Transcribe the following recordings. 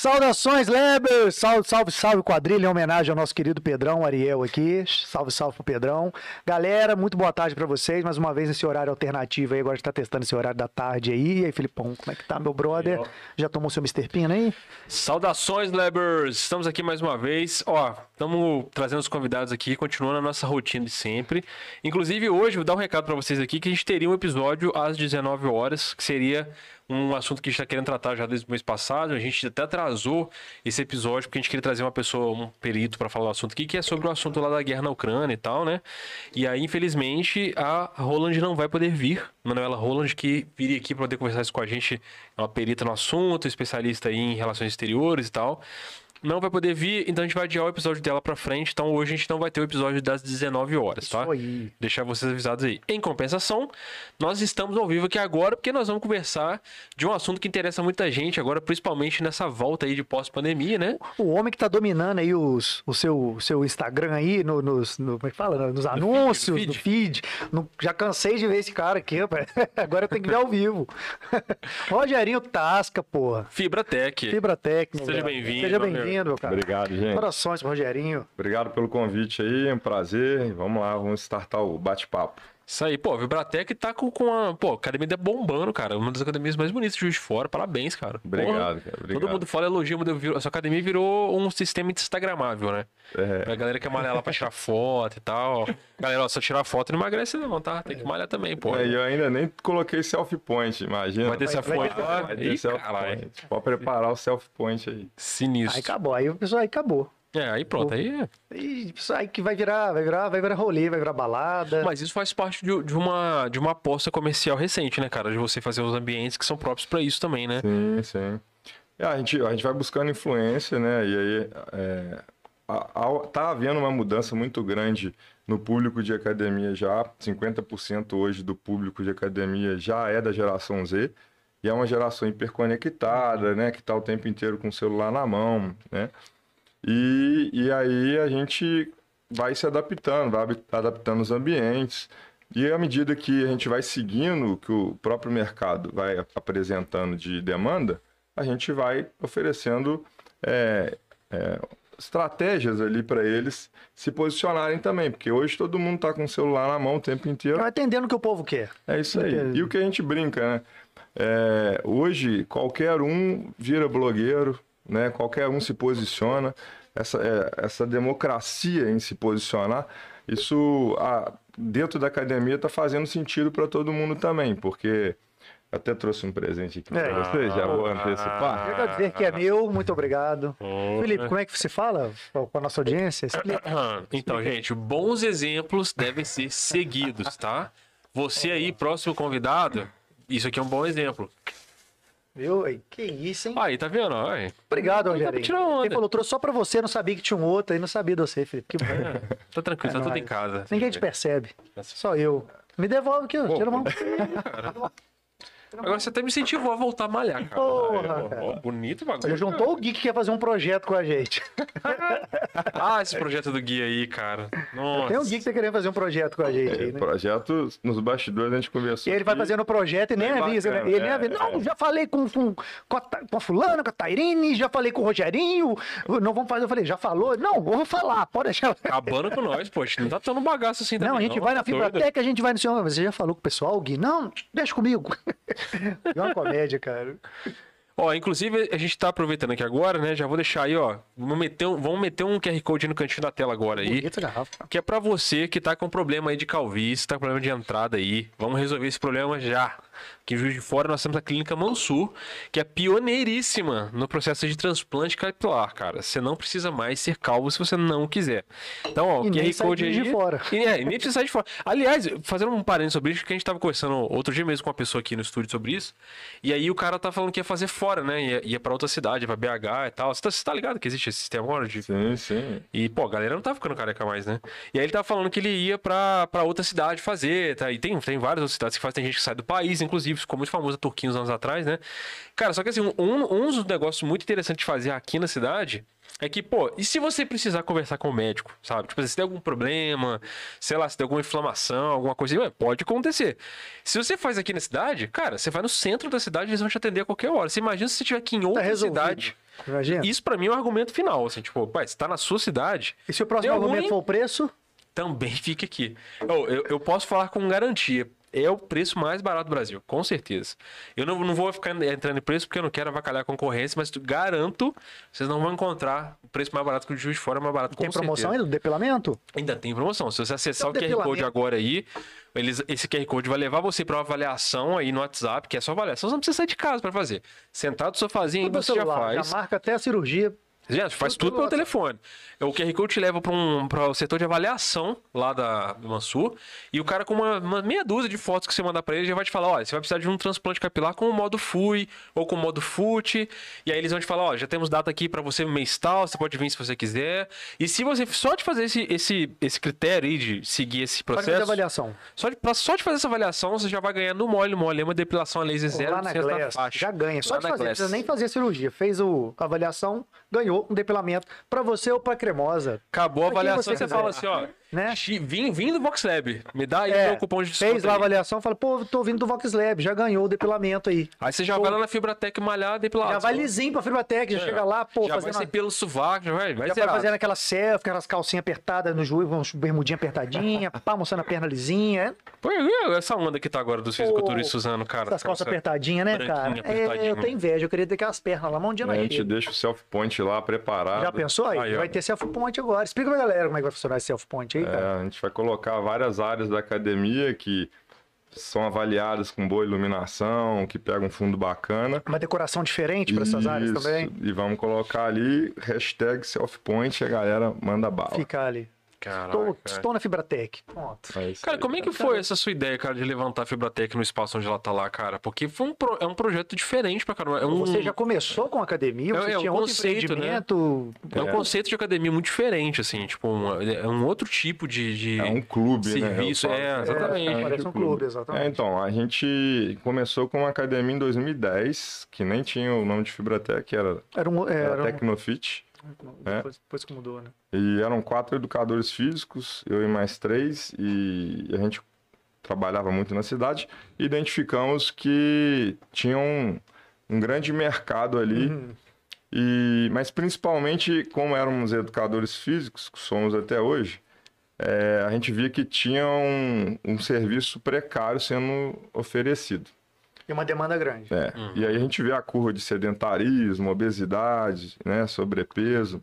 Saudações, Leber! Salve, salve, salve, quadrilha, em homenagem ao nosso querido Pedrão Ariel aqui. Salve, salve pro Pedrão. Galera, muito boa tarde pra vocês. Mais uma vez nesse horário alternativo aí. Agora a gente tá testando esse horário da tarde aí. E aí, Filipão, como é que tá, meu brother? Já tomou seu Mr. Pina aí? Saudações, Lebers! Estamos aqui mais uma vez. Ó, estamos trazendo os convidados aqui, continuando a nossa rotina de sempre. Inclusive, hoje, vou dar um recado pra vocês aqui que a gente teria um episódio às 19 horas, que seria um assunto que a gente está querendo tratar já desde o mês passado. A gente até atrasou esse episódio porque a gente queria trazer uma pessoa, um perito, para falar do assunto aqui, que é sobre o assunto lá da guerra na Ucrânia e tal, né? E aí, infelizmente, a Roland não vai poder vir. Manuela Roland, que viria aqui para poder conversar isso com a gente, é uma perita no assunto, especialista em relações exteriores e tal não vai poder vir, então a gente vai adiar o episódio dela pra frente. Então hoje a gente não vai ter o episódio das 19 horas, tá? Isso aí. Deixar vocês avisados aí. Em compensação, nós estamos ao vivo aqui agora porque nós vamos conversar de um assunto que interessa muita gente agora, principalmente nessa volta aí de pós-pandemia, né? O homem que tá dominando aí os, o seu, seu Instagram aí, no, nos, no, como é que fala? Nos anúncios, feed, no feed. No- já cansei de ver esse cara aqui, rapaz. Agora eu tenho que ver ao vivo. Rogerinho Tasca, porra. Fibra Tech. Fibra Técnica. Seja bem-vindo, Seja meu bem-vindo, cara. Obrigado, gente. Corações Rogerinho. Obrigado pelo convite aí, é um prazer. Vamos lá, vamos startar o bate-papo. Isso aí, pô, a Vibratec tá com, com a. Pô, a academia tá bombando, cara. Uma das academias mais bonitas de Juiz de Fora. Parabéns, cara. Porra. Obrigado, cara. Obrigado. Todo mundo fala elogio, mas virou- a sua academia virou um sistema instagramável, né? É, Pra galera que quer malhar lá pra tirar foto e tal. Galera, ó, só tirar foto não emagrece não, tá? Tem que malhar também, pô. é, e eu ainda nem coloquei selfie point, imagina. Vai ter fonte ter- lá. Vai ter Ih, selfie caralho. point. Pode preparar o selfie point aí. Sinistro. Aí acabou. Aí o pessoal aí acabou. É, aí pronto. Aí... E isso aí que vai virar, vai virar, vai virar rolê, vai virar balada. Mas isso faz parte de, de uma, de uma aposta comercial recente, né, cara? De você fazer os ambientes que são próprios pra isso também, né? Sim, sim. É, a, gente, a gente vai buscando influência, né? E aí é, a- a- tá havendo uma mudança muito grande no público de academia já. 50% hoje do público de academia já é da geração Z. E é uma geração hiperconectada, né? Que tá o tempo inteiro com o celular na mão, né? E, e aí a gente vai se adaptando, vai adaptando os ambientes. E à medida que a gente vai seguindo o que o próprio mercado vai apresentando de demanda, a gente vai oferecendo é, é, estratégias ali para eles se posicionarem também, porque hoje todo mundo está com o celular na mão o tempo inteiro. Vai atendendo o que o povo quer. É isso aí. E o que a gente brinca, né? É, hoje, qualquer um vira blogueiro, né? Qualquer um se posiciona. Essa, é, essa democracia em se posicionar, isso ah, dentro da academia está fazendo sentido para todo mundo também, porque eu até trouxe um presente aqui É. para vocês, já vou Ah. antecipar. Eu quero dizer que é meu, muito obrigado. Porra. Felipe, como é que você fala com a nossa audiência? Explica. Então, gente, bons exemplos devem ser seguidos, tá? Você aí, próximo convidado, isso aqui é um bom exemplo. Viu? Que isso, hein? Aí, tá vendo? Aí. Obrigado, onda. Ele falou, trouxe só pra você, não sabia que tinha um outro aí, não sabia de você, Felipe. Que bom. Tá tranquilo, É tá tudo em casa. Ninguém te percebe. Só eu. Me devolve aqui, ó. Tira a mão. Agora você até me incentivou a voltar a malhar, cara. Porra, Aí, cara. ó, bonito o bagulho. Ele juntou o Gui que quer fazer um projeto com a gente. Ah, esse projeto do guia aí, cara. Nossa. Tem um Gui que tá querendo fazer um projeto com a gente aí, É, né? projeto nos bastidores a gente conversou. E ele vai fazendo o projeto e nem Bem avisa, né? bacana, Ele nem é, avisa. Não, é. já falei com, com, com, a, Ta- com a fulana, com a Tairine, já falei com o Rogerinho. Não vamos fazer. Eu falei, já falou? Não, eu vou falar, pode deixar. Acabando com nós, pô. A gente não tá tendo bagaço assim Não, também, a gente vai na Tá doido? Fibrateca, a gente vai no senhor. Você já falou com o pessoal, Gui? Não, deixa comigo. É uma comédia, cara. Ó, inclusive, a gente tá aproveitando aqui agora, né? Já vou deixar aí, ó. Vamos meter um, vamos meter um QR Code no cantinho da tela agora aí. Bonita garrafa. Que é pra você que tá com problema aí de calvície, tá com problema de entrada aí. Vamos resolver esse problema já. Aqui em Juiz de Fora nós temos a Clínica Mansur, que é pioneiríssima no processo de transplante capilar, cara. Você não precisa mais ser calvo se você não quiser. Então, ó, o nem QR Code de aí. fora. E, é, e nem precisa sair de fora. Aliás, fazendo um parênteses sobre isso, que a gente tava conversando outro dia mesmo com uma pessoa aqui no estúdio sobre isso. E aí o cara tá falando que ia fazer fora, né? Ia, ia pra outra cidade, pra BH e tal. Você tá, tá ligado que existe esse sistema agora de Sim, sim. e, pô, a galera não tá ficando careca mais, né? E aí ele tá falando que ele ia pra, pra outra cidade fazer, tá? E tem, tem várias outras cidades que fazem, tem gente que sai do país, inclusive, ficou muito famosa a Turquia uns anos atrás, né? Cara, só que assim, um, um dos negócios muito interessantes de fazer aqui na cidade é que, pô, e se você precisar conversar com o médico, sabe? Tipo, se tem algum problema, sei lá, se tem alguma inflamação, alguma coisa, ué, pode acontecer. Se você faz aqui na cidade, cara, você vai no centro da cidade, eles vão te atender a qualquer hora. Você imagina se você estiver aqui em outra resolvido. cidade. Imagina. Isso pra mim é um argumento final, assim, tipo, pai, você tá na sua cidade, E se o próximo argumento ruim? for o preço, também fica aqui. Eu, eu, eu posso falar com garantia. É o preço mais barato do Brasil, com certeza. Eu não, não vou ficar entrando em preço porque eu não quero avacalhar a concorrência, mas garanto, vocês não vão encontrar o preço mais barato que o de Juiz de Fora é mais barato com tem promoção certeza. ainda do depilamento? Ainda tem promoção. Se você acessar Então, o QR Code agora aí, eles, esse QR Code vai levar você para uma avaliação aí no WhatsApp, que é só avaliação. Você não precisa sair de casa para fazer. Sentado no sofazinho aí você já celular, faz. já marca até a cirurgia. Já, faz Tudo tudo pelo telefone. O QR Code te leva para um, o setor de avaliação lá da, do Mansur. E o cara, com uma, uma meia dúzia de fotos que você mandar para ele, já vai te falar: olha, você vai precisar de um transplante capilar com o modo FUI ou com o modo FUT. E aí eles vão te falar: ó, já temos data aqui para você mês tal, você pode vir se você quiser. E se você só de fazer esse, esse, esse critério aí de seguir esse Pode fazer processo. avaliação. Só de, pra- só de fazer essa avaliação, você já vai ganhar no mole, mole, uma depilação a laser zero lá na da Glass, já ganha. Só Lá de fazer, não precisa nem fazer a cirurgia. Fez o, a avaliação, ganhou um depilamento pra você ou pra cremosa. Acabou a Pra quem avaliação, você você, fala assim, ó. Né? "Xi, Vim, vim do Vox Lab. Me dá aí É, meu cupom de desconto. fez lá a aí." avaliação, fala, pô, tô vindo do Vox Lab, já ganhou o depilamento aí. Aí você já vai lá na Fibratec malhar, depilado. Já vai lisinho pra Fibrotec, já É. chega lá, pô, já vai fazendo ser uma- pelo sovaco, já vai, vai Já ser vai fazendo aquela selfie, aquelas calcinhas apertadas no joelho, uma bermudinha apertadinha, pá, mostrando a perna lisinha. é? Pô, essa onda que tá agora dos fisiculturistas usando, cara. Essas calças calça- apertadinhas, né, cara? É, eu tenho inveja, eu queria ter aquelas pernas lá, mas um dia A gente deixa o self-point lá preparado. Já pensou aí? Aí, ó. vai ter self-point agora. Explica pra galera como é que vai funcionar esse self-point aí, cara. É, a gente vai colocar várias áreas da academia que são avaliadas com boa iluminação, que pegam um fundo bacana. Uma decoração diferente para essas áreas também. E vamos colocar ali hashtag self-point a galera manda bala. Ficar ali. Caraca, Estou, estou na Fibratec. Pronto. É Cara, como é que foi essa sua ideia, cara, de levantar a Fibratec no espaço onde ela tá lá, cara? Porque foi um, pro- é um projeto diferente pra caramba. É um, Você já começou com a academia? É- Você é um tinha outro conceito, né? é um conceito de academia muito diferente, assim, tipo, um, é um outro tipo de, de É um clube, né? serviço. Falo. É, exatamente. É, parece um clube, exatamente. É, então, a gente começou com uma academia em 2010, que nem tinha o nome de Fibratec, era, Era um. era Era é. depois, depois que mudou, né? E eram quatro educadores físicos, eu e mais três, e a gente trabalhava muito na cidade. E identificamos que tinha um, um grande mercado ali, Uhum. e, mas principalmente como éramos educadores físicos, que somos até hoje, é, a gente via que tinha um, um serviço precário sendo oferecido. E uma demanda grande. É, E aí a gente vê a curva de sedentarismo, obesidade, né, sobrepeso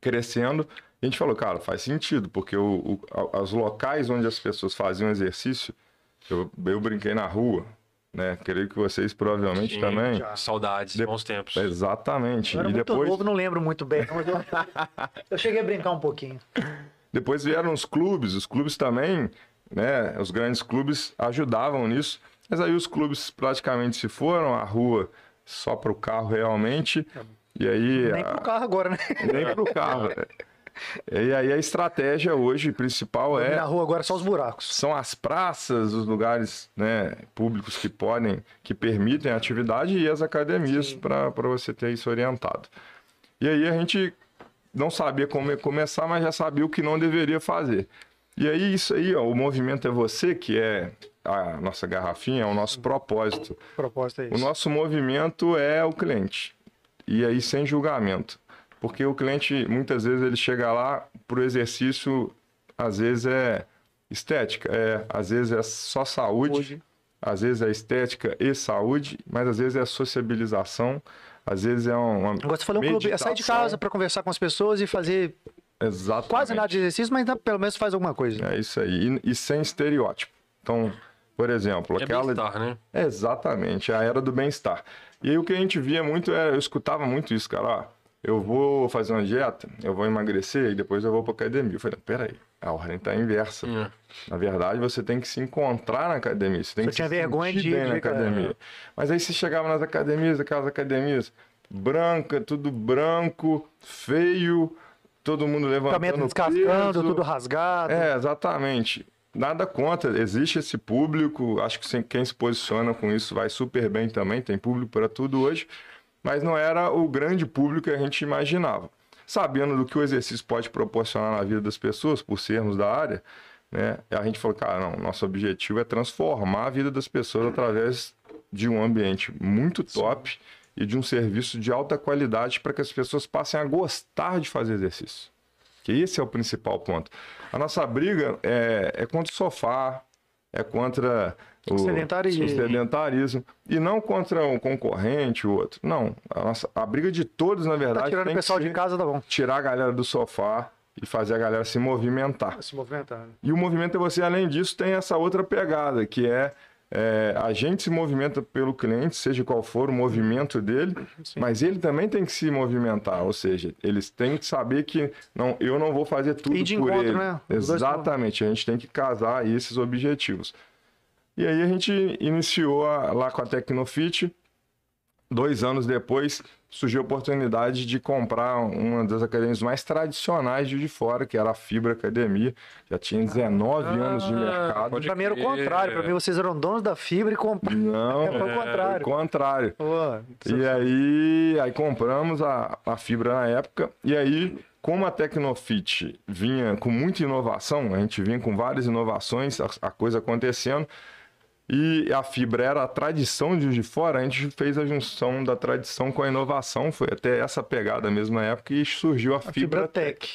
crescendo. E a gente falou, cara, faz sentido, porque o, o- os locais onde as pessoas faziam exercício, eu, eu brinquei na rua, né? Creio que vocês provavelmente Sim, também. já. Saudades, De- bons tempos. Exatamente. Eu era E muito depois, novo, não lembro muito bem. mas eu... eu cheguei a brincar um pouquinho. depois vieram os clubes, os clubes também, né? Os grandes clubes ajudavam nisso. Mas aí os clubes praticamente se foram, a rua só para o carro realmente. E aí Nem a- pro carro agora, né? nem pro carro. E aí a estratégia hoje principal Na é rua agora só os buracos. são as praças, os lugares né, públicos que podem, que permitem a atividade e as academias para você ter isso orientado. E aí a gente não sabia como começar, mas já sabia o que não deveria fazer. E aí isso aí, ó, o movimento é você, que é a nossa garrafinha, é o nosso propósito. É O isso. nosso movimento é o cliente. E aí sem julgamento. Porque o cliente, muitas vezes, ele chega lá pro exercício, às vezes é estética, é, às vezes é só saúde, Saúde. às vezes é estética e saúde, mas às vezes é sociabilização, às vezes é uma. Agora você falou um clube, é sair de casa para conversar com as pessoas e fazer Exatamente. quase nada de exercício, mas pelo menos faz alguma coisa. É isso aí. E, e sem estereótipo. Então, por exemplo, É aquela. bem-estar, né? Exatamente, a era do bem-estar. E aí o que a gente via muito é, eu escutava muito isso, cara, ó, eu vou fazer uma dieta, eu vou emagrecer e depois eu vou pra academia. Eu falei, peraí, a ordem tá inversa. É. Na verdade, você tem que se encontrar na academia, você tem Você que tinha se vergonha de- bem na de- academia. Mas aí você chegava nas academias, aquelas academias branca, tudo branco, feio, todo mundo levantando Equipamento descascando, tudo rasgado. É, exatamente. Nada contra, existe esse público, acho que quem se posiciona com isso vai super bem também, tem público para tudo hoje, mas não era o grande público que a gente imaginava. Sabendo do que o exercício pode proporcionar na vida das pessoas, por sermos da área, né, a gente falou, cara, não, nosso objetivo é transformar a vida das pessoas através de um ambiente muito top e de um serviço de alta qualidade para que as pessoas passem a gostar de fazer exercício. Que esse é o principal ponto. A nossa briga é, é contra o sofá, é contra o Sedentarismo. o sedentarismo e não contra um concorrente, o outro. Não, a, nossa, a briga de todos, na Tá verdade, tirando o pessoal ser de casa, tá bom. tirar a galera do sofá e fazer a galera se movimentar. Se movimentando. E o movimento é você, além disso, tem essa outra pegada, que é, é, a gente se movimenta pelo cliente, seja qual for o movimento dele, Sim. mas ele também tem que se movimentar, ou seja, eles têm que saber que não, eu não vou fazer tudo por encontro, ele. né? Exatamente, a gente tem que casar esses objetivos. E aí a gente iniciou a- lá com a Tecnofit. Dois anos depois surgiu a oportunidade de comprar uma das academias mais tradicionais de Fora, que era a Fibra Academia. Já tinha 19 anos de Ah, mercado. Pra mim era o contrário. Pra mim vocês eram donos da fibra e compraram. Não, Foi o é, contrário. foi o contrário. Pô, E aí, aí compramos a, a fibra na época. E aí, como a Tecnofit vinha com muita inovação, a gente vinha com várias inovações, a, a coisa acontecendo. E a fibra era a tradição de Juiz de Fora, a gente fez a junção da tradição com a inovação. Foi até essa pegada mesmo na época e surgiu a, a fibra Fibratec.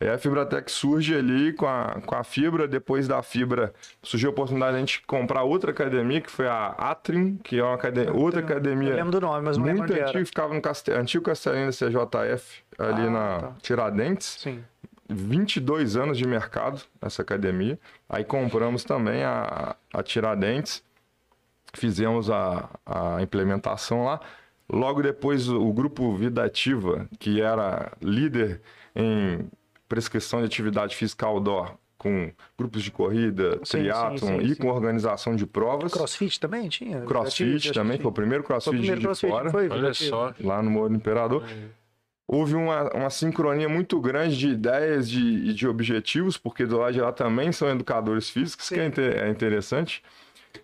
é, a Fibratec surge ali com a, com a fibra, depois da fibra surgiu a oportunidade de a gente comprar outra academia, que foi a Atrium, que é uma academia, outra Eu academia lembro do nome, mas não lembro muito onde antiga, era. ficava no caste- antigo Castelinho da CJF, ali Ah, na tá. Tiradentes. Sim. 22 anos de mercado essa academia. Aí compramos também a, a Tiradentes, fizemos a, a implementação lá. Logo depois, o grupo Vida Ativa, que era líder em prescrição de atividade física outdoor, com grupos de corrida, Sim, triatlon e sim. com organização de provas. Crossfit também tinha? Crossfit também, foi o primeiro Foi crossfit o primeiro de crossfit, fora, foi? Olha só. lá no Morro do Imperador. Houve uma, uma sincronia muito grande de ideias de, e de objetivos, porque do lado de lá também são educadores físicos, que é, Sim. inte- é interessante.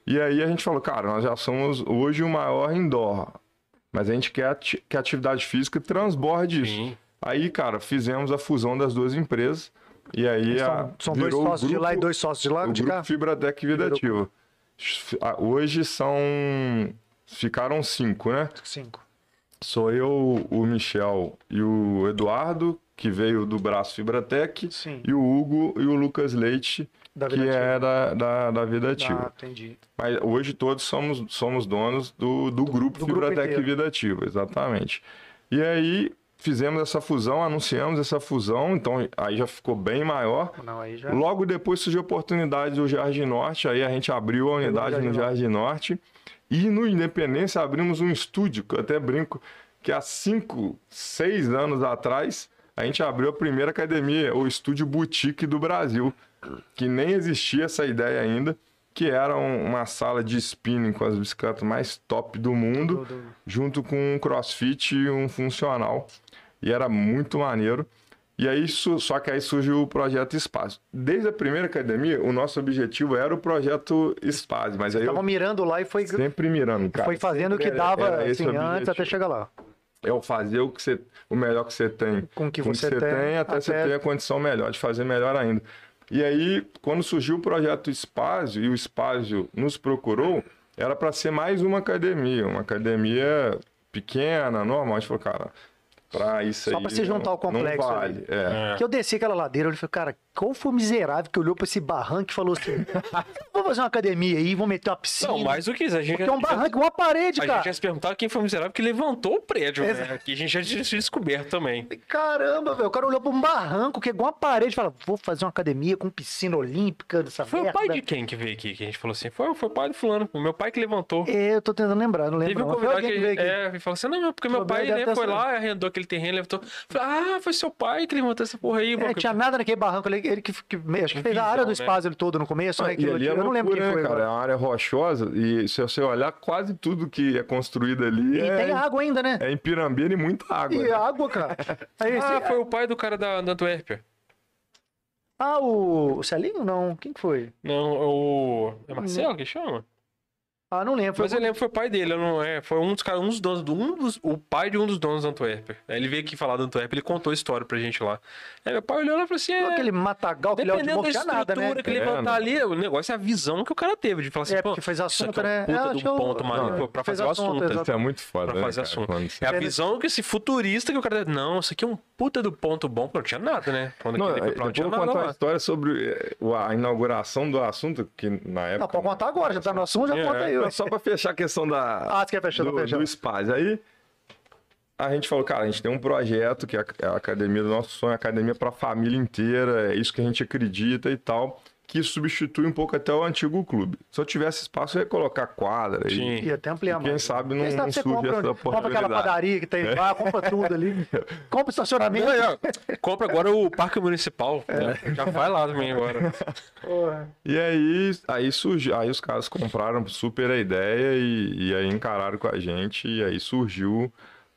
E aí a gente falou, cara, nós já somos hoje o maior indoor, mas a gente quer ati- que a atividade física transborde isso. Sim. Aí, cara, fizemos a fusão das duas empresas, e aí a, São, são dois sócios de lá e grupo- dois sócios de lá, o de grupo cá? Fibratec Vida Virou- Ativa. Hoje são. Ficaram cinco, né? Cinco. Sou eu, o Michel e o Eduardo, que veio do braço Fibratec, Sim. e o Hugo e o Lucas Leite, Da que Vida Ativa. é da, da, da Vida Ah, Ativa. entendi. Mas hoje todos somos, somos donos do, do grupo do grupo Fibratec inteiro. Vida Ativa, exatamente. E aí fizemos essa fusão, anunciamos essa fusão, então aí já ficou bem maior. Não, já. Logo depois surgiu a oportunidade do Jardim Norte, aí a gente abriu a unidade Jardim no Norte. Jardim Norte. E no Independência abrimos um estúdio, que eu até brinco, que há cinco, seis anos atrás, a gente abriu a primeira academia, o estúdio boutique do Brasil, que nem existia essa ideia ainda, que era um- uma sala de spinning com as bicicletas mais top do mundo Do- do- junto com um crossfit e um funcional. E era muito maneiro. E aí, só que aí surgiu o projeto Espaço. Desde a primeira academia, o nosso objetivo era o projeto Espaço, mas aí Estavam mirando lá e foi, sempre mirando, cara. foi fazendo o que dava assim, antes até chegar lá. É o fazer o, que você, o melhor que você tem Com o que o você tem, até, você até- ter a condição melhor de fazer melhor ainda. E aí, quando surgiu o projeto Espásio e o Espásio nos procurou, era para ser mais uma academia, uma academia pequena, normal. A gente falou, cara, para isso Só aí. pra se juntar não- o complexo Não vale. É. É. Que eu desci aquela ladeira, eu falei, cara, qual foi o miserável que olhou pra esse barranco e falou assim: vou fazer uma academia aí, vou meter uma piscina. Não, mais do que isso. A gente, Porque é um barranco, uma parede, a cara. gente ia se perguntar quem foi o miserável que levantou o prédio, né? Exato. Que a gente já tinha descoberto também. Caramba, velho. O cara olhou pra um barranco que é igual uma parede e fala: vou fazer uma academia com piscina olímpica dessa Foi o merda. pai de quem que veio aqui? Que a gente falou assim, foi, foi o pai do fulano, o meu pai que levantou. É, eu tô tentando lembrar, não lembro. Teve um convidado que, veio aqui. é, e falou assim, não, porque meu pai né, foi lá, arrendou aquele terreno, levantou. Falei, ah, foi seu pai que levantou essa porra aí. É, tinha nada naquele barranco ali. Ele que, que- acho que fez a área do né? espaço ele todo no começo, né? Ah, e Aquilo é eu não lembro quem foi. né, cara? É uma área rochosa e se você olhar, quase tudo que é construído ali E é, tem água ainda, né? é em Pirambeira e muita água. E né? água, cara. Aí, Ah, esse- foi o pai do cara da, da Antuérpia. ah, o... o Celinho? Não. Quem que foi? Não, o... É Marcelo que chama? Ah, não lembro. Foi Mas eu lembro que foi o pai dele, não é. Foi um dos caras, um dos donos, do- um dos, o pai de um dos donos da Antuérpia. Aí ele veio aqui falar da Antuérpia, ele contou a história pra gente lá. Aí meu pai olhou lá e falou assim: é, aquele matagal que ele dependendo não da tinha nada, né? estrutura que É, levantar não. ali, o negócio é a visão que o cara teve de falar assim, É, pô, porque fez assunto, é né? puta É, que eu- ponto, mano, não, pra fez fazer o assunto, assunto. é muito foda, Pra né, fazer cara? assunto. É a visão que esse futurista que o cara. Não, isso aqui é um puta do ponto bom, porque não tinha nada, né? Quando Não, aquele não eu tinha nada contar uma lá. história sobre eh, a inauguração do assunto, que na época... Não, pode contar agora, já tá no assunto, já É, conta aí. Não, só pra fechar a questão da, Ah, você quer fechar? do, Tô fechando. do espaço. Aí a gente falou, cara, a gente tem um projeto que é a, é a academia do nosso sonho, a academia para a família inteira, é isso que a gente acredita e tal, que substitui um pouco até o antigo clube. Se eu tivesse espaço, eu ia colocar quadra. Sim. E até ampliar E quem mais. sabe não- Quem sabe não compra, essa compra aquela padaria que tem lá, compra tudo ali. Compra estacionamento. Não, é, compra agora o Parque Municipal. né? Já vai lá também agora. E aí, aí surgiu, aí os caras compraram super a ideia e, e aí encararam com a gente e aí surgiu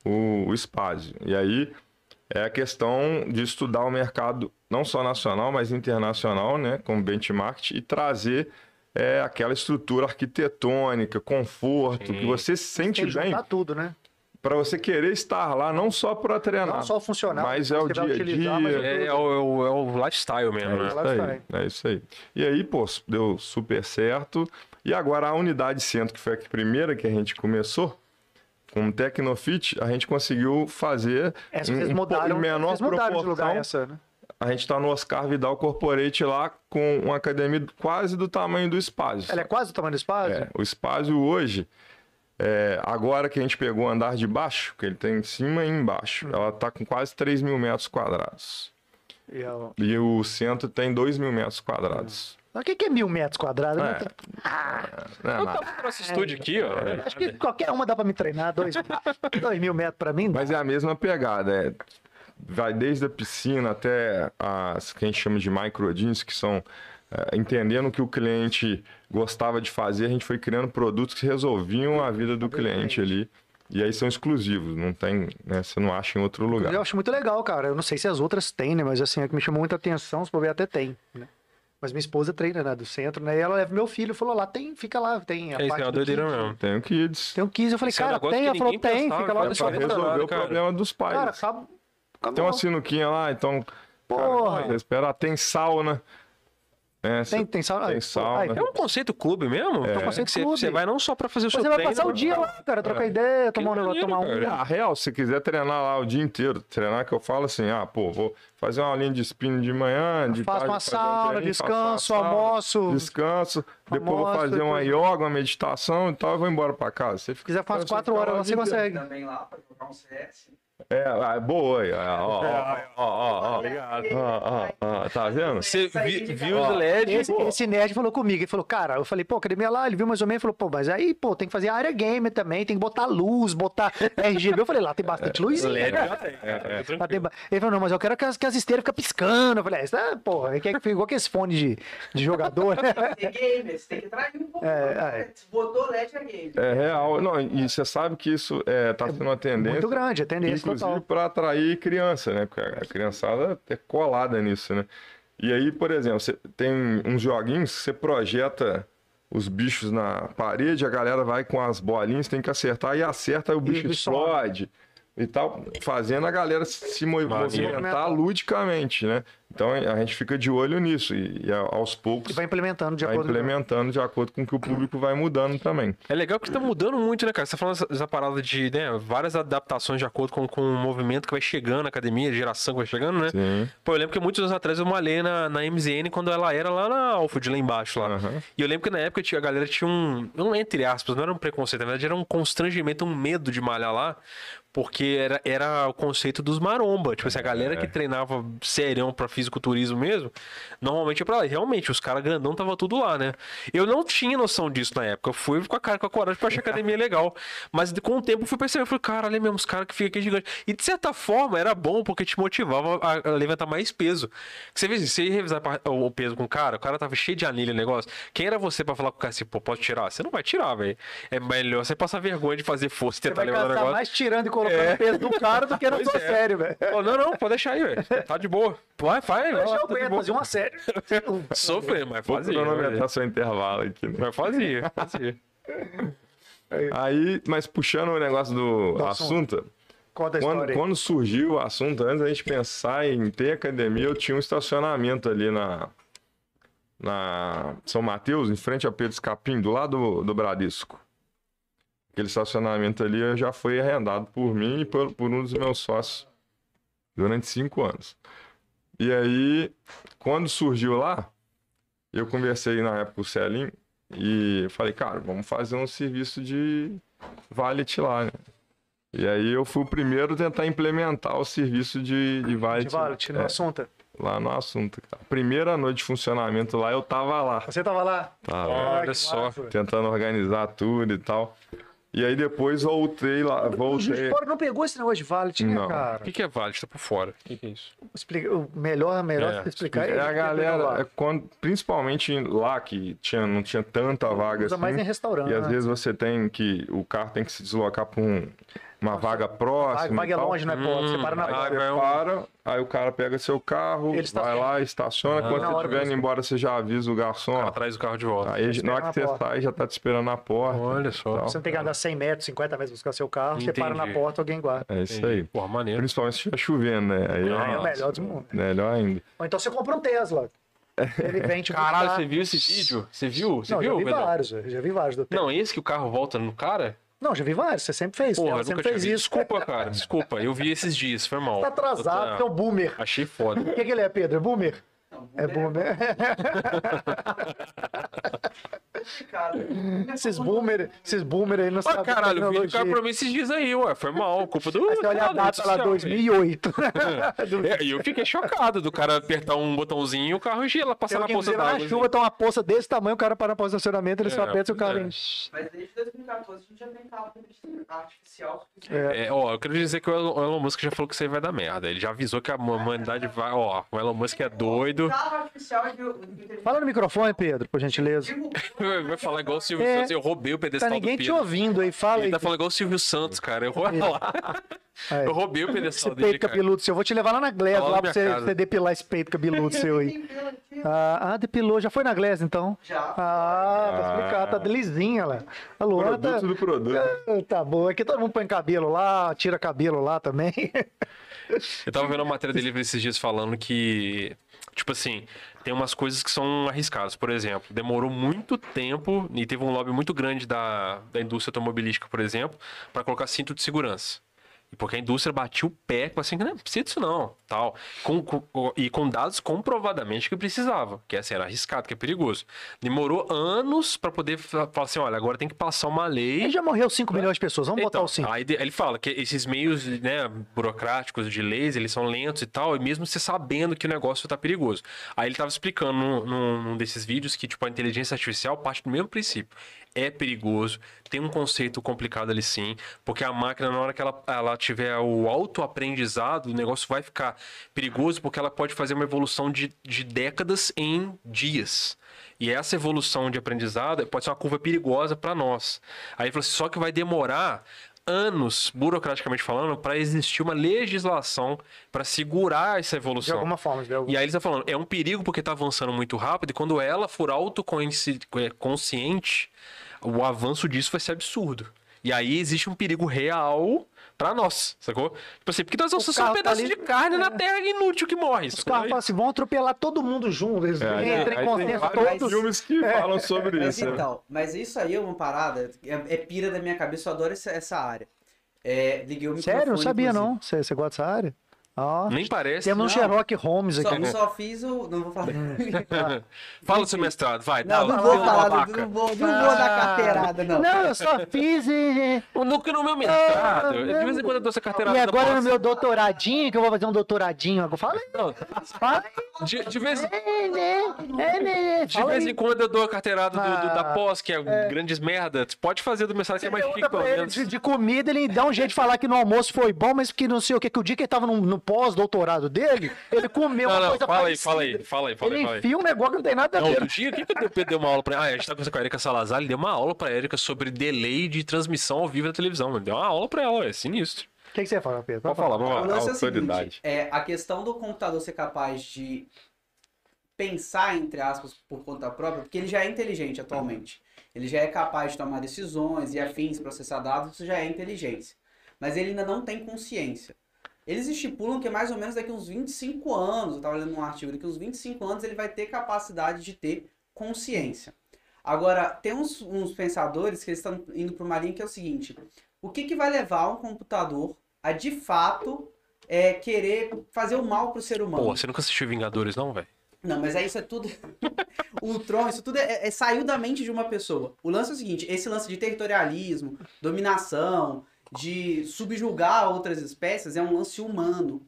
o, o espaço. E aí é a questão de estudar o mercado não só nacional, mas internacional, né, como benchmark e trazer é, aquela estrutura arquitetônica, conforto, Sim. que você se sente Tem bem tudo, né? para você querer estar lá, não só para treinar, Não só o funcional. mas é o dia a dia. o- É, é o, é o- é o lifestyle mesmo, É né? isso, Lá aí, é isso aí. E aí, pô, deu super certo. E agora a unidade centro, que foi a primeira que a gente começou, com o Tecnofit, a gente conseguiu fazer Essa vocês em mudaram, em menor vocês mudaram de lugar proporção. essa, né? A gente está no Oscar Vidal Corporate lá com uma academia quase do tamanho do Espaço. Ela é quase o tamanho do espaço? É, o Espaço hoje, é, agora que a gente pegou o andar de baixo, que ele tem em cima e embaixo, ela está com quase 3 mil metros quadrados. E o- E o centro tem 2 mil metros quadrados. O que que é mil metros quadrados? É. Não tem- Não é tava no nosso estúdio aqui, ó. Acho que qualquer uma dá pra me treinar. Dois, dois mil metros pra mim. Mas é a mesma pegada, é, vai desde a piscina até as que a gente chama de micro jeans, que são é, entendendo o que o cliente gostava de fazer, a gente foi criando produtos que resolviam a vida do cliente ali. E aí são exclusivos, não tem, né, você não acha em outro lugar. Eu acho muito legal, cara. Eu não sei se as outras têm, né? Mas assim, é que me chamou muita atenção, se for ver até tem, né? Mas minha esposa treina, né? Do centro, né? E ela leva meu filho, falou lá, tem, fica lá, tem a É isso, parte é uma do doideira kids. mesmo. Tem o Kids. Tem um 15, eu falei, é cara, tem? Ela falou, tem, fica lá no entra resolver o cara. problema dos pais. Cara, sabe? Tem uma sinuquinha lá, então. Porra. Cara, esperar, tem sauna. É, Tem, tem sauna. tem sauna. ai, É um conceito clube mesmo? É um conceito Você- clube. Você vai não só pra fazer o seu Você vai treino, passar o dia lá, cara, trocar ideia, tomar um negócio, tomar um. cara. A real, se quiser treinar lá o dia inteiro, treinar que eu falo assim, ah, pô, vou fazer uma linha de spin de manhã, de Faço tarde, uma um sauna, treininho, uma descanso, sauna, almoço. Descanso, depois vou almoço, fazer uma depois- yoga, uma meditação e tal, e vou embora pra casa. Se Se quiser Você quatro horas você consegue. também lá pra jogar um CS. É, ah, boa aí, ó, ó, ó, ó, ó, ó, Obrigado. ó, tá vendo? Você vi- viu os LED? Esse, esse nerd falou comigo, ele falou, cara, eu falei, pô, academia lá, ele viu mais ou menos, falou, pô, mas aí, pô, tem que fazer área game também, tem que botar luz, botar RGB. Eu falei, lá tem bastante luzinha. LED né? já tem. É, Lá tem Ele falou, não, mas eu quero que as, que as esteiras fiquem piscando. Eu falei, ah, isso é, porra, é que fica igual aqueles fones de, de jogador, né? Tem gamer, você tem que trair um pouco. É? Se botou LED é game. É real. Não, e você sabe que isso é, tá sendo uma tendência. Muito grande, é tendência Inclusive para atrair criança, né? Porque a criançada é colada nisso, né? E aí, por exemplo, você tem uns joguinhos que você projeta os bichos na parede, a galera vai com as bolinhas, tem que acertar e acerta, aí o bicho o bicho explode e tal, fazendo a galera se movimentar ludicamente, né? Então a gente fica de olho nisso e, e aos poucos E vai implementando de vai acordo implementando de acordo com o que o público vai mudando também. É legal que tá mudando muito, né, cara? Você tá falando essa, parada de né, várias adaptações de acordo com, com o movimento que vai chegando na academia, a geração que vai chegando, né? Sim. Pô, eu lembro que muitos anos atrás eu malhei na, na MZN quando ela era lá na Alfield, lá embaixo. Lá. Aham. E eu lembro que na época a galera tinha um. Não entre aspas, não era um preconceito, na verdade era um constrangimento, um medo de malhar lá. Porque era, era o conceito dos maromba. Tipo assim, a galera que treinava serião pra fisiculturismo mesmo, normalmente ia pra lá. E realmente, os caras grandão tava tudo lá, né? Eu não tinha noção disso na época. Eu fui com a cara, com a coragem pra achar a academia legal. Mas com o tempo eu fui percebendo, eu falei, cara, olha mesmo, os caras que ficam aqui gigantes. E de certa forma era bom porque te motivava a levantar mais peso. Você vê, assim, você ia revisar o peso com o cara, o cara tava cheio de anilha o negócio. Quem era você pra falar com o cara assim, pô, pode tirar? Você não vai tirar, velho. É melhor você passar vergonha de fazer força e tentar levantar o negócio. mais tirando e colocando É. peso do cara do que Pois seu é. sério, velho. Não, não, pode deixar aí, velho. Tá de boa. Vai, vai, vai. Deixa lá, eu tá de aguento boa. fazer uma série. Sofrer, mas Vou fazia. cronometrar seu intervalo aqui, né? Mas fazia, fazia. Aí, mas puxando o negócio do, Do assunto, assunto. Conta a quando, história quando surgiu o assunto, antes da gente pensar em ter academia, eu tinha um estacionamento ali na, na São Mateus, em frente ao Pedro Escapim, do lado do, do Bradesco. Aquele estacionamento ali já foi arrendado por mim e por, por um dos meus sócios durante cinco anos. E aí, quando surgiu lá, eu conversei na época com o Celinho e falei, cara, vamos fazer um serviço de valet lá, né? E aí eu fui o primeiro a tentar implementar o serviço de, de valet, De Valet, no é, assunto. lá no assunto. Cara. Primeira noite de funcionamento lá, eu tava lá. Você tava lá? Tava Olha só. massa. tentando organizar tudo e tal. E aí depois voltei lá, O voltei. Fora não pegou esse negócio de Valet, né, Não. O cara? que, que é Vale? Tá por fora. O que, que é isso? Explica, o melhor, melhor É, você explicar É a ele, galera, é quando, principalmente lá que tinha, não tinha tanta vaga Usa assim. mais em restaurante. E às vezes você tem que. O carro tem que se deslocar para um, uma vaga próxima. Vaga e é longe, não é porta. Você para na Hum, porta. Aí Vaga você é um- para, aí o cara pega seu carro, Ele vai estaciona. lá, estaciona. Ah. Quando você estiver indo embora, você já avisa o garçom. Atrás do carro de volta. Aí, na hora que você sai, já tá te esperando na porta. Olha só. Tal. Você não tem que andar 100 metros, 50 metros buscar seu carro. Você para na Entendi. porta, alguém guarda. É isso Entendi. aí. Porra, maneiro. Principalmente se estiver chovendo, né? Aí É, o nossa, melhor dos mundos. melhor ainda. Ou então você compra um Tesla. Ele vem te Caralho, buscar. você viu esse vídeo? Você viu? Você Não, viu, já vi vários. Já vi vários do Tesla. Não, esse que o carro volta no cara? Não, já vi vários. Você sempre fez. Porra, eu sempre nunca fez isso. Desculpa, cara. Desculpa. Eu vi esses dias, foi mal. Tá atrasado, você é um boomer. Achei foda. O que, que ele é, Pedro? É boomer? Não, É boomer. esses boomer, esses boomer aí não Ah, sabem caralho, o vídeo cara pra mim esses dias aí, ué. Foi mal. Culpa do. Aí você olha a da data lá, social, 2008. velho. É, E eu fiquei chocado do cara apertar um botãozinho e o carro gela, passar na poça dizendo, d'água. na chuva tá uma poça desse tamanho, o cara para no estacionamento, ele só É, aperta e o carro é. Mas desde 2014 a gente já tem carro artificial. É. É, ó, eu quero dizer que o Elon Musk já falou que isso aí vai dar merda. Ele já avisou que a humanidade vai. Ó, o Elon Musk é doido. Inteligência Fala no microfone, Pedro, por gentileza. Artificial. Vai falar igual o Silvio É. Santos. Eu roubei o pedestal Tá ninguém do te ouvindo aí, fala Ele aí. tá falando igual o Silvio Santos, cara. Eu, vou lá. Aí. eu roubei o Esse pedestal dele, peito cara. cabeludo seu. Eu vou te levar lá na Glass, lá pra você, você depilar esse peito cabeludo seu aí. Ah, ah, depilou. Já foi na Glass, então? Já. Ah, tá Ah. explicado. Tá lisinha lá. A Luana tá... Produto do produto. Ah, Tá bom. Aqui todo mundo põe cabelo lá, tira cabelo lá também. Eu tava vendo uma matéria dele esses dias falando que, tipo assim, tem umas coisas que são arriscadas. Por exemplo, demorou muito tempo e teve um lobby muito grande da, da indústria automobilística, por exemplo, para colocar cinto de segurança. E porque a indústria batia o pé, com assim, não precisa disso não, tal. Com, com- e com dados comprovadamente que precisava, que assim, era arriscado, que é perigoso. Demorou anos para poder fa- falar assim, olha, agora tem que passar uma lei Aí já morreu 5 milhões de pessoas. Vamos botar então, o 5. Aí ele fala que esses meios né, burocráticos de leis, eles são lentos e tal, e mesmo você sabendo que o negócio tá perigoso. Aí ele tava explicando num, num- num desses vídeos que, tipo, a inteligência artificial parte do mesmo princípio. É perigoso, tem um conceito complicado ali sim, porque a máquina, na hora que ela, ela tiver o autoaprendizado, o negócio vai ficar perigoso, porque ela pode fazer uma evolução de, de décadas em dias. E essa evolução de aprendizado pode ser uma curva perigosa para nós. Aí ele falou assim, só que vai demorar anos, burocraticamente falando, para existir uma legislação para segurar essa De evolução. alguma forma, de alguma... E aí eles estão falando, é um perigo porque está avançando muito rápido e quando ela for autoconsciente, o avanço disso vai ser absurdo. E aí existe um perigo real para nós, sacou? Tipo assim, porque nós somos só um carro tá pedaço ali- de carne na terra inútil que morre. Os caras falam assim, vão atropelar todo mundo junto. Eles É, entram aí em tem consenso vários todos. filmes que falam sobre Mas isso. né? então, mas isso aí é uma parada, é, é pira da minha cabeça, eu adoro essa, essa área. É, liguei o microfone. Sério? Não sabia, inclusive. não. Você, você gosta dessa área? Ó. Nem parece. Temos um. Sherlock Holmes Só, aqui. só fiz o. Não vou falar. Fala do seu mestrado, vai. Não, dá não lá, vou fala, falar, não, não vou, não vou dar carteirada, não. Não, eu só fiz e... No, que no meu mestrado, de vez em quando eu dou essa carteirada E agora no meu doutoradinho, que eu vou fazer um doutoradinho. agora. Fala aí, Não, fala de, de vez, aí, né? É, né? de vez em quando eu dou a carteirada do, do- da Ah, pós, que é, grandes merda. Tu pode fazer do mestrado que é mais chique, pelo menos. de, de comida, ele dá um jeito de falar que no almoço foi bom, mas que não sei o que, que o dia que ele tava no pós-doutorado dele, ele comeu Não, uma não, coisa fala aí, parecida. fala aí, fala aí, fala aí. Ele Fala aí. enfia um negócio que não tem nada a ver. outro dia, o que, Pedro deu uma aula pra. Ah, a gente tá conversando com a Erika Salazar, ele deu uma aula pra Erika sobre delay de transmissão ao vivo da televisão. Ele deu uma aula pra ela, é sinistro. O que, que você fala, Pedro? Pode falar, vamos O lá. lance é o seguinte, é, a questão do computador ser capaz de pensar, entre aspas, por conta própria, porque ele já é inteligente atualmente. Ele já é capaz de tomar decisões e afins, processar dados, isso já é inteligência. Mas ele ainda não tem consciência. Eles estipulam que mais ou menos daqui uns 25 anos, eu estava lendo um artigo, daqui uns 25 anos ele vai ter capacidade de ter consciência. Agora, tem uns, uns pensadores que eles estão indo para uma linha que é o seguinte: o que, que vai levar um computador a de fato é, querer fazer o mal pro ser humano? Pô, você nunca assistiu Vingadores, não, velho? Não, mas aí isso é tudo. o Tron, isso tudo é, é- saiu da mente de uma pessoa. O lance é o seguinte: esse lance de territorialismo, dominação, de subjugar outras espécies é um lance humano.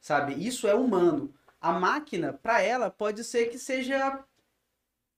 Sabe? Isso é humano. A máquina, pra ela, pode ser que seja.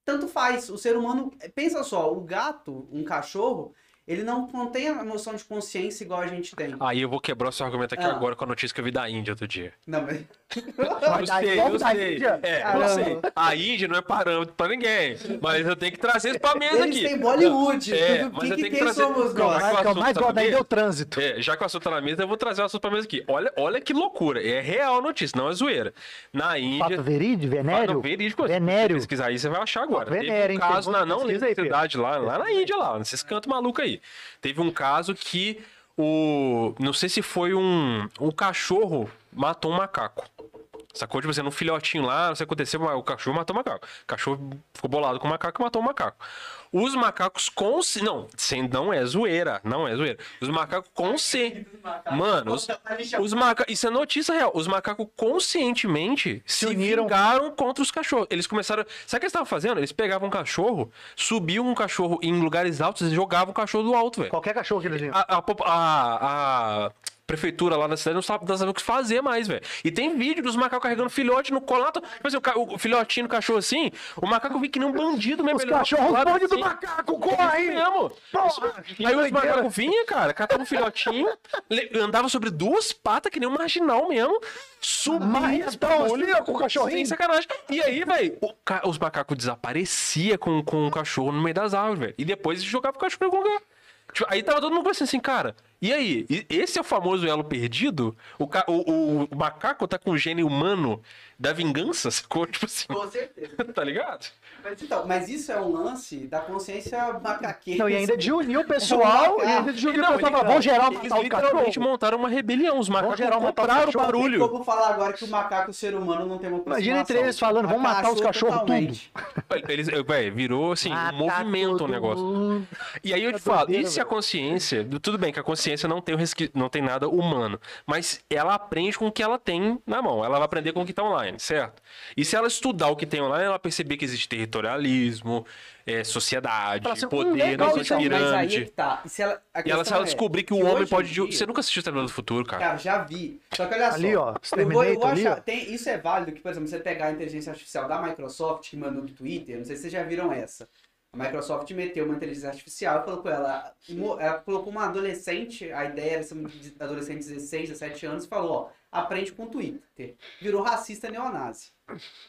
Tanto faz. O ser humano. Pensa só, o gato, um cachorro, ele não, não tem a noção de consciência igual a gente tem. Aí eu vou quebrar o seu argumento aqui Ah. agora com a notícia que eu vi da Índia outro dia. Não, mas. Vai Eu sei, eu da sei. Índia? É, eu sei. A Índia não é parâmetro pra ninguém. Mas eu tenho que trazer isso pra mesa Eles aqui. têm Bollywood. É, O mas que, eu que tenho que quem trazer- somos Calma, nós? vai. Mas o que eu mais gosto daí sabe é o trânsito. É, já que o assunto tá na mesa, eu vou trazer o assunto pra mesa aqui. Olha, olha que loucura. É real a notícia, não é zoeira. Na Índia. Fato verídico, venério? Não, verídico. Se Venério. você pesquisar aí, você vai achar agora. Venério, um caso Tem na não da cidade lá, lá na Índia, lá, nesses cantos malucos aí. Teve um caso que o. Não sei se foi um. Um cachorro matou um macaco. Sacou? Tipo assim, um filhotinho lá, não sei o que aconteceu, mas o cachorro matou o macaco. O cachorro ficou bolado com o macaco e matou o macaco. Os macacos com. Não, sem, não é zoeira. Não é zoeira. Os macacos com. Mano, os, os macacos. Isso é notícia real. Os macacos conscientemente se, uniram. vingaram contra os cachorros. Eles começaram. Sabe o que eles estavam fazendo? Eles pegavam um cachorro, subiam um cachorro em lugares altos e jogavam o cachorro do alto, velho. Qualquer cachorro que eles viam. A, a, a- a prefeitura lá da cidade não sabe, não sabe o que fazer mais, velho. E tem vídeo dos macacos carregando filhote no colato. Tipo assim, o, ca- o filhotinho do cachorro assim, o macaco vinha que nem um bandido mesmo. Os ele cachorros do bonde do assim. macaco, É corre! mesmo. Porra, E aí os macacos vinham, cara, catavam um filhotinho, andava sobre duas patas, que nem um marginal mesmo, subia Marretão, assim, ó, com o cachorrinho. Sem sacanagem. E aí, velho, os macacos desapareciam com, com o cachorro no meio das árvores, velho. E depois jogava o cachorro em algum lugar. Tipo, aí tava todo mundo pensando assim, cara, e aí? Esse é o famoso elo perdido? O, ca- o, o- o macaco tá com o gene humano da vingança, sacou? Tipo assim, Com certeza. tá ligado? Mas, então, mas isso é um lance da consciência macaqueira. Não, e ainda de unir o pessoal, e ainda de unir o pessoal, falar, vamos gerar Eles matar o literalmente cachorro. montaram uma rebelião. Os macacos gerar matar o barulho. Tem como falar agora que o macaco e o ser humano não tem uma Imagina entre eles falando, vamos matar os cachorros totalmente. Eles, véi, virou assim, um movimento o negócio. mundo. E aí eu te É falo, e se a consciência, tudo bem que a consciência não tem, o resqui- não tem nada humano, mas ela aprende com o que ela tem na mão, ela vai aprender com o que está online, certo? E se ela estudar o que tem online, ela perceber que existe territorialismo, é, sociedade, assim, hum, poder, legal não Então, mas aí é que tá. E se ela, E ela, se ela é descobrir que o que homem pode. dia- Você nunca assistiu o Terminador do Futuro, cara? Cara, já vi. Só que olha só. Ali, ó, Eu vou, eu vou ali, achar, ó. tem, isso é válido que, por exemplo, você pegar a inteligência artificial da Microsoft que mandou do Twitter, não sei se vocês já viram essa. A Microsoft meteu uma inteligência artificial e colocou ela, ela colocou uma adolescente, a ideia era ser uma adolescente de 16, 17 anos, e falou, ó, aprende com o Twitter. Virou racista neonazi.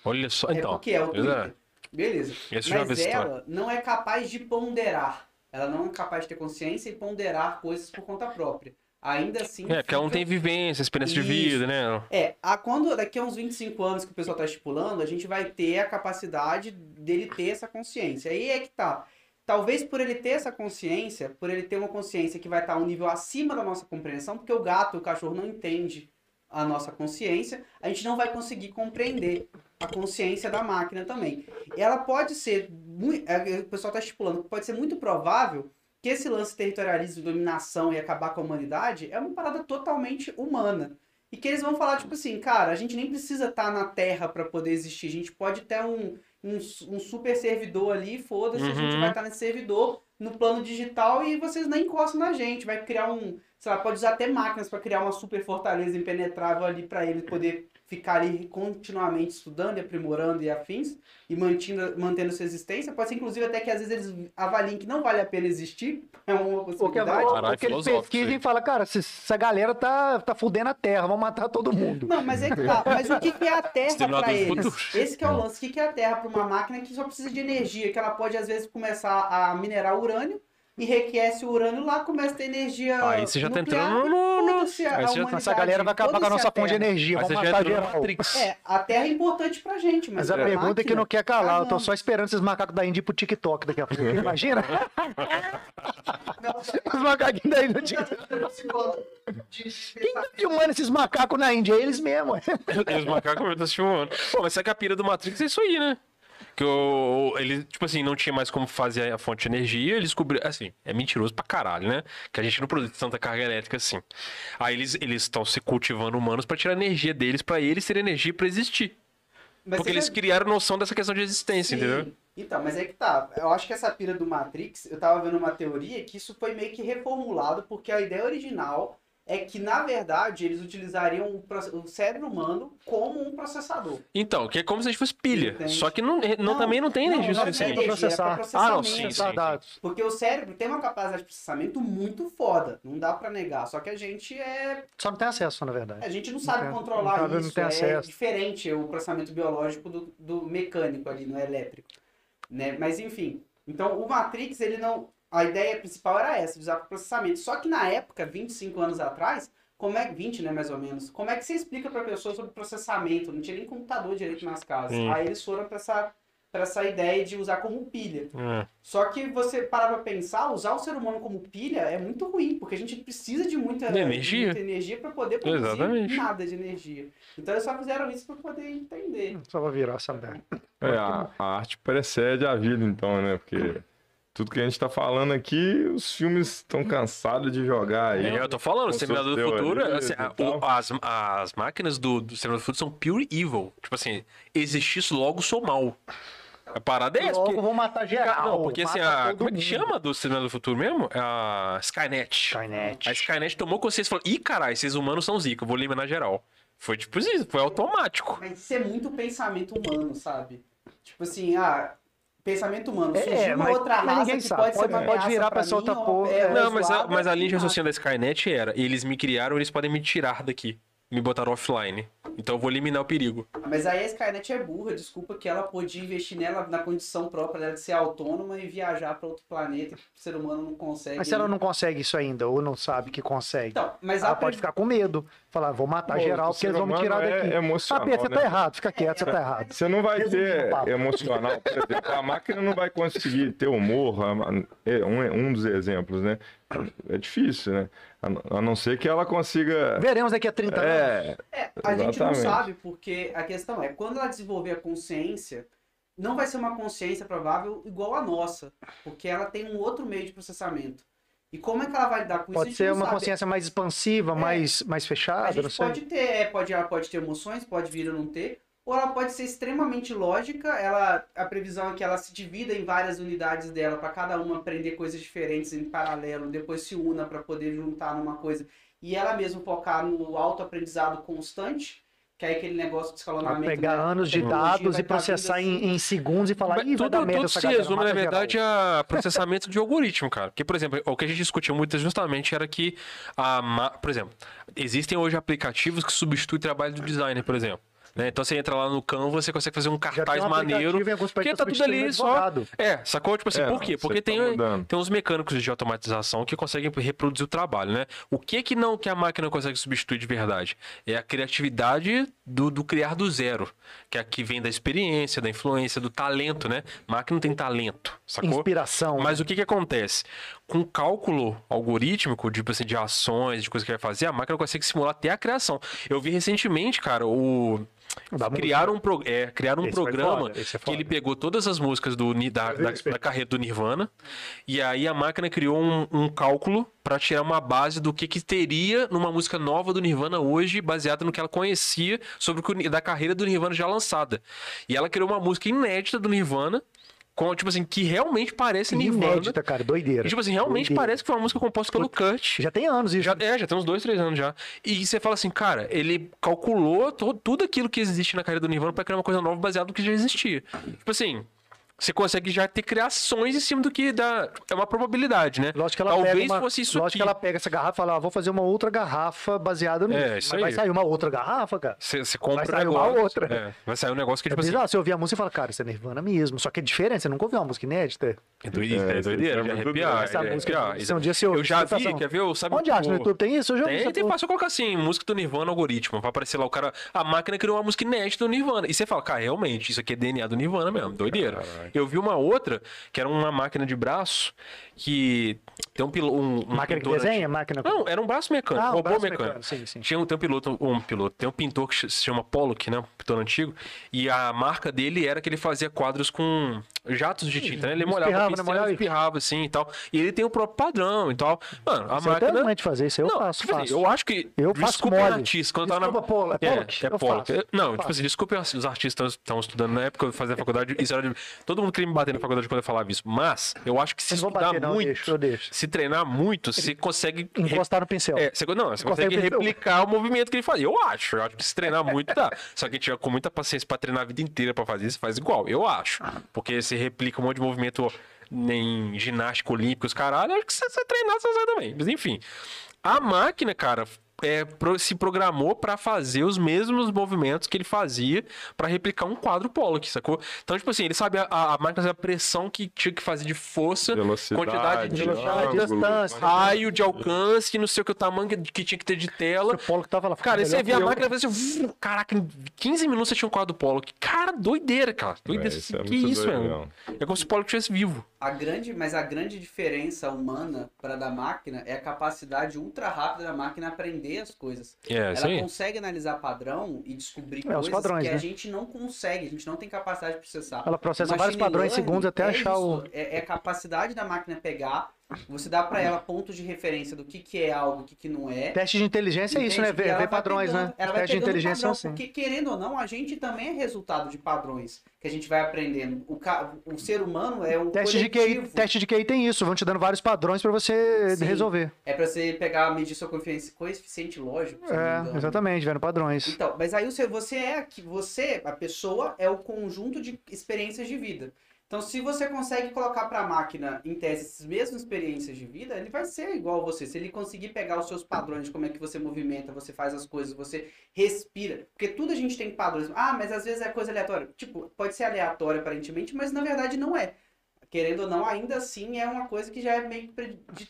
Olha só, é então. porque é o é. Twitter. Beleza. Esse Mas ela não é capaz de ponderar. Ela não é capaz de ter consciência e ponderar coisas por conta própria. Ainda assim. É, porque ela não tem vivência, experiência de Isso. vida, né? É, a, quando daqui a uns 25 anos que o pessoal está estipulando, a gente vai ter a capacidade dele ter essa consciência. Aí é que tá. Talvez por ele ter essa consciência, por ele ter uma consciência que vai estar um nível acima da nossa compreensão, porque o gato, o cachorro não entende a nossa consciência, a gente não vai conseguir compreender a consciência da máquina também. Ela pode ser, mui- é, o pessoal está estipulando, que pode ser muito provável que esse lance de territorialismo, dominação e acabar com a humanidade é uma parada totalmente humana. E que eles vão falar, tipo assim, cara, a gente nem precisa estar na Terra para poder existir. A gente pode ter um, um, um super servidor ali, foda-se, a gente Uhum. vai estar nesse servidor no plano digital e vocês nem encostam na gente. Vai criar um. Sei lá, pode usar até máquinas para criar uma super fortaleza impenetrável ali para ele poder ficar ali continuamente estudando e aprimorando e afins e mantendo, mantendo sua existência. Pode ser, inclusive, até que às vezes eles avaliem que não vale a pena existir. É uma Porque, possibilidade. Caralho, o que eles filosófico pesquisam isso e falam, cara, se- essa galera tá, tá fudendo a terra, vamos matar todo mundo. Não, mas é que tá. Mas o que, que é a Terra para eles? futuro. Esse que é o lance. O que, que é a Terra para uma máquina que só precisa de energia, que ela pode às vezes começar a minerar urânio, enriquece o urânio lá, começa a ter energia. Aí você já tá nuclear, entrando e no- no- aí você já tá- Essa galera vai acabar com a nossa fonte de energia. Aí Vamos você já matar geral. Matrix. É, a Terra é importante pra gente, mas, Mas a pergunta é que não quer calar. Eu tô só esperando esses macacos da Índia ir pro TikTok daqui a pouco. Imagina? Os macaquinhos da Índia no TikTok. Quem tá filmando esses macacos na Índia? É eles mesmo. Os macacos estão se filmando. Pô, mas será que a pira do Matrix é isso aí, né? Que o, ele, tipo assim, não tinha mais como fazer a fonte de energia, eles descobriram. Assim, é mentiroso pra caralho, né? Que a gente não produz tanta carga elétrica assim. Aí eles eles estão se cultivando humanos pra tirar energia deles, pra eles terem energia pra existir. Mas Porque eles já- criaram noção dessa questão de existência, Sim. entendeu? Então, mas é que tá. Eu acho que essa pira do Matrix, eu tava vendo uma teoria que isso foi meio que reformulado, porque a ideia original é que, na verdade, eles utilizariam o, cérebro humano como um processador. Então, que é como se a gente fosse pilha. Entende. Só que não, não, Não, também não tem não, energia não suficiente. energia. processar. é pra Ah, não, processamento. sim, sim. dados. Porque o cérebro tem uma capacidade de processamento muito foda, não dá pra negar. Só que a gente é Só não tem acesso, na verdade. A gente não sabe tem- controlar não sabe, não isso, tem é acesso. diferente o processamento biológico do, do mecânico ali, no elétrico, né? Mas enfim, então o Matrix, ele não... A ideia principal era essa, de usar para processamento. Só que na época, 25 anos atrás, como é 20, né, mais ou menos, como é que você explica para pessoa sobre processamento? Não tinha nem computador direito nas casas. Sim. Aí eles foram para essa, pra essa ideia de usar como pilha. É. Só que você parar pra pensar, usar o ser humano como pilha é muito ruim, porque a gente precisa de muita De energia. muita energia para poder produzir Exatamente. nada de energia. Então eles só fizeram isso para poder entender. Só vai virar essa merda. É, a, a arte precede a vida, então, né? Porque tudo que a gente tá falando aqui, os filmes estão cansados de jogar aí. É, eu tô falando, o Com Exterminador do Futuro, assim, a- o- as, as máquinas do, do Exterminador do Futuro são pure evil. Tipo assim, existisse logo, sou mal. A parada é essa. Logo Porque, vou matar geral. não, porque assim, a, como é que mundo. chama do Exterminador do Futuro mesmo? É a Skynet. Skynet. A Skynet tomou consciência e falou: ih, caralho, esses humanos são zica, eu vou eliminar geral. Foi tipo isso, foi automático. Mas isso é muito pensamento humano, sabe? Tipo assim, ah, pensamento humano. É, Surgiu uma mas- outra mas raça que sabe. pode, ser Pode- uma pode ameaça virar pra pra essa outra porra. é, Não, ou mas a, mas a linha de raciocínio da Skynet era: eles me criaram, eles podem me tirar daqui. Me botaram offline. Então eu vou eliminar o perigo. Mas aí a Skynet é burra, desculpa que ela podia investir nela na condição própria dela de ser autônoma e viajar para outro planeta que o ser humano não consegue. Mas se ela não consegue isso ainda, ou não sabe que consegue, Então, mas ela a pode ficar com medo. Falar, vou matar Pô, geral porque eles vão me tirar é daqui. emocional, Ah, você né? tá errado, fica quieto, você tá errado. Você não vai ter emocional, por exemplo, a máquina não vai conseguir ter humor, é um, um dos exemplos, né? É difícil, né? A, a não ser que ela consiga. Veremos daqui a 30 anos. É, É, a gente não Exatamente. sabe, porque a questão é, quando ela desenvolver a consciência, não vai ser uma consciência provável igual a nossa, porque ela tem um outro meio de processamento. E como é que ela vai lidar com isso? a Pode ser uma sabe. consciência mais expansiva, É. mais, mais A fechada, não gente sei. pode ter, é, pode, ela pode ter emoções, pode vir ou não ter, ou ela pode ser extremamente lógica, ela, a previsão é que ela se divida em várias unidades dela, para cada uma aprender coisas diferentes em paralelo, depois se una para poder juntar numa coisa, e ela mesma focar no autoaprendizado constante, que é aquele negócio de Vai escalonamento. pegar né? anos de dados vai e processar vindo assim. em, em segundos e falar, Mas vai tudo, merda tudo essa se resume, na mata geral." verdade, a processamento de algoritmo, cara. Porque, por exemplo, o que a gente discutiu muito justamente era que, a, por exemplo, existem hoje aplicativos que substituem o trabalho do designer, por exemplo. Né? Então você entra lá no Canva, você consegue fazer um cartaz um maneiro. Porque tá tudo ali só. É, sacou? Tipo assim, É, por quê? Porque tá tem, mudando. tem uns mecânicos de automatização que conseguem reproduzir o trabalho, né? O que que não que a máquina consegue substituir de verdade? É a criatividade do, do criar do zero, que é a que vem da experiência, da influência, do talento, né? máquina não tem talento, sacou? Inspiração. Mas o que que acontece? Com cálculo algorítmico, tipo assim, de ações, de coisas que vai fazer, a máquina consegue simular até a criação. Eu vi recentemente, cara, o... Criaram um, pro... é, criaram um Esse programa é que ele pegou todas as músicas do, da, da, da carreira do Nirvana e aí a máquina criou um, um cálculo para tirar uma base do que, que teria numa música nova do Nirvana hoje, baseada no que ela conhecia sobre o que da carreira do Nirvana já lançada. E ela criou uma música inédita do Nirvana, com, tipo assim, que realmente parece Nirvana. Inédita, cara, doideira. E, tipo assim, realmente Doideira. parece que foi uma música composta pelo Kurt. Já tem anos isso. Já, é, já tem uns dois, três anos já. E você fala assim, cara, ele calculou to- tudo aquilo que existe na carreira do Nirvana pra criar uma coisa nova baseada no que já existia. Tipo assim, você consegue já ter criações em cima do que dá. É uma probabilidade, né? Lógico que ela Talvez pega uma, fosse isso lógico que aqui. ela pega essa garrafa e fala, ah, vou fazer uma outra garrafa baseada nisso. É, isso Mas vai aí. sair uma outra garrafa, cara. Você, compra Vai sair um uma outra. é, vai sair um negócio que, É tipo assim, bizarro, você ouvir a música e fala, cara, isso é Nirvana mesmo. Só que é diferente, você nunca ouviu uma música inédita. é doideira, É, é, aí doideira, é muito arrepiar. Essa é música, arrepiar. se um dia você ouve, Eu já vi, quer ver? Sabe, Onde acha? No YouTube tem isso? Eu já Tem, essa tem fácil colocar assim, música do Nirvana algoritmo. Vai aparecer lá o cara. A máquina criou uma música inédita do Nirvana. E você fala, cara, realmente, isso aqui é DNA do Nirvana mesmo. Doideira. Eu vi uma outra, que era uma máquina de braço, que tem um piloto. Um, um Máquina que desenha? antigo- Máquina... Não, era um braço mecânico, Ah, um robô mecânico. mecânico, sim, sim. Tinha um, tem um piloto, um piloto, tem um pintor que se chama Pollock, né? Um pintor antigo. E a marca dele era que ele fazia quadros com jatos de tinta, né? Ele molhava Espirrava, né? pincel, Molhava espirrava assim e tal. E ele tem o próprio padrão e tal. Mano, a Você até máquina. de fazer isso, eu não, faço, tipo assim, faço. eu acho que. Eu faço desculpa mole. artista. Quando eu tava Desculpa, Polo- é é, Pollock? é Eu Pollock. faço. Não, Eu tipo faço. assim, desculpa os artistas que estavam estudando na época, eu fazia faculdade. Isso era de... Todo mundo queria me bater na faculdade quando eu falava isso. Mas, eu acho que se Eu não não, eu muito, deixo, eu deixo. se treinar muito, você consegue. Encostar no pincel. É, você, não, você Consegue replicar o movimento que ele fazia. Eu acho. Eu acho que se treinar muito dá. Só que tiver com muita paciência pra treinar a vida inteira pra fazer, você faz igual. Eu acho. Porque você replica um monte de movimento em ginástica olímpica, os caralho, acho que se você treinar, você vai também. Mas enfim. A máquina, cara. É, pro- se programou pra fazer os mesmos movimentos que ele fazia pra replicar um quadro Pollock, sacou? Então, tipo assim, ele sabe a, a máquina sabe a pressão que tinha que fazer de força, Velocidade, quantidade de velocidade, distância. raio de alcance, não sei o que, o tamanho que, que tinha que ter de tela. O que tava lá. Cara, você via a máquina e fazia assim, caraca, em 15 minutos você tinha um quadro Polo. Cara, doideira, cara. Doideira. É, isso é que muito isso, doido mesmo. É como se o Polo estivesse vivo. A grande, mas a grande diferença humana para da máquina é a capacidade ultra rápida da máquina aprender as coisas. É, Ela aí. consegue analisar padrão e descobrir É, os coisas padrões, que né? a gente não consegue, a gente não tem capacidade de processar. Ela processa Machine vários padrões em learning segundos até é achar o. isso, É, é a capacidade da máquina pegar, você dá para ela pontos de referência do que, que é algo, o que, que não é. Teste de inteligência é isso, né? Entende? Ver, ver vai padrões, pegando- né? Ela vai Teste de inteligência padrão, são assim. porque querendo ou não, a gente também é resultado de padrões que a gente vai aprendendo. O, ca- o ser humano é um Teste de, QI, teste de QI tem isso, vão te dando vários padrões pra você Sim. resolver. É para você pegar, medir seu coeficiente, coeficiente lógico. É, exatamente, vendo padrões. Então, mas aí você, você é aqui, você, a pessoa, é o conjunto de experiências de vida. Então, se você consegue colocar para a máquina, em tese, essas mesmas experiências de vida, ele vai ser igual a você. Se ele conseguir pegar os seus padrões de como é que você movimenta, você faz as coisas, você respira. Porque tudo a gente tem padrões. Ah, mas às vezes é coisa aleatória. Tipo, pode ser aleatório aparentemente, mas na verdade não é. Querendo ou não, ainda assim é uma coisa que já é meio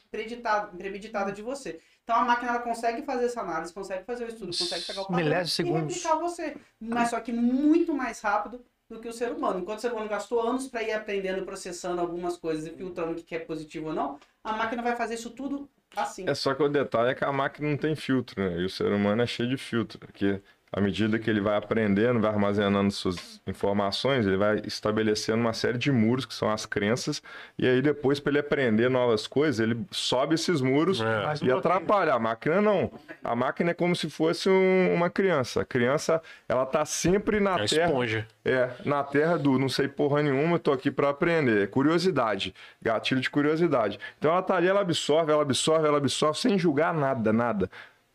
preditada, premeditada de você. Então a máquina ela consegue fazer essa análise, consegue fazer o estudo, consegue pegar o padrão e segundos. replicar você. Mas só que muito mais rápido do que o ser humano. Enquanto o ser humano gastou anos para ir aprendendo, processando algumas coisas e filtrando o que é positivo ou não, a máquina vai fazer isso tudo assim. É só que o detalhe é que a máquina não tem filtro, né? E o ser humano é cheio de filtro. Porque à medida que ele vai aprendendo, vai armazenando suas informações, ele vai estabelecendo uma série de muros, que são as crenças, e aí depois, para ele aprender novas coisas, ele sobe esses muros É. E atrapalha. A máquina não. A máquina é como se fosse um- uma criança. A criança, ela tá sempre na É terra. esponja. É, na terra do não sei porra nenhuma, tô aqui pra aprender. Curiosidade, gatilho de curiosidade. Então ela tá ali, ela absorve, ela absorve, ela absorve, sem julgar nada, nada.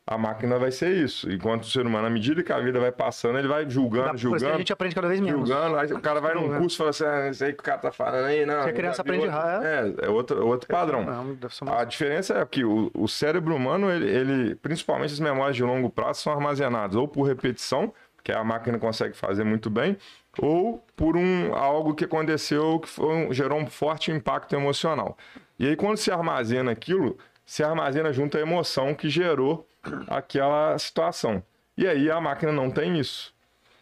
A máquina vai ser isso. Enquanto o ser humano, à medida que a vida vai passando, ele vai julgando, que a julgando, gente aprende cada vez menos. julgando. Aí o cara vai num Julgando. curso e fala assim: ah, isso aí que o cara tá falando aí, não. Se a criança aprende outro- rápido. É, é outro, outro padrão. Não, A diferença é que o, o cérebro humano, ele, ele- principalmente as memórias de longo prazo, são armazenadas ou por repetição, que a máquina consegue fazer muito bem, ou por um algo que aconteceu que foi gerou um forte impacto emocional. E aí, quando se armazena aquilo, se armazena junto a emoção que gerou aquela situação. E aí a máquina não tem isso.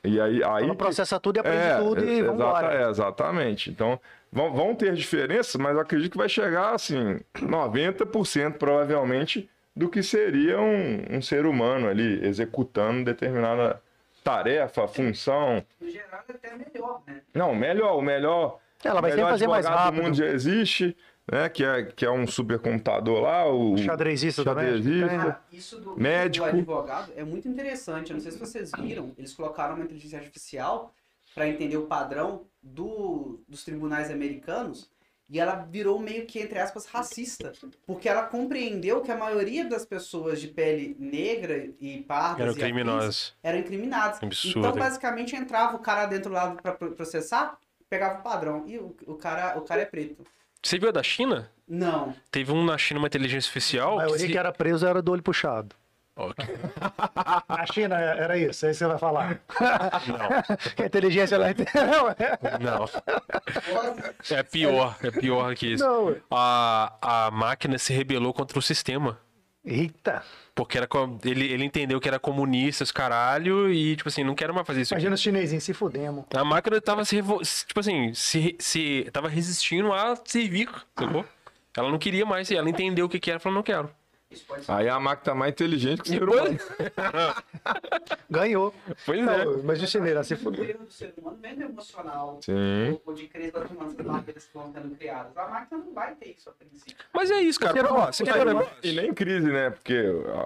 E aí, aí Ela que- processa tudo e aprende é, tudo e exata- vambora. é, exatamente. Então, vão, vão ter diferenças, mas eu acredito que vai chegar, assim, 90% provavelmente do que seria um, um ser humano ali executando determinada tarefa, função. No geral, é até melhor, né? Não, melhor, o melhor. Ela vai o sempre melhor fazer mais rápido. do mundo já existe, né? Que é, que é um supercomputador lá, o Xadrezista também? xadrezista. Tem. Cara, isso do, Médico. do advogado é muito interessante. Eu não sei se vocês viram, eles colocaram uma inteligência artificial para entender o padrão do, dos tribunais americanos e ela virou meio que, entre aspas, racista. Porque ela compreendeu que a maioria das pessoas de pele negra e pardas Eram afins criminosos. eram incriminados. Absurdo, então, basicamente, entrava o cara dentro lá para processar, pegava o padrão. E o, o, cara, o cara é preto. Você viu a da China? Não. Teve um na China, uma inteligência A artificial. que maioria se- que era preso era do olho puxado. Ok. Na China era isso, aí você vai falar. Não, Que a inteligência lá. não. É pior, é pior que isso. Não. A, a máquina se rebelou contra o sistema. Eita. Porque era, ele, ele entendeu que era comunista, os caralho, e, tipo assim, não quero mais fazer isso. aqui. Imagina os chinesinhos se fudemos. A máquina tava se, tipo assim, se, se tava resistindo a servir, sacou? Ela não queria mais, e ela entendeu o que que era, falou, não quero. Aí a máquina tá mais inteligente que o ser humano. Ganhou. Pois é. Não, mas o chinês se O fudeu. erro do ser humano, mesmo emocional, Sim. ou de crença das humanas máquinas que vão sendo criadas, a máquina não vai ter isso a princípio. Mas é isso, cara. Você- Ó, você você- quer ver um negócio? E nem crise, né? Porque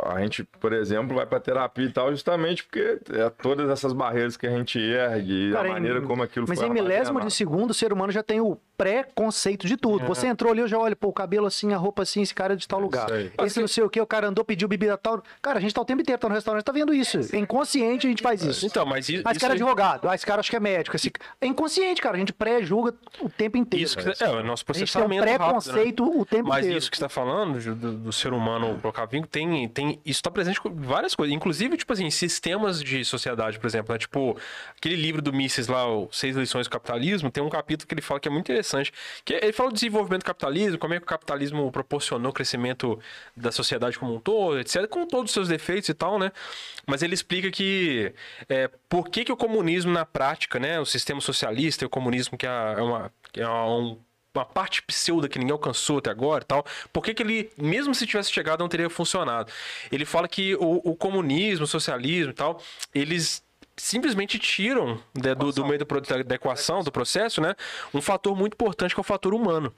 a gente, por exemplo, vai pra terapia e tal, justamente porque é todas essas barreiras que a gente ergue Cara, a em- maneira como aquilo Mas foi em milésimo de segundo, o ser humano já tem o pré-conceito de tudo. Você entrou ali, eu já olho, pô, o cabelo assim, a roupa assim, esse cara é de tal lugar. isso aí. Esse não sei o que, o cara andou, pediu bebida tal. Cara, a gente tá o tempo inteiro, tá no restaurante, tá vendo isso. É inconsciente a gente faz isso. Então, mas isso, Ah, esse cara é advogado, ah, esse cara acho que é médico. Esse... É inconsciente, cara. A gente pré-julga o tempo inteiro. Isso que, é, o nosso a gente tem um processamento rápido, né? preconceito o tempo Mas inteiro. isso que você está falando, do, do ser humano colocar vínculo, tem, tem, isso está presente com várias coisas. Inclusive, tipo assim, sistemas de sociedade, por exemplo. Né? Tipo, aquele livro do Mises lá, o Seis Lições do Capitalismo, tem um capítulo que ele fala que é muito interessante. Que ele fala do desenvolvimento do capitalismo, como é que o capitalismo proporcionou o crescimento da sociedade como um todo, etc. Com todos os seus defeitos e tal, né? Mas ele explica que é, por que, que o comunismo, na prática, né? O sistema socialista e o comunismo, que é uma, que é um uma parte pseudo que ninguém alcançou até agora e tal, por que, que ele, mesmo se tivesse chegado, não teria funcionado? Ele fala que o, o comunismo, o socialismo e tal, eles simplesmente tiram né, do, do meio do, da, da equação, do processo, né, um fator muito importante que é o fator humano.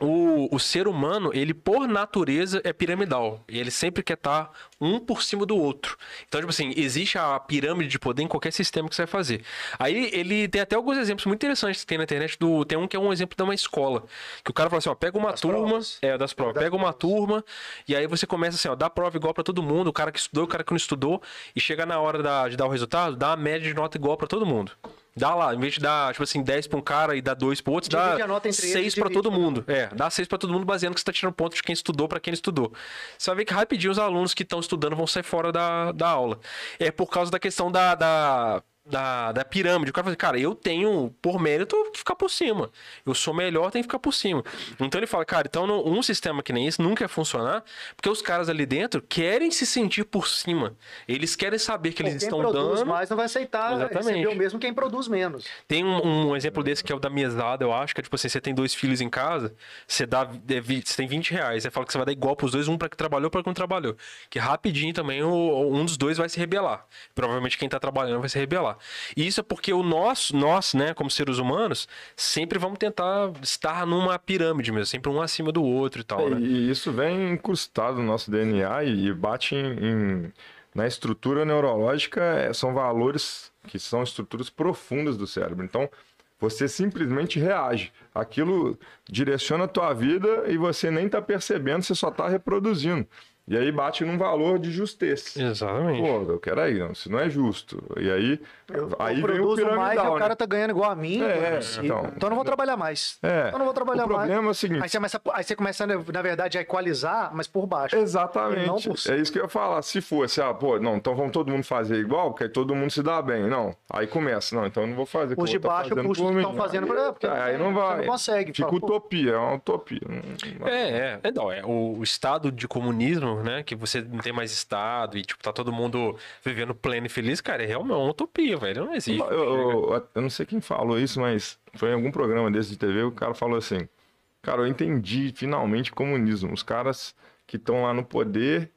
O, o ser humano, ele por natureza é piramidal. E ele sempre quer estar um por cima do outro. Então, tipo assim, existe a pirâmide de poder em qualquer sistema que você vai fazer. Aí ele tem até alguns exemplos muito interessantes que tem na internet. Do, tem um que é um exemplo de uma escola. Que o cara fala assim: ó, pega uma Das turma. provas. É, das provas. Das Pega uma turma, e aí você começa assim, ó, dá prova igual pra todo mundo, o cara que estudou, o cara que não estudou, e chega na hora da- de dar o resultado, dá uma média de nota igual pra todo mundo. Dá lá, em vez de dar, tipo assim, 10 pra um cara e dar 2 pro outro, Divide dá a nota entre eles 6 e pra todo pra mundo. É, dá 6 pra todo mundo baseando que você tá tirando ponto de quem estudou pra quem não estudou. Você vai ver que rapidinho os alunos que estão estudando vão sair fora da, da aula. É por causa da questão da, da, da, da pirâmide. O cara fala assim, cara, eu tenho, por mérito, que ficar por cima. Eu sou melhor, tenho que ficar por cima. Então ele fala, cara, então um sistema que nem esse nunca ia funcionar, porque os caras ali dentro querem se sentir por cima. Eles querem saber que Pô, eles quem estão produz dando. mais não vai aceitar Exatamente. receber o mesmo quem produz menos. Tem um, um exemplo desse que é o da mesada, eu acho, que é tipo assim, você tem dois filhos em casa, você dá, é você tem 20 reais, você fala que você vai dar igual pros dois, um pra que trabalhou, para que não trabalhou. Que rapidinho também o- um dos dois vai se rebelar. Provavelmente quem tá trabalhando vai se rebelar. E isso é porque o nosso, nós, né, como seres humanos, sempre vamos tentar estar numa pirâmide mesmo, sempre um acima do outro e tal, né? E isso vem incrustado no nosso DNA e, e bate em, em- na estrutura neurológica, é, são valores que são estruturas profundas do cérebro. Então, você simplesmente reage. Aquilo direciona a tua vida e você nem está percebendo, você só está reproduzindo. E aí bate num valor de justeza. Exatamente. Pô, eu quero aí, não, isso não é justo. E aí, Eu, aí eu vem o produzo mais e o cara né? tá ganhando igual a mim. É, e- então. então eu não vou trabalhar mais. É, Eu não vou trabalhar o mais. problema é o seguinte, Aí você, começa, aí você começa, na verdade, a equalizar, mas por baixo. Exatamente. Não por cima. É isso que eu ia falar. Se fosse, ah, pô, não, então vamos todo mundo fazer igual, porque aí todo mundo se dá bem. Não. Aí começa, não, então eu não vou fazer. Os o de tá baixo fazendo puxam os que estão fazendo pra- porque aí não vai. você não consegue. Fica Fala, utopia, é uma utopia. Não- não- É, é, é, não, é o, o estado de comunismo, né? Que você não tem mais estado e, tipo, tá todo mundo vivendo pleno e feliz, cara, é realmente uma utopia, velho. Não existe. Eu, eu- eu não sei quem falou isso, mas foi em algum programa desse de TV, o cara falou assim: Cara, eu entendi finalmente comunismo. Os caras que estão lá no poder,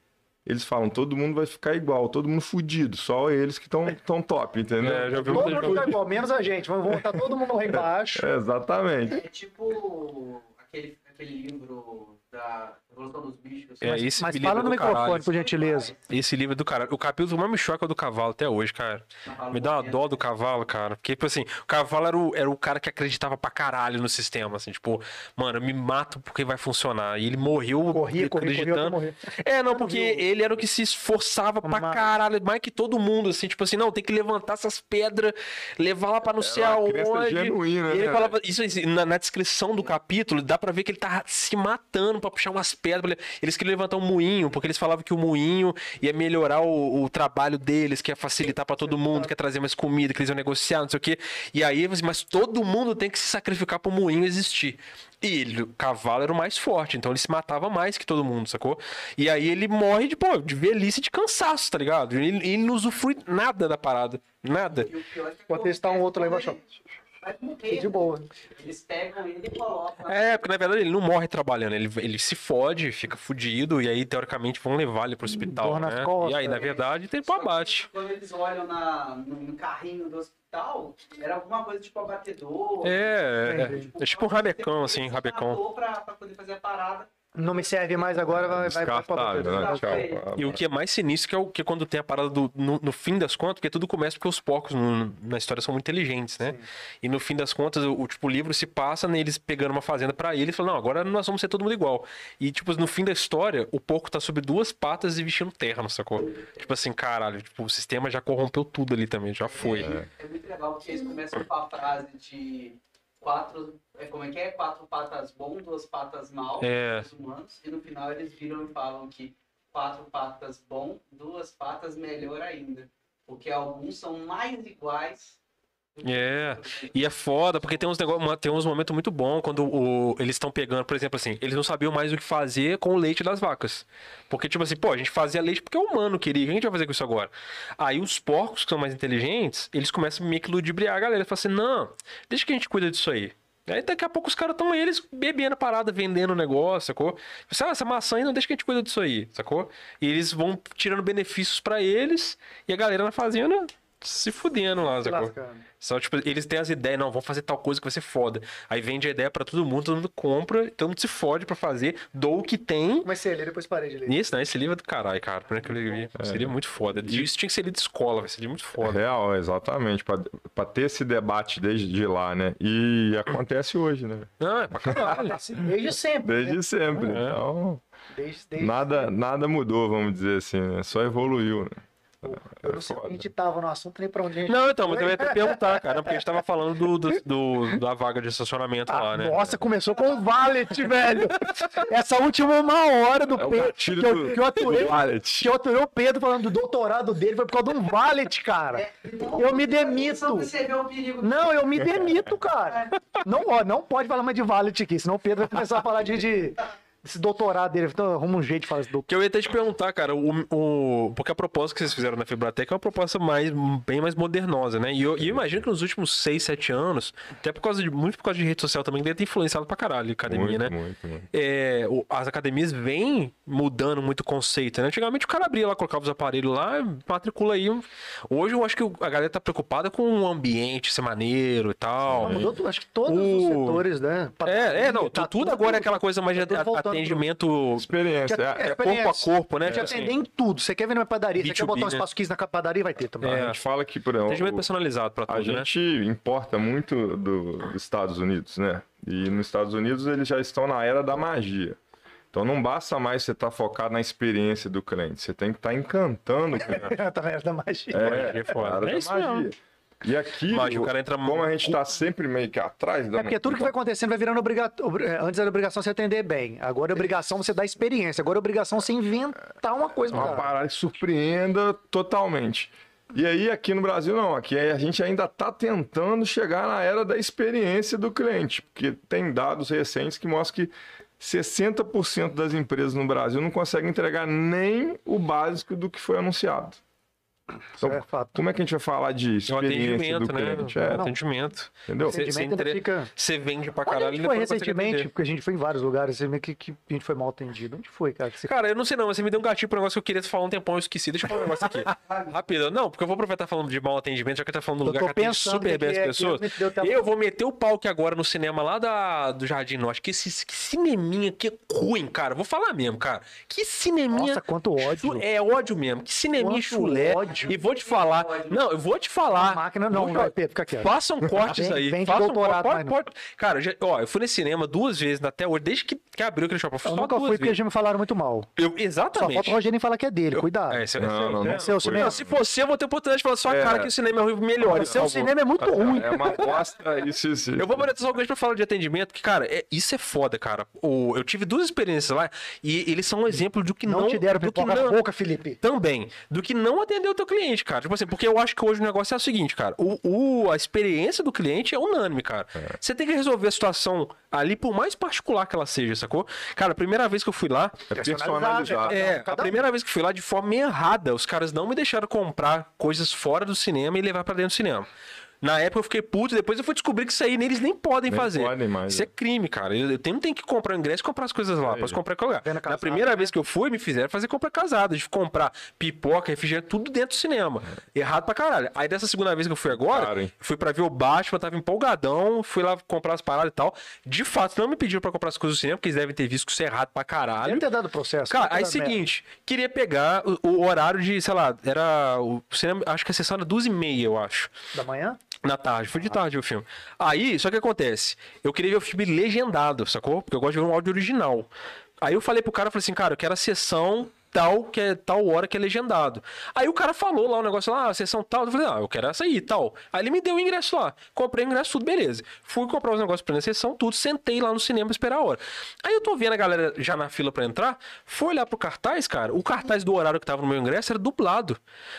eles falam, todo mundo vai ficar igual, todo mundo fudido, só eles que estão tão top, entendeu? É, já vi Todo mundo gente fica igual, menos a gente. Vamos botar todo mundo lá embaixo. É, exatamente. É tipo aquele, aquele livro da Dos bichos. É, esse Mas livro fala é no do microfone, caralho. por gentileza. Esse livro é do caralho. O capítulo mais me choca é o do cavalo até hoje, cara. Me dá uma dó do cavalo, cara. Porque, tipo assim, o cavalo era o, era o cara que acreditava pra caralho no sistema, assim, tipo, mano, eu me mato porque vai funcionar. E ele morreu Corria, corria, corria acreditando. morrer. É, não, porque ele era o que se esforçava pra Mas- caralho, mais que todo mundo, assim, tipo assim, não, tem que levantar essas pedras, levar lá pra não sei uma crença aonde. genuína, e ele né, falava, isso assim, na, na descrição do capítulo, dá pra ver que ele tá se matando pra puxar umas pedras. Eles queriam levantar um moinho, porque eles falavam que o moinho ia melhorar o, o trabalho deles, que ia facilitar pra todo mundo, que ia trazer mais comida, que eles iam negociar, não sei o quê. E aí, mas todo mundo tem que se sacrificar pro moinho existir. E ele, o cavalo era o mais forte, então ele se matava mais que todo mundo, sacou? E aí ele morre de, pô, de velhice e de cansaço, tá ligado? Ele, ele não usufrui nada da parada. Nada. E o pior é que Vou testar um outro lá embaixo, morrer. De boa. Eles pegam ele e colocam. É, porque na verdade ele não morre trabalhando, ele, ele se fode, fica fudido, e aí teoricamente vão levar ele pro hospital, né? costas. E aí, na verdade, tem pro abate. Quando eles olham na, no, no carrinho do hospital, era alguma coisa tipo abatedor. É, é, Entendi. é tipo um rabecão, assim, rabecão. Pra, pra poder fazer a parada. Não me serve mais agora, vai, vai, pra né? Tchau. é. E o que é mais sinistro que é o que é quando tem a parada do. No, no fim das contas, porque tudo começa porque os porcos no- na história são muito inteligentes, né? E no fim das contas, o, o, tipo, o livro se passa neles pegando uma fazenda pra eles e falando, não, agora nós vamos ser todo mundo igual. E, tipo, no fim da história, o porco tá sobre duas patas e vestindo terra, não sacou? Tipo assim, caralho, tipo, o sistema já corrompeu tudo ali também, já foi. É muito legal porque eles começam com a frase de quatro. É, como é que é? Quatro patas bom, duas patas mal, É. os humanos. E no final eles viram e falam que quatro patas bom, duas patas melhor ainda. Porque alguns são mais iguais. É. E é foda, porque tem uns, negócio, tem uns momentos muito bons quando o- eles estão pegando, por exemplo, assim, eles não sabiam mais o que fazer com o leite das vacas. Porque, tipo assim, pô, a gente fazia leite porque o humano queria. O que a gente vai fazer com isso agora? Aí os porcos, que são mais inteligentes, eles começam meio que ludibriar a galera. Eles falam assim, não, deixa que a gente cuida disso aí. Aí daqui a pouco os caras estão eles bebendo a parada, vendendo o negócio, sacou? Você, ah, essa maçã aí, não deixa que a gente cuida disso aí, sacou? E eles vão tirando benefícios pra eles e a galera na fazenda se fudendo lá, sacou? Só, tipo, eles têm as ideias, não, vamos fazer tal coisa que vai ser foda. Aí vende a ideia pra todo mundo, todo mundo compra, todo mundo se fode pra fazer, dou o que tem. Comecei a ler, depois parei de ler. E esse, né? Esse livro é do caralho, cara. Primeiro que eu li, seria muito foda. Isso tinha que ser lido de escola, vai seria muito foda. Real, exatamente. Pra, pra ter esse debate desde de lá, né? E acontece hoje, né? Não, é pra caralho. Desde sempre. né? Desde sempre. É. Então, Desde, desde nada, nada mudou, vamos dizer assim, né? Só evoluiu, né? Eu não sei onde a gente tava no assunto, nem pra onde a gente Não, então, mas eu ia até perguntar, cara, porque a gente tava falando do, do, do- da vaga de estacionamento Ah, lá, né? Nossa, começou com o Valet, velho. Essa última uma hora do É Pedro. Que eu, do- que eu aturei, que eu aturei o Pedro falando do doutorado dele, foi por causa de um Valet, cara. Eu me demito. Não, eu me demito, cara. Não, ó, não pode falar mais de Valet aqui, senão o Pedro vai começar a falar de, de esse doutorado dele. Então, arruma um jeito de falar esse doutorado. Que eu ia até te perguntar, cara, o, o- porque a proposta que vocês fizeram na Fibratec é uma proposta mais, bem mais modernosa, né? E eu, e eu imagino que nos últimos 6, 7 anos, até por causa de, muito por causa de rede social também, deve ter influenciado pra caralho a academia, muito, né? muito, muito. É, o- as academias vêm mudando muito o conceito, né? Antigamente o cara abria lá, colocava os aparelhos lá, matricula aí. Hoje eu acho que a galera tá preocupada com o ambiente ser maneiro e tal. Ah, Mudou tudo, acho que todos os O- setores, né? É, é, não, Tá tu- tudo agora é aquela coisa mais tá a- atendimento Experiência. É, é corpo a corpo, né? Te Tipo assim, atender em tudo. Você quer ver numa padaria, você quer B2B, botar um né? espaço 15 na padaria, vai ter também. É. A gente fala que, por exemplo, atendimento personalizado pra a tudo, né? gente importa muito do- dos Estados Unidos, né? E nos Estados Unidos eles já estão na era da magia. Então não basta mais você estar focado na experiência do cliente, você tem que estar encantando o cliente. tá vendo da magia. É, é É da isso mesmo. E aqui, Magia, o cara entra como a gente está sempre meio que atrás da É porque tudo que vai acontecendo vai virando obrigatório. Antes era obrigação você atender bem. Agora é obrigação você dar experiência. Agora é obrigação você inventar uma coisa uma parada que surpreenda totalmente. E aí, aqui no Brasil, não. Aqui a gente ainda está tentando chegar na era da experiência do cliente, porque tem dados recentes que mostram que 60% das empresas no Brasil não conseguem entregar nem o básico do que foi anunciado. Então, é fato. Como é que a gente vai falar de É o experiência do atendimento, né? cliente? É, Não. Atendimento. entendeu? Você- entre- fica- Você vende pra Onde a caralho e gente foi recentemente? Porque a gente foi em vários lugares, você vê que, que a gente foi mal atendido. Onde foi, cara? você- Cara, eu não sei não, mas você me deu um gatilho pro negócio que eu queria falar um tempão, eu esqueci. Deixa eu falar um negócio aqui. Rápido. Não, porque eu vou aproveitar falando de mau atendimento, já que tá falando do Eu lugar tô que atende super bem as é- pessoas. até- Eu vou meter o pau aqui agora no cinema lá da, do Jardim Norte. Que esse que cineminha que ruim, cara. Vou falar mesmo, cara. Que cineminha. Nossa, quanto ódio. É ódio mesmo. Que cineminha Quanto chulé. ódio. E vou te falar. Não, eu vou te falar. A máquina não, Vou- vai, fica quieto. Façam cortes Vem- aí. vem façam doutorado, não. pode- Cara, eu já- ó, eu fui nesse cinema duas vezes até hoje, desde que, que abriu aquele shopping. Eu Só nunca fui porque vezes. já me falaram muito mal. Eu, Só exatamente. falta o Rogerinho falar que é dele, cuidado. É, é- Não, não, não. É seu foi. cinema. Não, se fosse eu, vou ter oportunidade de falar só, É. cara, que o cinema é ruim, melhor. O seu cinema é muito ruim. É uma aposta, isso, isso. Eu vou botar só grande pra falar de atendimento, que, cara, é- isso é foda, cara. O, eu tive duas experiências lá e eles são um exemplo do que não. Não, te deram do que pipoca não, na boca, Felipe. Também. Do que não atender o teu cliente, cara. Tipo assim, porque eu acho que hoje o negócio é o seguinte, cara. O, o- a experiência do cliente é unânime, cara. Você tem que resolver a situação ali, por mais particular que ela seja, sacou? Cara, a primeira vez que eu fui lá. É personalizado. É, a Cada um. primeira vez que fui lá, de forma errada, os caras não me deixaram comprar coisas fora do cinema e levar pra dentro do cinema. Na época eu fiquei puto, depois eu fui descobrir que isso aí eles nem podem Nem fazer. podem mais, isso é é. crime, cara. Eu eu tenho, tem que comprar o ingresso e comprar as coisas lá. Aí. Posso comprar em qualquer lugar. Na primeira né? vez que eu fui, me fizeram fazer compra casada, de comprar pipoca, refrigerante, tudo dentro do cinema. Errado pra caralho. Aí dessa segunda vez que eu fui agora, hein? fui pra ver o Batman, tava empolgadão, fui lá comprar as paradas e tal. De fato, não me pediram pra comprar as coisas do cinema, porque eles devem ter visto que isso é errado pra caralho. Deve ter dado processo. Cara, aí dado merda. seguinte, queria pegar o, o horário de, sei lá, era. O cinema, acho que a sessão era 12h30, eu acho. Da manhã? Na tarde, foi de tarde o filme. Aí, só que acontece, eu queria ver o filme legendado, sacou? Porque eu gosto de ver um áudio original. Aí eu falei pro cara, eu falei assim, cara, eu quero a sessão tal, que é tal hora que é legendado. Aí o cara falou lá o negócio lá, ah, sessão tal, eu falei, ah, eu quero essa aí, tal. Aí ele me deu o ingresso lá, comprei o ingresso, tudo beleza. Fui comprar os negócios pra ir sessão, tudo, sentei lá no cinema esperar a hora. Aí eu tô vendo a galera já na fila pra entrar, foi olhar pro cartaz, cara, o cartaz do horário que tava no meu ingresso era dublado.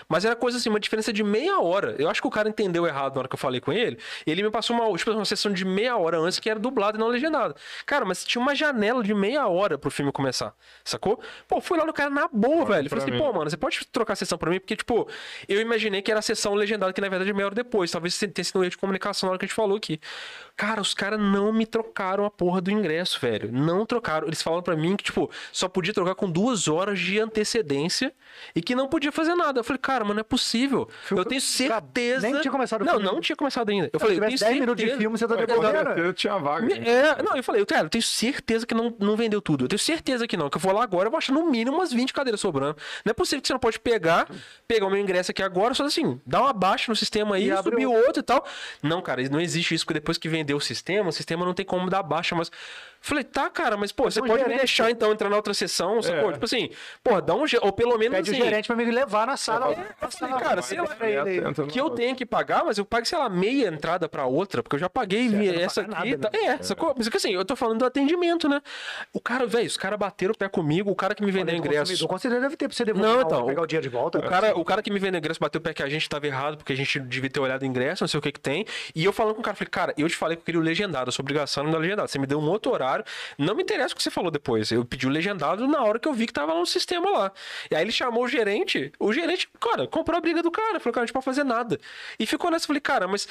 Mas era coisa assim, uma diferença de meia hora. Eu acho que o cara entendeu errado na hora que eu falei com ele. Ele me passou uma, tipo, uma sessão de meia hora antes que era dublado e não legendado. Cara, mas tinha uma janela de meia hora pro filme começar, sacou? Pô, fui lá no cara na boa, velho. Falei assim, mim. pô, mano, você pode trocar a sessão pra mim? Porque, tipo, eu imaginei que era a sessão legendada, que na verdade é meia hora depois. Talvez tenha sido um erro de comunicação na hora que a gente falou aqui. Cara, os caras não me trocaram a porra do ingresso, velho. Não trocaram. Eles falaram pra mim que, tipo, só podia trocar com duas horas de antecedência e que não podia fazer nada. Eu falei, cara, mas não é possível. Eu tenho certeza. nem tinha começado o Não, filme. não tinha começado ainda. Eu Se falei, eu tenho tivesse 10 minutos de certeza. filme, você tá devolvendo. eu tinha vaga. Me- hein? É, não, eu falei, cara, eu tenho certeza que não, não vendeu tudo. Eu tenho certeza que não. Que eu vou lá agora, eu vou achar no mínimo umas 20 cadeiras sobrando. Não é possível que você não pode pegar, pegar o meu ingresso aqui agora, só assim, dar uma baixa no sistema aí, E subir o outro. outro e tal. Não, cara, não existe isso, porque depois que vendeu o sistema, o sistema não tem como dar baixa, mas. Falei, tá, cara, mas, pô, você um pode me gerente. deixar então entrar na outra sessão, sacou? É. Tipo assim, pô, dá um. Ou pelo menos Pede o assim. gerente pra me levar na sala. Eu falei, cara, sei lá, que eu tenho que pagar, mas eu pago, sei lá, meia entrada pra outra, porque eu já paguei Certo, essa aqui. nada, tá- né? É, sacou? Mas é assim, eu tô falando do atendimento, né? O cara, velho, os caras bateram o pé comigo, o cara que me vendeu ingresso. Com certeza deve ter pra você devolver Não, então, pegar o dinheiro de volta. O cara, o cara que me vendeu ingresso bateu o pé que a gente tava errado, porque a gente devia ter olhado o ingresso, não sei o que que tem. E eu falando com o cara, falei, cara, eu te falei que eu queria o legendado, sua obrigação não é legendado. Você me deu um outro horário, não me interessa o que você falou depois. Eu pedi o legendado na hora que eu vi que tava no sistema lá. E aí ele chamou o gerente, o gerente, cara, comprou a briga do cara, falou, cara, a gente não pode fazer nada. E ficou nessa, falei, cara, mas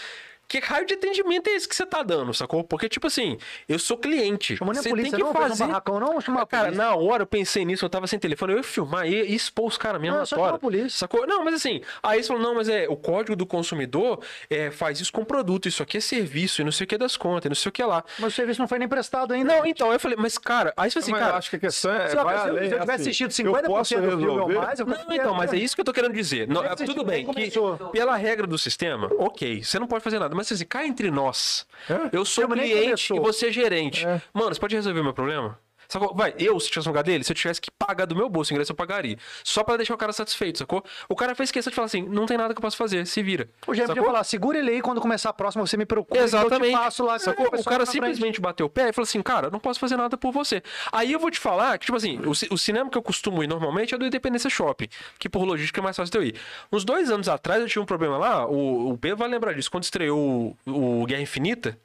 que raio de atendimento é esse que você tá dando, sacou? Porque, tipo assim, eu sou cliente. Chamou nem a Você polícia, tem que não? Fez um fazer. barracão, não? Chama a Cara, polícia. na hora eu pensei nisso, eu tava sem telefone, eu ia filmar e ia expor os caras mesmo Não, na é só tora. chamar a polícia. Sacou? Não, mas assim, aí eles falaram, não, mas é, o código do consumidor é, faz isso com produto, isso aqui é serviço, e não sei o que das contas, e não sei o que lá. Mas o serviço não foi nem prestado ainda. Não, então, eu falei, mas cara, aí você falou assim, Mas eu cara. acho que a questão é. Se vai se eu- além, se eu tivesse assim, assistido eu 50% posso do filme ou mais, eu Não, então, mas é isso que eu tô querendo dizer. Não, ser tudo bem, que pela regra do sistema, ok, você não pode fazer nada. Mas assim, cá entre nós, É? eu sou cliente e você é gerente. É. Mano, você pode resolver o meu problema? Sacou? Vai, eu, se tivesse no lugar dele, se eu tivesse que pagar do meu bolso o ingresso, eu pagaria. Só pra deixar o cara satisfeito, sacou? O cara fez questão de falar assim: não tem nada que eu possa fazer, se vira. O gerente podia falar, segura ele aí, quando começar a próxima você me procura. que Exatamente. Eu lá. Sacou? a O cara frente. simplesmente bateu o pé e falou assim, cara, não posso fazer nada por você. Aí eu vou te falar que, tipo assim, o, o cinema que eu costumo ir normalmente é do Independência Shopping, que por logística é mais fácil de eu ir. Uns dois anos atrás eu tive um problema lá, o, o Pedro vai lembrar disso, quando estreou o, o Guerra Infinita,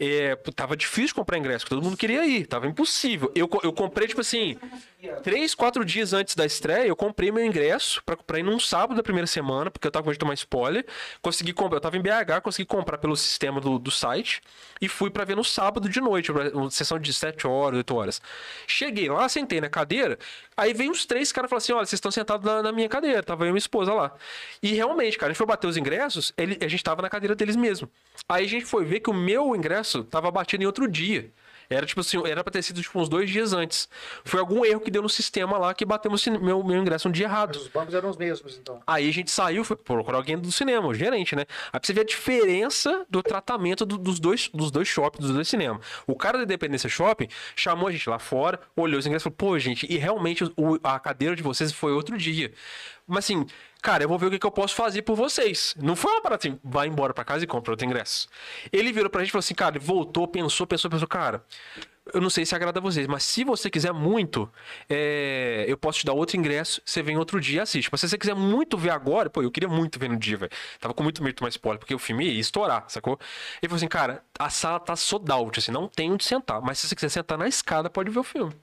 é, tava difícil comprar ingresso, todo mundo queria ir, tava impossível. Eu, eu comprei, tipo assim. Três, quatro dias antes da estreia, eu comprei meu ingresso pra, pra ir num sábado da primeira semana, porque eu tava com medo de tomar spoiler. Consegui comprar, eu tava em BH, consegui comprar pelo sistema do, do site e fui pra ver no sábado de noite, uma sessão de 7 horas, 8 horas. Cheguei lá, sentei na cadeira, aí veio uns três caras e falaram assim: olha, vocês estão sentados na, na minha cadeira, tava eu e minha esposa lá. E realmente, cara, a gente foi bater os ingressos, ele, a gente tava na cadeira deles mesmo. Aí a gente foi ver que o meu ingresso tava batido em outro dia. Era tipo assim, era pra ter sido tipo, uns dois dias antes. Foi algum erro que deu no sistema lá que bateu meu, meu, meu ingresso um dia errado. Os bancos eram os mesmos, então. Aí a gente saiu, foi procurar alguém do cinema, o gerente, né? Aí pra você ver a diferença do tratamento do- dos, dois, dos dois shoppings, dos dois cinemas. O cara da Independência Shopping chamou a gente lá fora, olhou os ingressos e falou: pô, gente, e realmente o- a cadeira de vocês foi outro dia. Mas assim, cara, eu vou ver o que, que eu posso fazer por vocês. Não foi uma parada assim, vai embora pra casa e compra outro ingresso. Ele virou pra gente e falou assim: cara, voltou, pensou, pensou, pensou, cara. Eu não sei se agrada a vocês, mas se você quiser muito, é, eu posso te dar outro ingresso, você vem outro dia e assiste. Mas se você quiser muito ver agora, pô, eu queria muito ver no dia, velho. Tava com muito medo de tomar spoiler, porque o filme ia estourar, sacou? Ele falou assim, cara, a sala tá sold out, assim, não tem onde sentar. Mas se você quiser sentar na escada, pode ver o filme.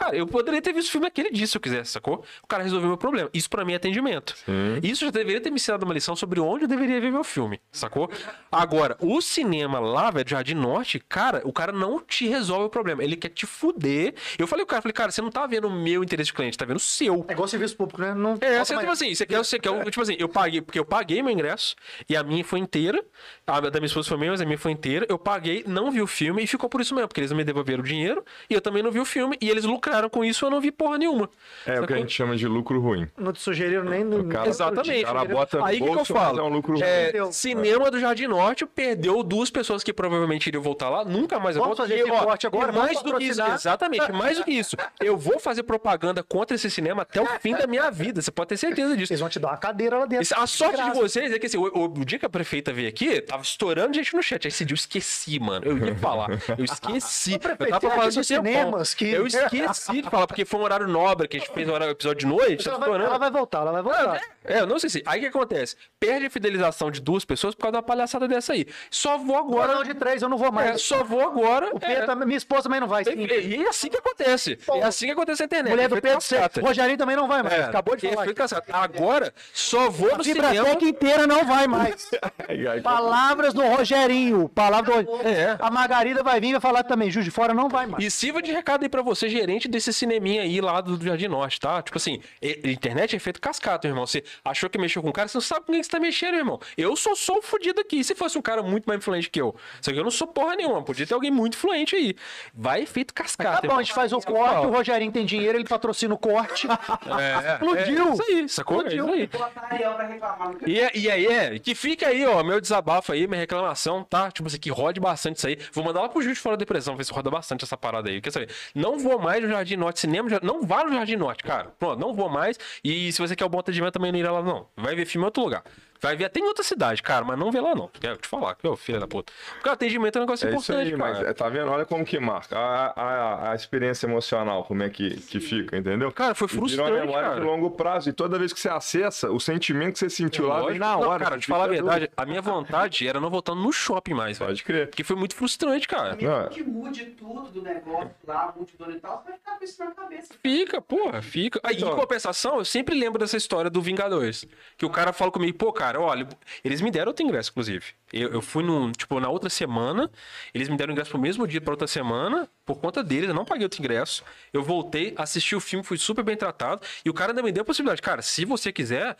Cara, eu poderia ter visto o filme aquele dia se eu quisesse, sacou? O cara resolveu meu problema. Isso pra mim é atendimento. Isso já deveria ter me ensinado uma lição sobre onde eu deveria ver meu filme, sacou? Agora, o cinema lá, velho, Jardim Norte, cara, o cara não te resolve o problema. Ele quer te fuder. Eu falei pro cara, falei, cara, você não tá vendo o meu interesse de cliente, tá vendo o seu. É igual serviço público, né? Não É, você, mais- tipo assim, você quer, você quer, tipo assim, eu paguei, porque eu paguei meu ingresso, e a minha foi inteira, a da minha esposa foi minha, mas a minha foi inteira, eu paguei, não vi o filme, e ficou por isso mesmo, porque eles não me devolveram o dinheiro, e eu também não vi o filme, e eles lucraram com isso, eu não vi porra nenhuma. É o que a gente chama de lucro ruim. Não te sugeriram nem no. O cara- Exatamente. O cara bota Aí que que eu falo? é um lucro ruim. É, cinema do Jardim Norte perdeu duas pessoas que provavelmente iriam voltar lá, nunca mais eu volto. fazer E, ó, agora, e mais do que isso, exatamente, mais do que isso. Eu vou fazer propaganda contra esse cinema até o fim da minha vida, você pode ter certeza disso. Eles vão te dar uma cadeira lá dentro. A sorte de vocês é que assim, o, o- o dia que a prefeita veio aqui, tava estourando gente no chat. Aí esse dia eu esqueci, mano. Eu ia falar. Eu esqueci. Eu tava falando tempão. cinemas que- Eu esqueci de falar, porque foi um horário nobre que a gente fez um horário- episódio de noite. Ela Tá vai, estourando. ela vai voltar, ela vai voltar. É, eu não sei se. Aí o que acontece? Perde a fidelização de duas pessoas por causa da palhaçada dessa aí. Só vou Agora não de três, eu não vou É, mais. só vou agora. O é. Pedro, também- minha esposa também não vai. sim. E, e é assim que acontece. É assim que acontece na internet. Mulher do Pedro, você- Rogerinho também não vai mais. É, Acabou de falar. Agora, só vou A no cinema. Vibratec inteira não vai mais. Palavras do Rogerinho. Palavra do... É. A Margarida vai vir e vai falar também. Juiz de Fora não vai mais. E sirva de recado aí pra você, gerente desse cineminha aí lá do Jardim Norte, tá? Tipo assim, e- internet é feito cascata, irmão. Você achou que mexeu com um cara, você não sabe com quem você tá mexendo, irmão. Eu só sou o fudido aqui. Se fosse um cara muito mais influente que eu, só que eu não sou porra nenhuma. Podia ter alguém muito influente aí. Vai feito cascata. Tá bom, a gente faz o corte, o Rogerinho tem dinheiro, ele patrocina o corte. É, Explodiu. É, isso aí, sacou? É isso aí. E, é- e aí, é, que fica aí, ó, meu desabafo aí, minha reclamação, tá? Tipo assim, que rode bastante isso aí. Vou mandar lá pro Juiz de Fora da Depressão, ver se roda bastante essa parada aí. Quer saber? Não vou mais no Jardim Norte, cinema, não vá no Jardim Norte, cara. Pronto, não vou mais. E se você quer o bom atendimento, também não irá lá, não. Vai ver filme em outro lugar. Vai ver até em outra cidade, cara, mas não vê lá, não. Quero te falar, que ô filho da puta. Porque o atendimento é um negócio É isso importante, aí, cara. mas é, tá vendo? Olha como que marca. A, a, a experiência emocional, como é que, que fica, entendeu? Cara, foi E Virou uma frustrante, memória cara. de longo prazo. E toda vez que você acessa, o sentimento que você sentiu lá vem na Não, hora. cara, te falar a verdade, doido. a minha vontade era não voltar no shopping mais, velho. Pode crer. Porque foi muito frustrante, cara. Não, que mude tudo do negócio lá, multidor e tal, você vai ficar com isso na cabeça. Fica, porra, fica. Aí, Então. em compensação, eu sempre lembro dessa história do Vingadores. Que o cara fala comigo, pô, cara, olha, eles me deram outro ingresso, inclusive. Eu, eu fui num, tipo, na outra semana, eles me deram ingresso pro mesmo dia pra outra semana, por conta deles, eu não paguei outro ingresso. Eu voltei, assisti o filme, fui super bem tratado, e o cara ainda me deu a possibilidade, cara, se você quiser.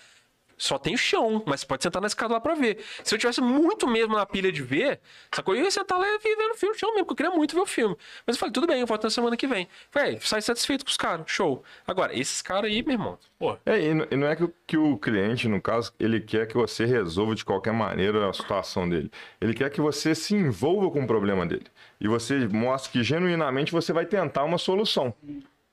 Só tem chão, mas você pode sentar na escada lá pra ver. Se eu tivesse muito mesmo na pilha de ver, sacou? Eu ia sentar lá e ver o filme, chão mesmo, porque eu queria muito ver o filme. Mas eu falei, tudo bem, eu volto na semana que vem. Falei, "É, sai satisfeito com os caras, show. Agora, esses caras aí, meu irmão, pô, É, e e não é que, o- que o cliente, no caso, ele quer que você resolva de qualquer maneira a situação dele. Ele quer que você se envolva com o problema dele. E você mostre que genuinamente você vai tentar uma solução.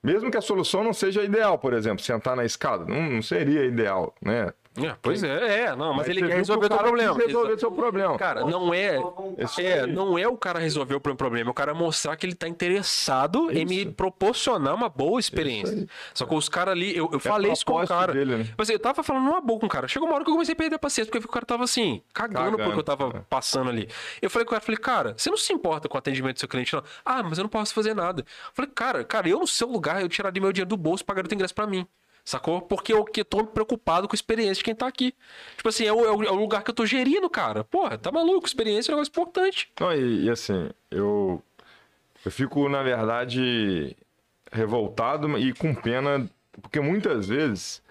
Mesmo que a solução não seja ideal, por exemplo, sentar na escada. Não, não seria ideal, né? É, pois é, é, não, mas, ele você quer resolver o teu cara problema. resolver seu problema. Cara, não é. Isso É, não é o cara resolver o problema, é o cara mostrar que ele tá interessado em me proporcionar uma boa experiência. Só que os caras ali, eu, eu É falei isso com o cara. dele, né? Tipo assim, eu tava falando numa boa com o cara. Chegou uma hora que eu comecei a perder a paciência, porque eu vi que o cara tava assim, cagando, Cagando, porque eu tava é. passando ali. Eu falei com o cara, falei, cara, você não se importa com o atendimento do seu cliente, não? Ah, mas eu não posso fazer nada. Eu falei, cara, cara, eu no seu lugar, eu tiraria meu dinheiro do bolso e pagaria o ingresso pra mim. Sacou? Porque eu que tô preocupado com a experiência de quem tá aqui. Tipo assim, é o, é o- é o lugar que eu tô gerindo, cara. Porra, tá maluco? Experiência é um negócio importante. Não, e, e assim, eu, eu fico, na verdade, revoltado e com pena, porque muitas vezes,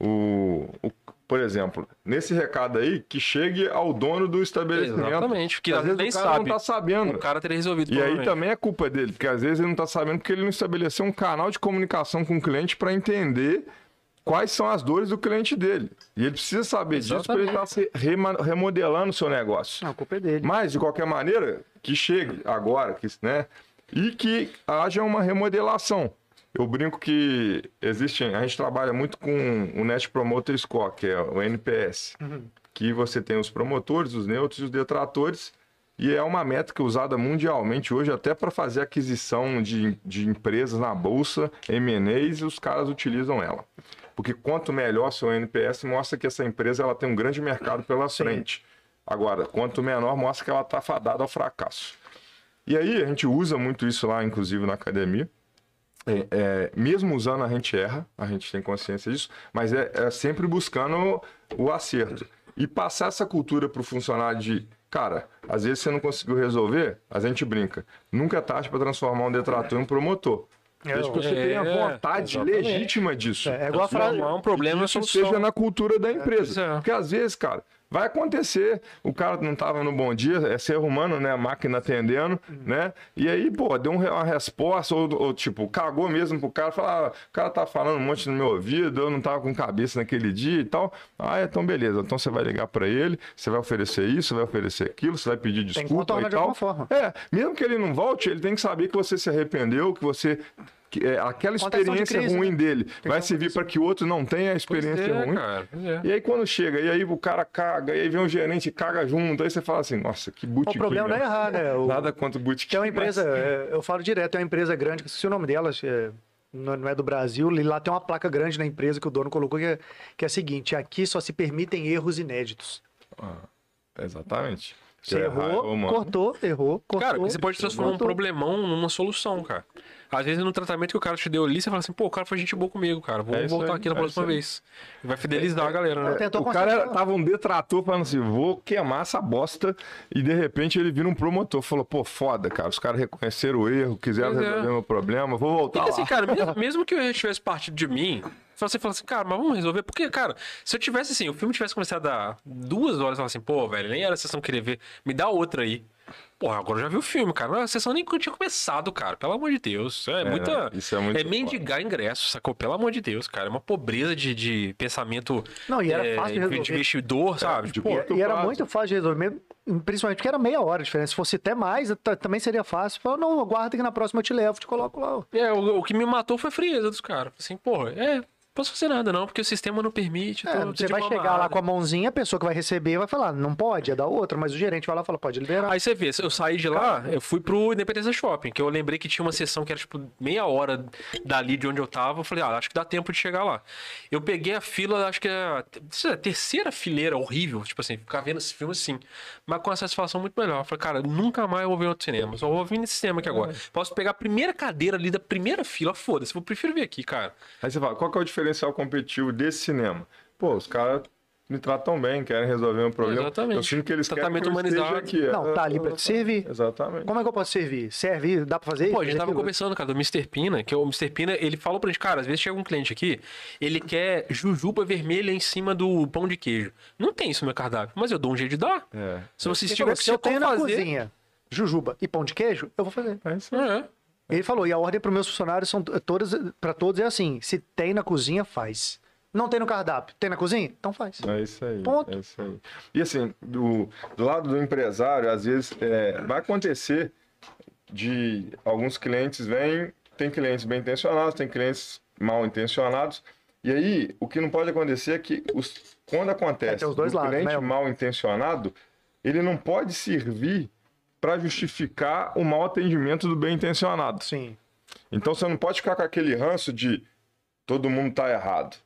o, o- por exemplo, nesse recado aí, que chegue ao dono do estabelecimento. Exatamente, porque às vezes vezes o nem cara sabe. não tá sabendo. O cara teria resolvido E aí também é culpa dele, porque às vezes ele não tá sabendo porque ele não estabeleceu um canal de comunicação com o cliente para entender quais são as dores do cliente dele. E ele precisa saber disso para ele estar se rema- remodelando o seu negócio. Não, a culpa é dele. Mas, de qualquer maneira, que chegue agora, que, né? E que haja uma remodelação. Eu brinco que existem. A gente trabalha muito com o Net Promoter Score, que é o NPS. Que você tem os promotores, os neutros e os detratores. E é uma métrica usada mundialmente hoje, até para fazer aquisição de, de empresas na bolsa, M&As, e os caras utilizam ela. Porque quanto melhor seu NPS, mostra que essa empresa ela tem um grande mercado pela frente. Agora, quanto menor, mostra que ela está fadada ao fracasso. E aí, a gente usa muito isso lá, inclusive na academia. É, é, mesmo usando, a gente erra, a gente tem consciência disso, mas é, é sempre buscando o acerto. E passar essa cultura para o funcionário de, cara, às vezes você não conseguiu resolver, a gente brinca. Nunca é tarde para transformar um detrator em um promotor. Desde que você É, tenha vontade exatamente. legítima disso. É, é igual a frase. Um problema que em isso solução. esteja na cultura da pois empresa. é. Porque às vezes, cara, vai acontecer, o cara não tava no bom dia, é ser humano, né? A máquina atendendo, né? E aí, pô, deu um uma resposta, ou, ou, tipo, cagou mesmo pro cara, falar, ah, o cara tá falando um monte no meu ouvido, eu não tava com cabeça naquele dia e tal. Ah, então beleza, então você vai ligar pra ele, você vai oferecer isso, vai oferecer aquilo, você vai pedir desculpa e de tal. alguma forma. É, mesmo que ele não volte, ele tem que saber que você se arrependeu, que você. Que, é, aquela Contenção de experiência crise, ruim né? dele que vai servir para que o outro não tenha a Pois experiência é, ruim. cara. é. E aí quando chega, e aí o cara caga, e aí vem um gerente e caga junto, aí você fala assim, nossa, que O botiquinho. problema não é errar, né? O, Nada contra o. Tem uma empresa, é, eu falo direto, tem uma empresa grande, que se o nome dela é, não é do Brasil, e lá tem uma placa grande na empresa que o dono colocou, que é, que é a seguinte, aqui só se permitem erros inéditos. mas- Exatamente. Você É, ah, errou, mano. cortou, errou, cortou. Cara, você pode transformar um cortou. problemão numa solução, cara. Às vezes no tratamento que o cara te deu ali, você fala assim, pô, o cara foi gente boa comigo, cara. Vou É voltar aí, aqui na é próxima vez. E vai fidelizar a galera, né? tentou o cara tava um detrator falando assim, vou queimar essa bosta. E de repente ele vira um promotor. Falou, pô, foda, cara. Os caras reconheceram o erro, quiseram Pois é. resolver meu problema, vou voltar Porque lá. assim, cara, mesmo, mesmo que erro tivesse partido de mim, você fala assim, cara, mas vamos resolver. Porque, cara, se eu tivesse assim, o filme tivesse começado a dar duas horas, eu falo assim, pô, velho, nem era a sessão que queria ver, me dá outra aí. Porra, agora eu já vi o filme, cara. A sessão nem tinha começado, cara. Pelo amor de Deus. É, muita. isso é muito foda. mendigar ingresso, sacou? Pelo amor de Deus, cara. É uma pobreza de, de pensamento. Não, e era é, fácil de de resolver. investidor, sabe? de Tipo, E, e era muito fácil de resolver, principalmente porque era meia hora de diferença. Se fosse até mais, também seria fácil. Fala, não, aguarda que na próxima eu te levo, te coloco lá. É, o, o que me matou foi a frieza dos caras. Assim, porra, é, posso fazer nada não, porque o sistema não permite. É, tô- tô você vai chegar lá com a mãozinha, a pessoa que vai receber vai falar, não pode, é da outra, mas o gerente vai lá e fala, pode liberar. Aí você vê, eu saí de lá, eu fui pro Independência Shopping, que eu lembrei que tinha uma sessão que era tipo meia hora dali de onde eu tava. Eu falei, ah, acho que dá tempo de chegar lá. Eu peguei a fila, acho que é a terceira fileira horrível, tipo assim, ficar vendo esse filme assim, mas com uma satisfação muito melhor. Eu falei, cara, nunca mais eu vou ver outro cinema, só vou vir nesse cinema aqui agora. Posso pegar a primeira cadeira ali da primeira fila, foda-se, eu prefiro ver aqui, cara. Aí você fala, qual que é o diferencial competitivo desse cinema? Pô, os caras me tratam bem, querem resolver um problema. Exatamente. Eu sinto que eles Tratamento querem que eu esteja humanizado. aqui. Não, É, tá ali pra te servir. Exatamente. Como é que eu posso servir? Servir, dá pra fazer isso? Pô, a gente tava aquilo? conversando, cara, do Mr. Pina, que o Mr. Pina, ele falou pra gente, cara, às vezes chega um cliente aqui, ele quer jujuba vermelha em cima do pão de queijo. Não tem isso no meu cardápio, mas eu dou um jeito de dar. É. Se você Ele tiver falou, que se eu tenho na fazer... cozinha jujuba e pão de queijo, eu vou fazer. É isso aí. É. Ele falou, e a ordem para meus funcionários são todas, para todos é assim: se tem na cozinha, faz. Não tem no cardápio, tem na cozinha? Então faz. É isso aí. Ponto. É isso aí. E assim, do, do lado do empresário, às vezes é, vai acontecer de alguns clientes vêm, tem clientes bem intencionados, tem clientes mal intencionados, E aí, o que não pode acontecer é que os, quando acontece É, os dois o cliente né? mal intencionado, ele não pode servir para justificar o mau atendimento do bem intencionado. Sim. Então você não pode ficar com aquele ranço de todo mundo tá errado,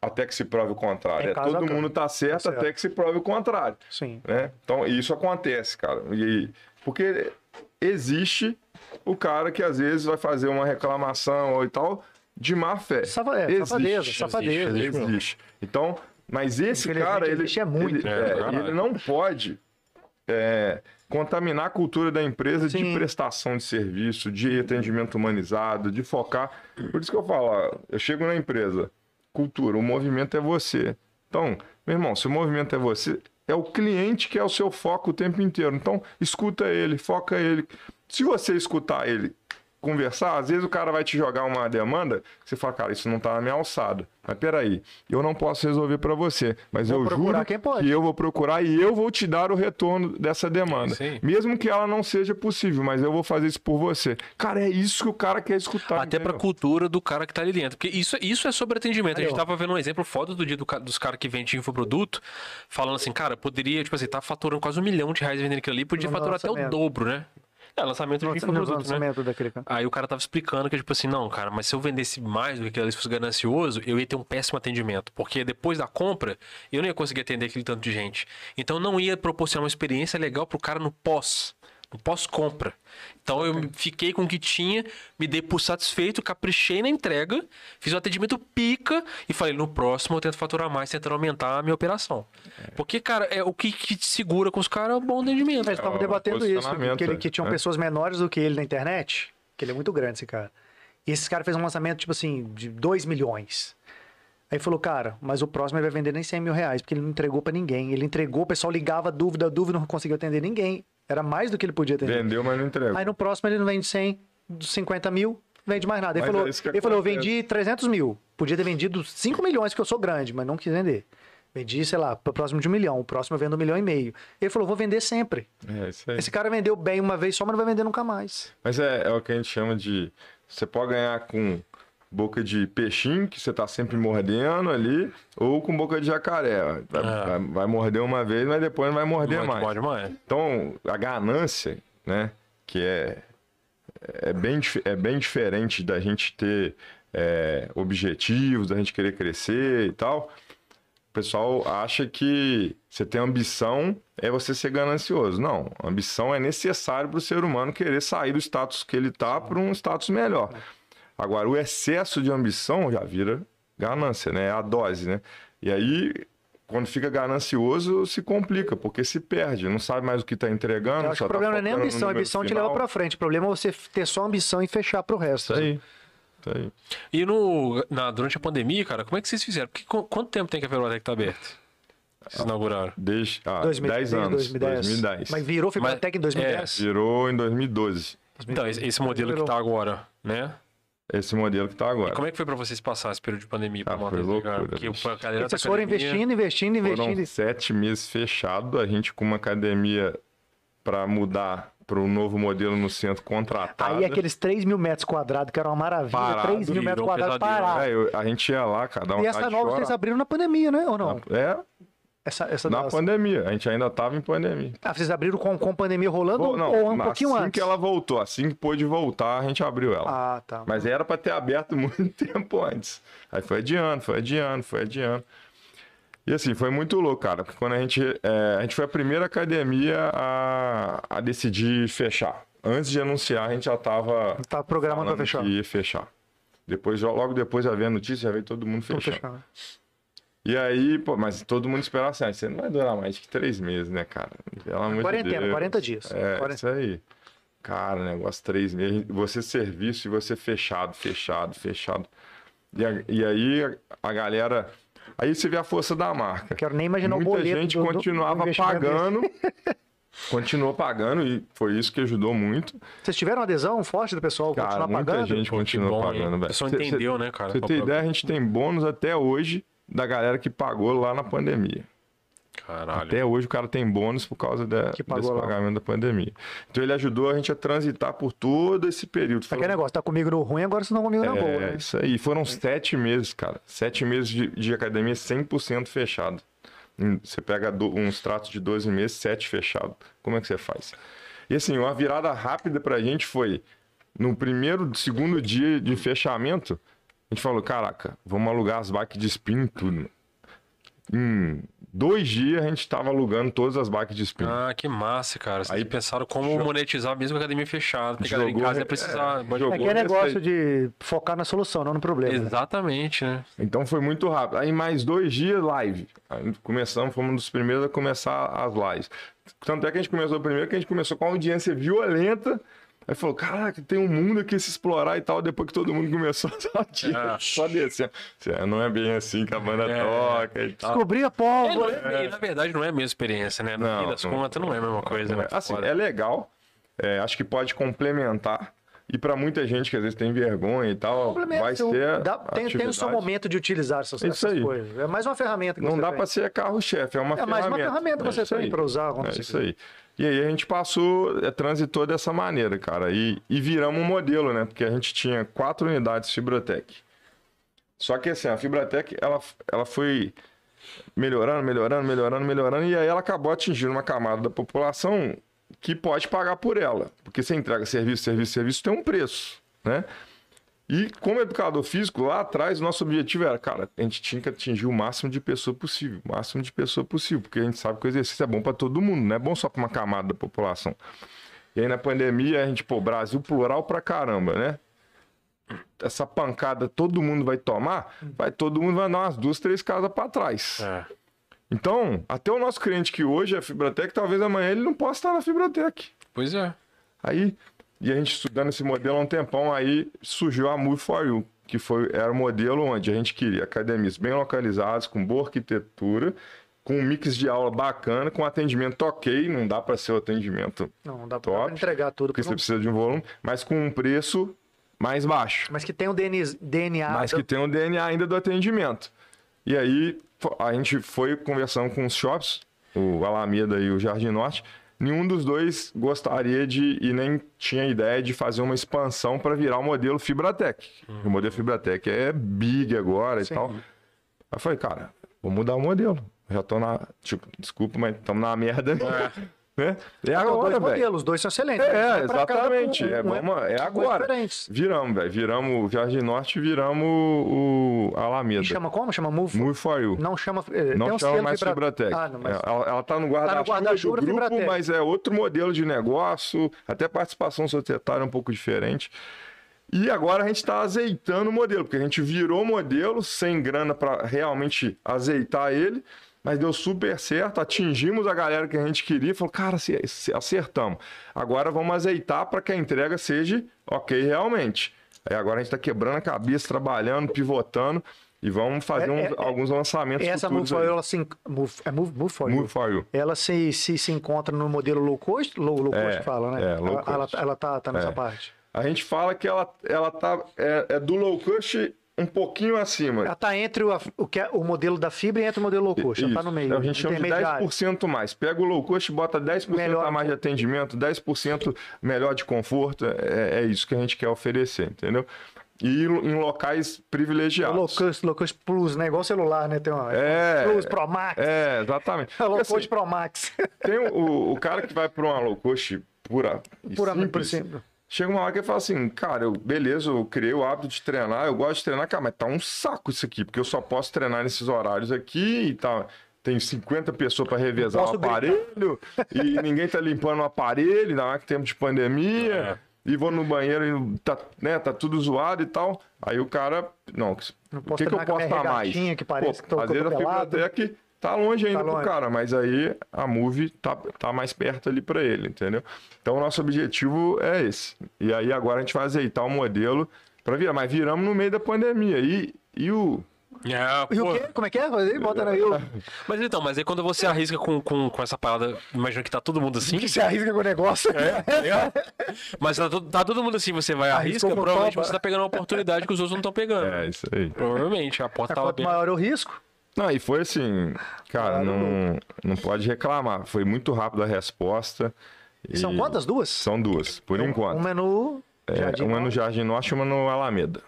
até que se prove o contrário. É, a todo mundo tá certo, Tá certo. até que se prove o contrário. Sim. Né? Então isso acontece, cara. E, porque existe o cara que às vezes vai fazer uma reclamação ou e tal de má fé. Safa- é, Existe, safadeza, safadeza. existe, existe. Então, mas esse cara, ele, é muito. ele, É, é, ele não pode é, contaminar a cultura da empresa de Sim. prestação de serviço, de atendimento humanizado, de focar. Por isso que eu falo, ó, eu chego na empresa, cultura, o movimento é você. Então, meu irmão, se o movimento é você, é o cliente que é o seu foco o tempo inteiro. Então, escuta ele, foca ele. Se você escutar ele conversar, às vezes o cara vai te jogar uma demanda, que você fala, cara, isso não tá na minha alçada. Mas peraí, eu não posso resolver para você, mas Vou eu juro quem pode. que eu vou procurar e eu vou te dar o retorno dessa demanda. aí. Mesmo que ela não seja possível, mas eu vou fazer isso por você. Cara, é isso que o cara quer escutar. Até pra entendeu? cultura do cara que tá ali dentro. Porque isso, isso é sobre atendimento. A gente Aí, tava vendo um exemplo foda do dia do dos caras que vendem infoproduto, falando assim, cara, poderia, tipo assim, tá faturando quase um milhão de reais vendendo aquilo ali, podia No faturar até o lançamento. dobro, né? É, lançamento de infoproduto, né? lançamento daquele cara. Aí o cara tava explicando que, tipo assim, não, cara, mas se eu vendesse mais do que aquilo ali, se fosse ganancioso, eu ia ter um péssimo atendimento. Porque depois da compra, eu não ia conseguir atender aquele tanto de gente. Então não ia proporcionar uma experiência legal pro cara no pós. No pós-compra. Então eu fiquei com o que tinha, me dei por satisfeito, caprichei na entrega, fiz um atendimento pica e falei, no próximo eu tento faturar mais, tentando aumentar a minha operação. Porque, cara, é o que, que te segura com os caras é o bom atendimento. Eles estavam o debatendo isso, posicionamento, que, ele, que tinham é. pessoas menores do que ele na internet, que ele é muito grande, esse cara. E esse cara fez um lançamento, tipo assim, de 2 milhões. Aí falou, cara, mas o próximo ele vai vender nem 100 mil reais, porque ele não entregou pra ninguém. Ele entregou, o pessoal ligava, dúvida, dúvida, não conseguiu atender ninguém. Era mais do que ele podia atender. Vendeu, mas não entregou. Aí no próximo ele não vende 100, 50 mil, vende mais nada. Ele Mas falou, é que ele falou, eu vendi 300 mil. Podia ter vendido 5 milhões, porque eu sou grande, mas não quis vender. Vendi, sei lá, pro próximo de um milhão. O próximo eu vendo um milhão e meio. Ele falou, vou vender sempre. É isso aí. Esse cara vendeu bem uma vez só, mas não vai vender nunca mais. Mas é, é o que a gente chama de. Você pode ganhar com boca de peixinho, que você tá sempre mordendo ali, ou com boca de jacaré. Vai, Ah. vai- vai morder uma vez, mas depois não vai morder Pode, mais. pode mais. Então, a ganância, né, que é, é, bem, é bem diferente da gente ter é, objetivos, da gente querer crescer e tal. O pessoal acha que você tem ambição é você ser ganancioso. Não, ambição é necessário para o ser humano querer sair do status que ele está para um status melhor. Agora, o excesso de ambição já vira ganância, né? É a dose, né? E aí, quando fica ganancioso, se complica, porque se perde, não sabe mais o que está entregando. Eu acho que só o tá problema não é nem ambição, a ambição te final. leva pra frente. O problema é você ter só ambição e fechar pro resto. Isso aí. Isso aí. E no, na, durante a pandemia, cara, como é que vocês fizeram? Porque, qu- quanto tempo tem que a Verotec tá aberta? Vocês inauguraram? Desde ah, 2000, 10 desde anos. 2010. 2010. Mas virou Fibratec em 2010. Virou em 2012. Então, esse, modelo que tá agora, né? Esse modelo que está agora. Como é que foi pra vocês passar esse período de pandemia? pra Ah, foi loucura, Porque a galera Vocês foram academia- investindo, investindo, investindo. Foram sete meses fechado, a gente com uma academia para mudar para um novo modelo no centro contratado. Aí aqueles 3 mil metros quadrados, que era uma maravilha, Parado, 3 mil metros quadrados pesadelo, parados. É, eu- a gente ia lá, cada um E essa nova vocês abriram na pandemia, né? Ou não? É, Essa, essa na pandemia. A gente ainda estava em pandemia. Ah, vocês abriram com, com pandemia rolando não, ou um pouquinho assim antes? que ela voltou, assim que pôde voltar, a gente abriu ela. Ah, tá. Mas era para ter aberto muito tempo antes. Aí foi adiando, foi adiando, foi adiando. E assim, foi muito louco, cara, porque quando a gente. é, a gente foi a primeira academia a, a decidir fechar. Antes de anunciar, a gente já tava. Tá programando falando fechar. que ia fechar. Depois, logo depois já veio a notícia, já veio todo mundo fechando. fechar. né? E aí, pô, mas todo mundo esperava assim, ah, você não vai durar mais que três meses, né, cara? Pelo amor de Quarentena, Deus. 40 dias. É, 40. isso aí. Cara, negócio três meses. Você serviço e você fechado, fechado, fechado. E, a- e aí a, a galera. Aí você vê a força da marca. Quero nem imaginar o Muita boleto gente do- do- do continuava investimento pagando. continuou pagando e foi isso que ajudou muito. Vocês tiveram adesão forte do pessoal Cara, continuar muita pagando? gente Pô, que continuou bom, pagando, O velho. pessoal Cê- cê- entendeu, né, cara? Você ter ideia, a gente tem bônus até hoje da galera que pagou lá na pandemia. Caralho. Até hoje o cara tem bônus por causa da- Que pagou desse lá. pagamento da pandemia. Então ele ajudou a gente a transitar por todo esse período. Aquele negócio, tá comigo no ruim, agora você não comigo na boa, É, né? isso aí. Foram sete meses, cara. Sete meses de, de academia 100% fechado. Hum, Você pega do, um extrato de 12 meses, sete fechado. Como é que você faz? E assim, uma virada rápida pra gente foi, no primeiro, segundo dia de fechamento, a gente falou, caraca, vamos alugar as bikes de spin e tudo. Em dois dias a gente tava alugando todas as bikes de spin. Ah, que massa, cara. Vocês Aí- pensaram como Jo- monetizar mesmo com a academia fechada. Porque a galera em Jogou, casa ia é, precisar. é, jogou. É que é negócio aí. de focar na solução, não no problema. né? Exatamente, né? Então foi muito rápido. Aí mais dois dias, live. Aí começamos, fomos um dos primeiros a começar as lives. Tanto é que a gente começou primeiro, que a gente começou com uma audiência violenta. Aí falou, caraca, tem um mundo aqui a se explorar e tal. Depois que todo mundo começou a É. só descendo. É, Não é bem assim que a banda É. toca e tal. Descobri a É, pólvora. é bem- na verdade, não é a mesma experiência, né? No Não, fim das não. contas, não é a mesma coisa, né? Assim, Foda. é legal. É, acho que pode complementar. E para muita gente que às vezes tem vergonha e tal, vai ser. dá- tem, tem o seu momento de utilizar essas, Isso essas aí. coisas. É mais uma ferramenta que Não você dá para ser carro-chefe, é uma É ferramenta. mais uma ferramenta que É você tem para usar. Quando É isso aí. E aí a gente passou, é, transitou dessa maneira, cara. E, e viramos um modelo, né? Porque a gente tinha quatro unidades Fibrotec. Só que assim, a Fibratec, ela, ela foi melhorando, melhorando, melhorando, melhorando. E aí ela acabou atingindo uma camada da população que pode pagar por ela. Porque você entrega serviço, serviço, serviço, tem um preço, né? E como educador físico, lá atrás, o nosso objetivo era, cara, a gente tinha que atingir o máximo de pessoa possível, o máximo de pessoa possível, porque a gente sabe que o exercício é bom para todo mundo, não é bom só para uma camada da população. E aí na pandemia, a gente, pô, Brasil plural pra caramba, né? Essa pancada todo mundo vai tomar, vai todo mundo vai dar umas duas, três casas para trás. É. Então, até o nosso cliente que hoje é Fibratec, talvez amanhã ele não possa estar na Fibratec. Pois é. Aí, e a gente estudando esse modelo há um tempão, aí surgiu a Move for You, que foi, era o modelo onde a gente queria academias bem localizadas, com boa arquitetura, com um mix de aula bacana, com atendimento ok, não dá para ser o atendimento Não, dá Top. pra entregar tudo. porque por você precisa de um volume, mas com um preço mais baixo, Mas que tem o DNA, mas da- que tem um DNA ainda do atendimento. E aí a gente foi conversando com os shops, o Alameda e o Jardim Norte, nenhum dos dois gostaria de e nem tinha ideia de fazer uma expansão para virar o modelo Fibratec. O modelo Fibratec é big agora Sim. e tal. Aí eu falei, cara, vou mudar o modelo. Já tô na. Tipo, desculpa, mas estamos na merda. Né? É dois agora, velho. os dois são excelentes. É, cada exatamente. um, É, um vamos- é agora. Viramos, velho. Viramos o Jardim Norte e viramos o Alameda. E chama como? Chama Move? Move for You. Não chama. é, Não um chama mais Fibra- Fibratec. Ah, não, mas... É, Ela, ela tá no guarda-chuva guarda-chuva do do grupo, Fibratec. mas é outro modelo de negócio, até participação societária um pouco diferente. E agora a gente está azeitando o modelo, porque a gente virou modelo sem grana para realmente azeitar ele, mas deu super certo, atingimos a galera que a gente queria, falou, cara, acertamos. Agora vamos azeitar para que a entrega seja ok realmente. Aí agora a gente está quebrando a cabeça, trabalhando, pivotando e vamos fazer É, uns- é, alguns lançamentos Essa Move futuros aí. You, ela se. Move, é Move, move for You. Move for You. Ela se, se, se encontra no modelo low cost, low, low É, cost que fala, né? é, low ela, cost. ela tá, tá nessa É. parte. A gente fala que ela, ela tá é, é do low cost um pouquinho acima. Ela tá entre o, o, que é, o modelo da fibra e entre o modelo low cost. Ela tá Isso. no meio. A gente chama de intermediário. 10% mais. Pega o low cost, bota 10% Melhor a mais de atendimento, 10% melhor de conforto. É, é isso que a gente quer oferecer, entendeu? E em locais O low privilegiados. cost, low cost Plus, né? Igual celular, né? Tem uma É. Plus Pro Max. É, exatamente. É, low cost assim, Pro Max. tem o, o cara que vai para uma low cost pura e Puramente por simples. Chega uma hora que ele fala assim, cara, eu, beleza, eu criei o hábito de treinar, eu gosto de treinar, cara, mas tá um saco isso aqui, porque eu só posso treinar nesses horários aqui e tá. Tem 50 pessoas para revezar o aparelho e ninguém tá limpando o aparelho, ainda mais que tempo de pandemia. É. E vou no banheiro e tá, né, tá tudo zoado e tal. Aí o cara, não, Não o que, que eu posso dar mais? regatinha que parece que tô- às eu vezes a pelado. Tá longe ainda Tá pro longe. cara, mas aí a Move tá, tá mais perto ali para ele, entendeu? Então o nosso objetivo é esse. E aí agora a gente vai azeitar o modelo para virar, mas viramos no meio da pandemia. E, e o. É, E o quê? Como é que é? Bota aí. o- Mas então, mas aí quando você arrisca com, com, com essa parada, imagina que tá todo mundo assim. Que você arrisca com o negócio. Mas tá, todo- tá todo mundo assim, você vai Arrisca provavelmente você tá pegando uma oportunidade que os outros não estão pegando. É, isso aí. Provavelmente, a porta tava Quanto bem. maior o risco, Não, e foi assim, cara, não, não pode reclamar. Foi muito rápido a resposta. e- São quantas? Duas? São duas, por enquanto. Uma é no. É, Jardim uma no. Jardim Norte e uma no Alameda.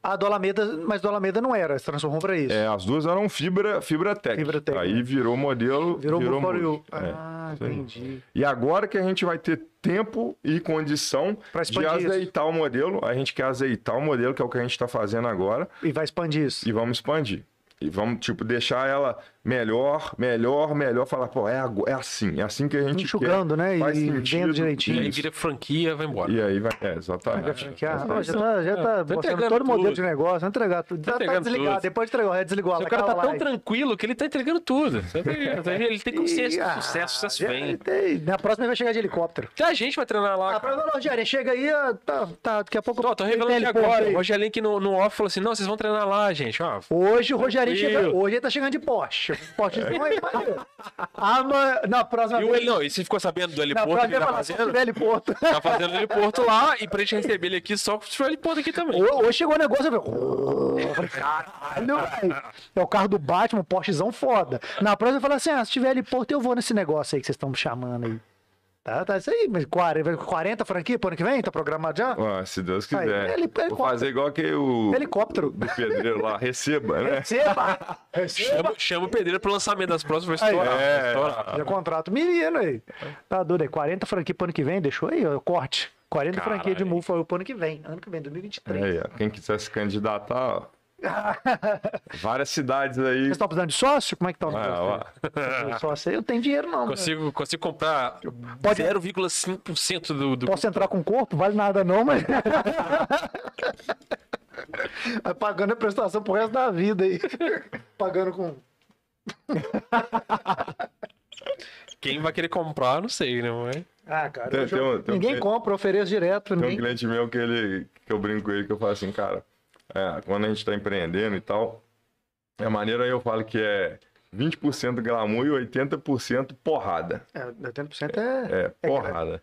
A do Alameda, mas do Alameda não era, se transformou pra isso. É, as duas eram fibra, fibra tech. Fibra tech, Aí né? virou modelo. Virou, virou. Hill. É, Ah, aí. entendi. E agora que a gente vai ter tempo e condição Pra de expandir isso. azeitar o modelo, a gente quer azeitar o modelo, que é o que a gente está fazendo agora, E vai expandir isso. e vamos expandir. E vamos, tipo, deixar ela melhor, melhor, melhor. Falar, pô, é, é assim, é assim que a gente Enxugando, quer. né? E Faz vendo sentido. E direitinho. aí Isso. vira franquia, vai embora. E aí vai, é, exatamente. Franquear. Ó, já tá, já tá Tá mostrando entregando todo o modelo de negócio, vai entregar tudo. Tá Já tá entregando desligado, tudo. depois de entregar, já desligou. O vai cara tá tão aí. tranquilo que ele tá entregando tudo. Tá? Ele tem consciência Ah, de sucesso, sucesso vem. tem. Na próxima ele vai chegar de helicóptero. Até a gente vai treinar lá. Ah, cara. pra Rogério, chega aí, ó, tá, tá, daqui a pouco. Ó, tô tem revelando aqui agora. aí. O Rogerinho aqui no, no off falou assim: não, vocês vão treinar lá, gente. Ó, Hoje o Rogério Tranquilo. chega. Hoje ele tá chegando de Porsche. Porsche não é maneiro. Ah, na próxima E o ele não, e você ficou sabendo do heliporto que ele tá fazendo? heliporto. Tá fazendo heliporto lá e pra gente receber ele aqui só se tiver heliporto aqui também. Ho- Hoje chegou o negócio, eu falei, falei, caralho, velho. É o carro do Batman, um Porschezão foda. Na próxima eu falo assim, ah, se tiver heliporto eu vou nesse negócio aí que vocês estão me chamando aí. Tá, tá isso aí, mas 40, 40 franquia pro ano que vem? Tá programado já? Ó, se Deus Aí, quiser. ele- ele Vou fazer igual que o Helicóptero. do pedreiro lá, receba, né? Receba! Receba! Chama, chama o pedreiro pro lançamento das próximas, vai Aí. estourar. É. estourar. Já contrato menino aí. Tá doido aí, 40 franquia pro ano que vem, deixou aí, ó, corte. 40 Caralho. franquia de foi pro ano que vem. Ano que vem, 2023. Aí, ó, quem quiser se candidatar, ó, várias cidades aí. Vocês estão precisando de sócio? Como é que tá o Ah, negócio? Sócio aí, eu tenho dinheiro não. né? Consigo, consigo comprar Pode- 0,5% do, do. Posso entrar com corpo? Vale nada não, mas. Vai pagando a prestação pro resto da vida aí. Pagando com. Quem vai querer comprar, não sei, né? Mas... Ah, cara. Tem- eu tem um- tem um ninguém cliente- compra, eu ofereço direto. Tem um Ninguém... cliente meu que ele que eu brinco com ele que eu falo assim, cara, é, quando a gente tá empreendendo e tal, a maneira aí eu falo que é 20% glamour e 80% porrada. É, 80% é, É, porrada.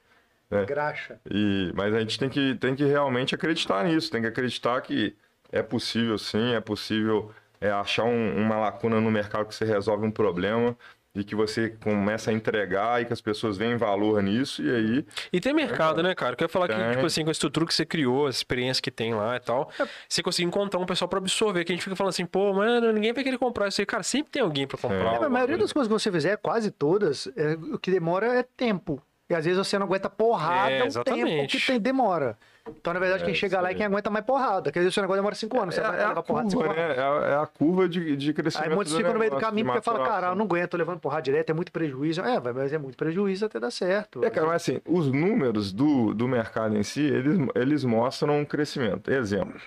graxa. E, mas a gente tem que, tem que realmente acreditar nisso, tem que acreditar que é possível sim, é possível é, achar um- uma lacuna no mercado que você resolve um problema e que você começa a entregar e que as pessoas veem valor nisso e aí E tem mercado, né, cara? Eu quero falar que, Tem. tipo assim, com a estrutura que você criou, a experiência que tem lá e tal, É. você conseguir encontrar um pessoal pra absorver, que a gente fica falando assim, pô, mano, ninguém vai querer comprar isso aí. Cara, sempre tem alguém pra comprar. É, É, mas a maioria coisa. das coisas que você fizer, quase todas, é, o que demora é tempo. E às vezes você não aguenta porrada É, o tempo exatamente. que tem, demora. Então, na verdade, quem chega lá é quem aguenta mais porrada. Quer dizer, o seu negócio demora 5 anos. Você é, vai é a levar porrada curva, 5 anos. né? É a, é a curva de, de crescimento. Aí muitos ficam no meio do caminho porque fala, cara, eu maturação. não aguento, levando porrada direto, é muito prejuízo. É, vai, mas é muito prejuízo até dar certo. É, cara, mas assim, os números do, do mercado em si, eles, eles mostram um crescimento. Exemplo,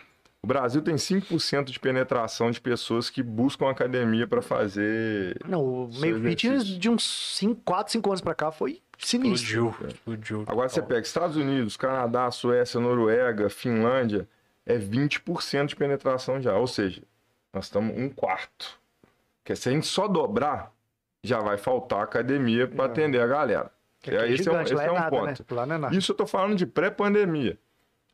o Brasil tem 5% de penetração de pessoas que buscam academia para fazer... Não, o meio fitness de uns 4, 5 anos pra cá foi sinistro. Explodiu, explodiu. Agora você pega Estados Unidos, Canadá, Suécia, Noruega, Finlândia, é 20% de penetração já. Ou seja, nós estamos um quarto. Que se a gente só dobrar, já vai faltar academia para É. atender a galera. Aqui aí, esse é um, esse é um nada, ponto. Né? É. Isso eu tô falando de pré-pandemia.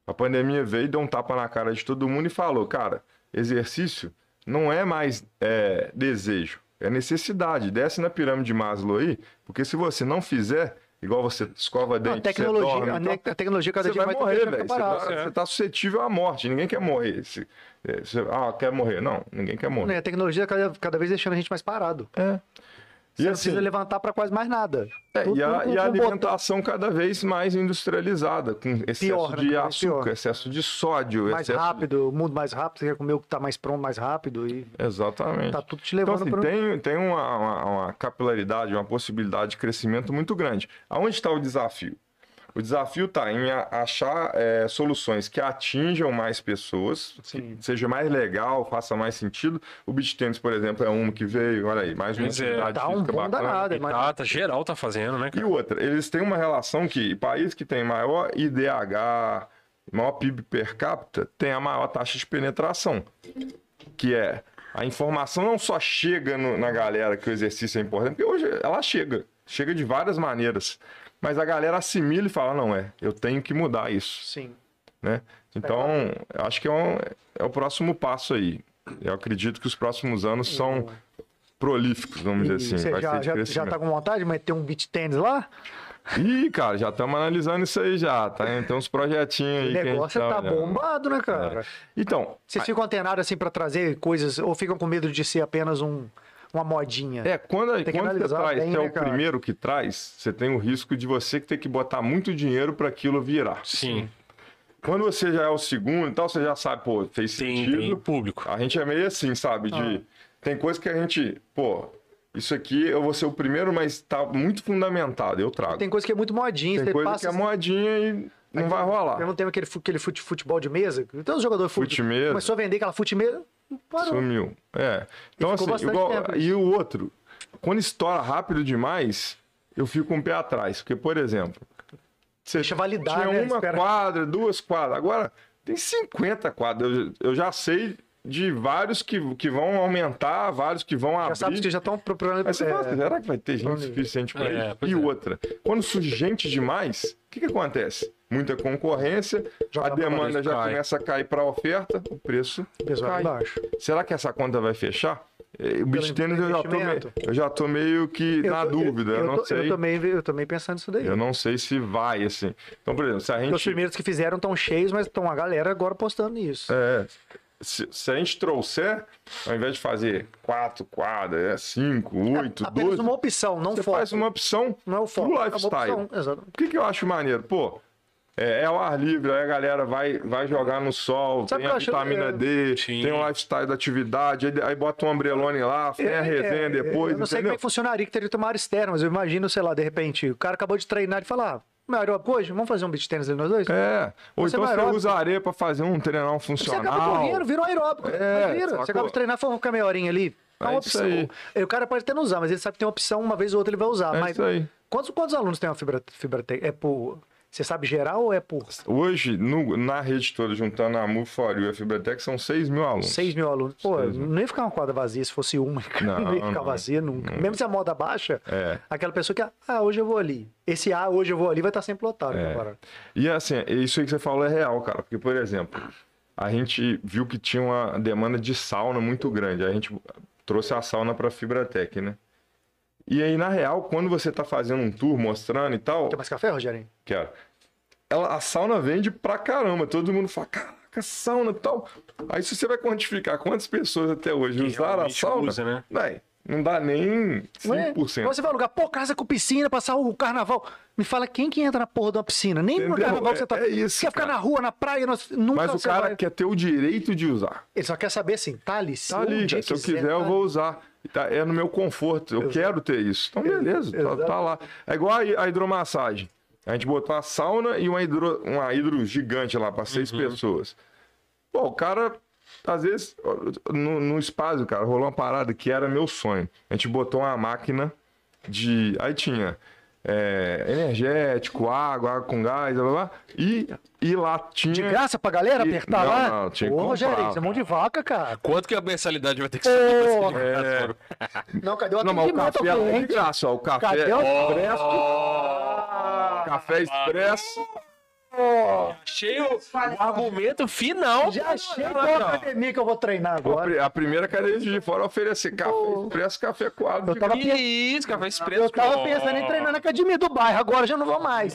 A pandemia veio, deu um tapa na cara de todo mundo e falou, cara, exercício não é mais é, desejo, é necessidade. Desce na pirâmide de Maslow aí, porque se você não fizer, igual você escova Não, a dente, tecnologia, você dorme, a, a tecnologia cada você dia vai morrer, velho. Você, parado. tá- você tá suscetível à morte. Ninguém quer morrer. Se- é, você- ah, quer morrer. Não, ninguém quer morrer. Né, A tecnologia cada, cada vez deixando a gente mais parado. É. Você E não assim, precisa levantar pra quase mais nada. é, Tudo e a, com- e a botão. alimentação cada vez mais industrializada, com excesso Pior, né? de Cada vez pior. açúcar, excesso de sódio, mais excesso rápido, o mundo mais rápido, você quer comer o que tá mais pronto mais rápido e Exatamente. tá tudo te Então, levando assim, pra... tem, tem uma, uma, uma capilaridade, uma possibilidade de crescimento muito grande. Aonde está o desafio? O desafio está em achar é, soluções que atinjam mais pessoas, Sim. que seja mais legal, faça mais sentido. O tennis, por exemplo, é um que veio, olha aí, mais uma é, atividade Dá um física bom bacana. danado, mas... Tá, tá geral tá fazendo, né, E cara? outra, eles têm uma relação que país que tem maior IDH, maior PIB per capita, tem a maior taxa de penetração. Que é a informação não só chega no- na galera que o exercício é importante, porque hoje ela chega, chega de várias maneiras. Mas a galera assimila e fala, não é, eu tenho que mudar isso, Sim. né? Então, acho que é, um- é o próximo passo aí. Eu acredito que os próximos anos são prolíficos, vamos dizer assim. Você já, já, já tá com vontade de meter um beat tênis lá? Ih, cara, já estamos analisando isso aí já, tá? Tem uns projetinhos aí O negócio tá tá bombado, né, cara? Então, Vocês ficam antenados assim pra trazer coisas, ou ficam com medo de ser apenas um, uma modinha? é, quando, Tem que quando você traz, bem, você é né, o cara? primeiro que traz, você tem o risco de você ter que botar muito dinheiro para aquilo virar. Sim. Quando você já é o segundo e tal, você já sabe, pô, fez Tem, sentido. tem público. A gente é meio assim, sabe? De... Tem coisa que a gente, pô, isso aqui eu vou ser o primeiro, mas tá muito fundamentado, eu trago. Tem, Tem coisa que é muito modinha, você coisa passa... que é modinha e não vai rolar. Eu não tenho aquele, aquele fute- futebol de mesa. Então os jogadores Fute mesa. Começou a vender aquela fute mesa. Parou. Sumiu. É. Então, assim, igual. tempo E o outro, quando estoura rápido demais, eu fico um pé atrás. Porque, por exemplo, você Deixa validar, tinha né? uma Espera- quadra, duas quadras. Agora tem 50 quadras. Eu, eu já sei de vários que, que vão aumentar, vários que vão Já abrir. sabe que já estão procurando. Aí você fala, é, será que vai ter gente suficiente para É, isso? pois E é. outra, quando surge gente demais, o que, que acontece? Muita concorrência, Joga a pra demanda baixo, já cai. começa a cair para a oferta, o preço lá cai. embaixo. Será que essa conta vai fechar? Eh, O beat tênis eu já, tô meio, eu já tô meio que Eu na tô- dúvida, eu, não tô, sei. Eu também, eu também pensando nisso daí. Eu não sei se vai, assim. Então, por exemplo, se a Porque Os gente. primeiros que fizeram estão cheios, mas estão a galera agora postando nisso. É, se, se a gente trouxer, ao invés de fazer quatro quadras, é cinco, oito, Apenas doze, uma opção, não você foco. faz uma opção Não é o foco. pro é lifestyle. opção, exato. O que, que eu acho maneiro? Pô, é, é ao ar livre, aí a galera vai, vai jogar no sol, Sabe tem o a vitamina é, D, Sim. tem o lifestyle da atividade, aí, aí bota um ombrelone lá, tem a resenha É, depois, Eu não sei como é que funcionaria, que teria que área externa, mas eu imagino, sei lá, de repente, o cara acabou de treinar e falar, ah, meu aeróbico hoje, vamos fazer um beat tênis ali nós dois? É, ou Você então você usa areia pra fazer um treinão Você funcional. acaba correndo, vira um aeróbico. É, mas vira. Você acaba de treinar, ficar meia horinha ali. É uma É isso opção. O cara pode até não usar, mas ele sabe que tem uma opção, uma vez ou outra ele vai usar. É mas isso aí. Quantos, quantos alunos tem uma fibra, fibra? É por. Você sabe geral ou é por Hoje, no- na rede toda, juntando a Move For You e a Fibratec, são 6 mil alunos. 6 mil alunos? Pô, mil. não ia ficar uma quadra vazia se fosse uma. Não, Não, ia ficar não. vazia nunca. Mesmo se a moda baixa, É. aquela pessoa que, ah, hoje eu vou ali. Esse ah, hoje eu vou ali vai estar sempre lotado. É. Agora. E assim, isso aí que você falou é real, cara. Porque, por exemplo, a gente viu que tinha uma demanda de sauna muito grande. A gente trouxe a sauna pra Fibratec, né? E aí, na real, quando você tá fazendo um tour mostrando e tal, Quer mais café, Rogerinho? Quero. Ela, a sauna vende pra caramba. Todo mundo fala, caraca, sauna e tal. Aí se você vai quantificar quantas pessoas até hoje Que usaram a sauna, usa, né? véi, não dá nem Não é? 5%. Você vai alugar, pô, casa com piscina, passar o carnaval. Me fala quem que entra na porra de uma piscina. Nem no Entendeu? carnaval É- você tá. é isso, Quer ficar cara. na rua, na praia, nós- nunca Mas o cara vai. quer ter o direito de usar. Ele só quer saber assim, tá ali. Se Tá um ali, dia cara. se eu quiser, tá eu vou usar. Tá- É no meu conforto, eu quero ter isso. Então, beleza, tá, Exato. tá lá. É igual a, hidromassagem. A gente botou a sauna e uma hidro, uma hidro gigante lá para seis pessoas. Pô, o cara, às vezes, no, no espaço, cara, rolou uma parada que era meu sonho. A gente botou uma máquina de. Aí tinha é, energético, água, água com gás, blá blá, blá. E, e lá tinha. De graça pra galera E- apertar não, lá? não, tinha que Ô, Rogério, comprar, isso é mão de vaca, cara. Quanto que a mensalidade vai ter que ser de graça? Não, cadê o Não, mas o atendimento café é de graça, ó. O café, Cadê o- expresso. Café expresso. Achei o, o argumento final. Já achei qual não. academia que eu vou treinar agora. A primeira cadeia de fora oferecer café expresso, café coado. Eu tava Que isso, café expresso. Eu tava pensando em treinar na academia do bairro, agora já não vou mais.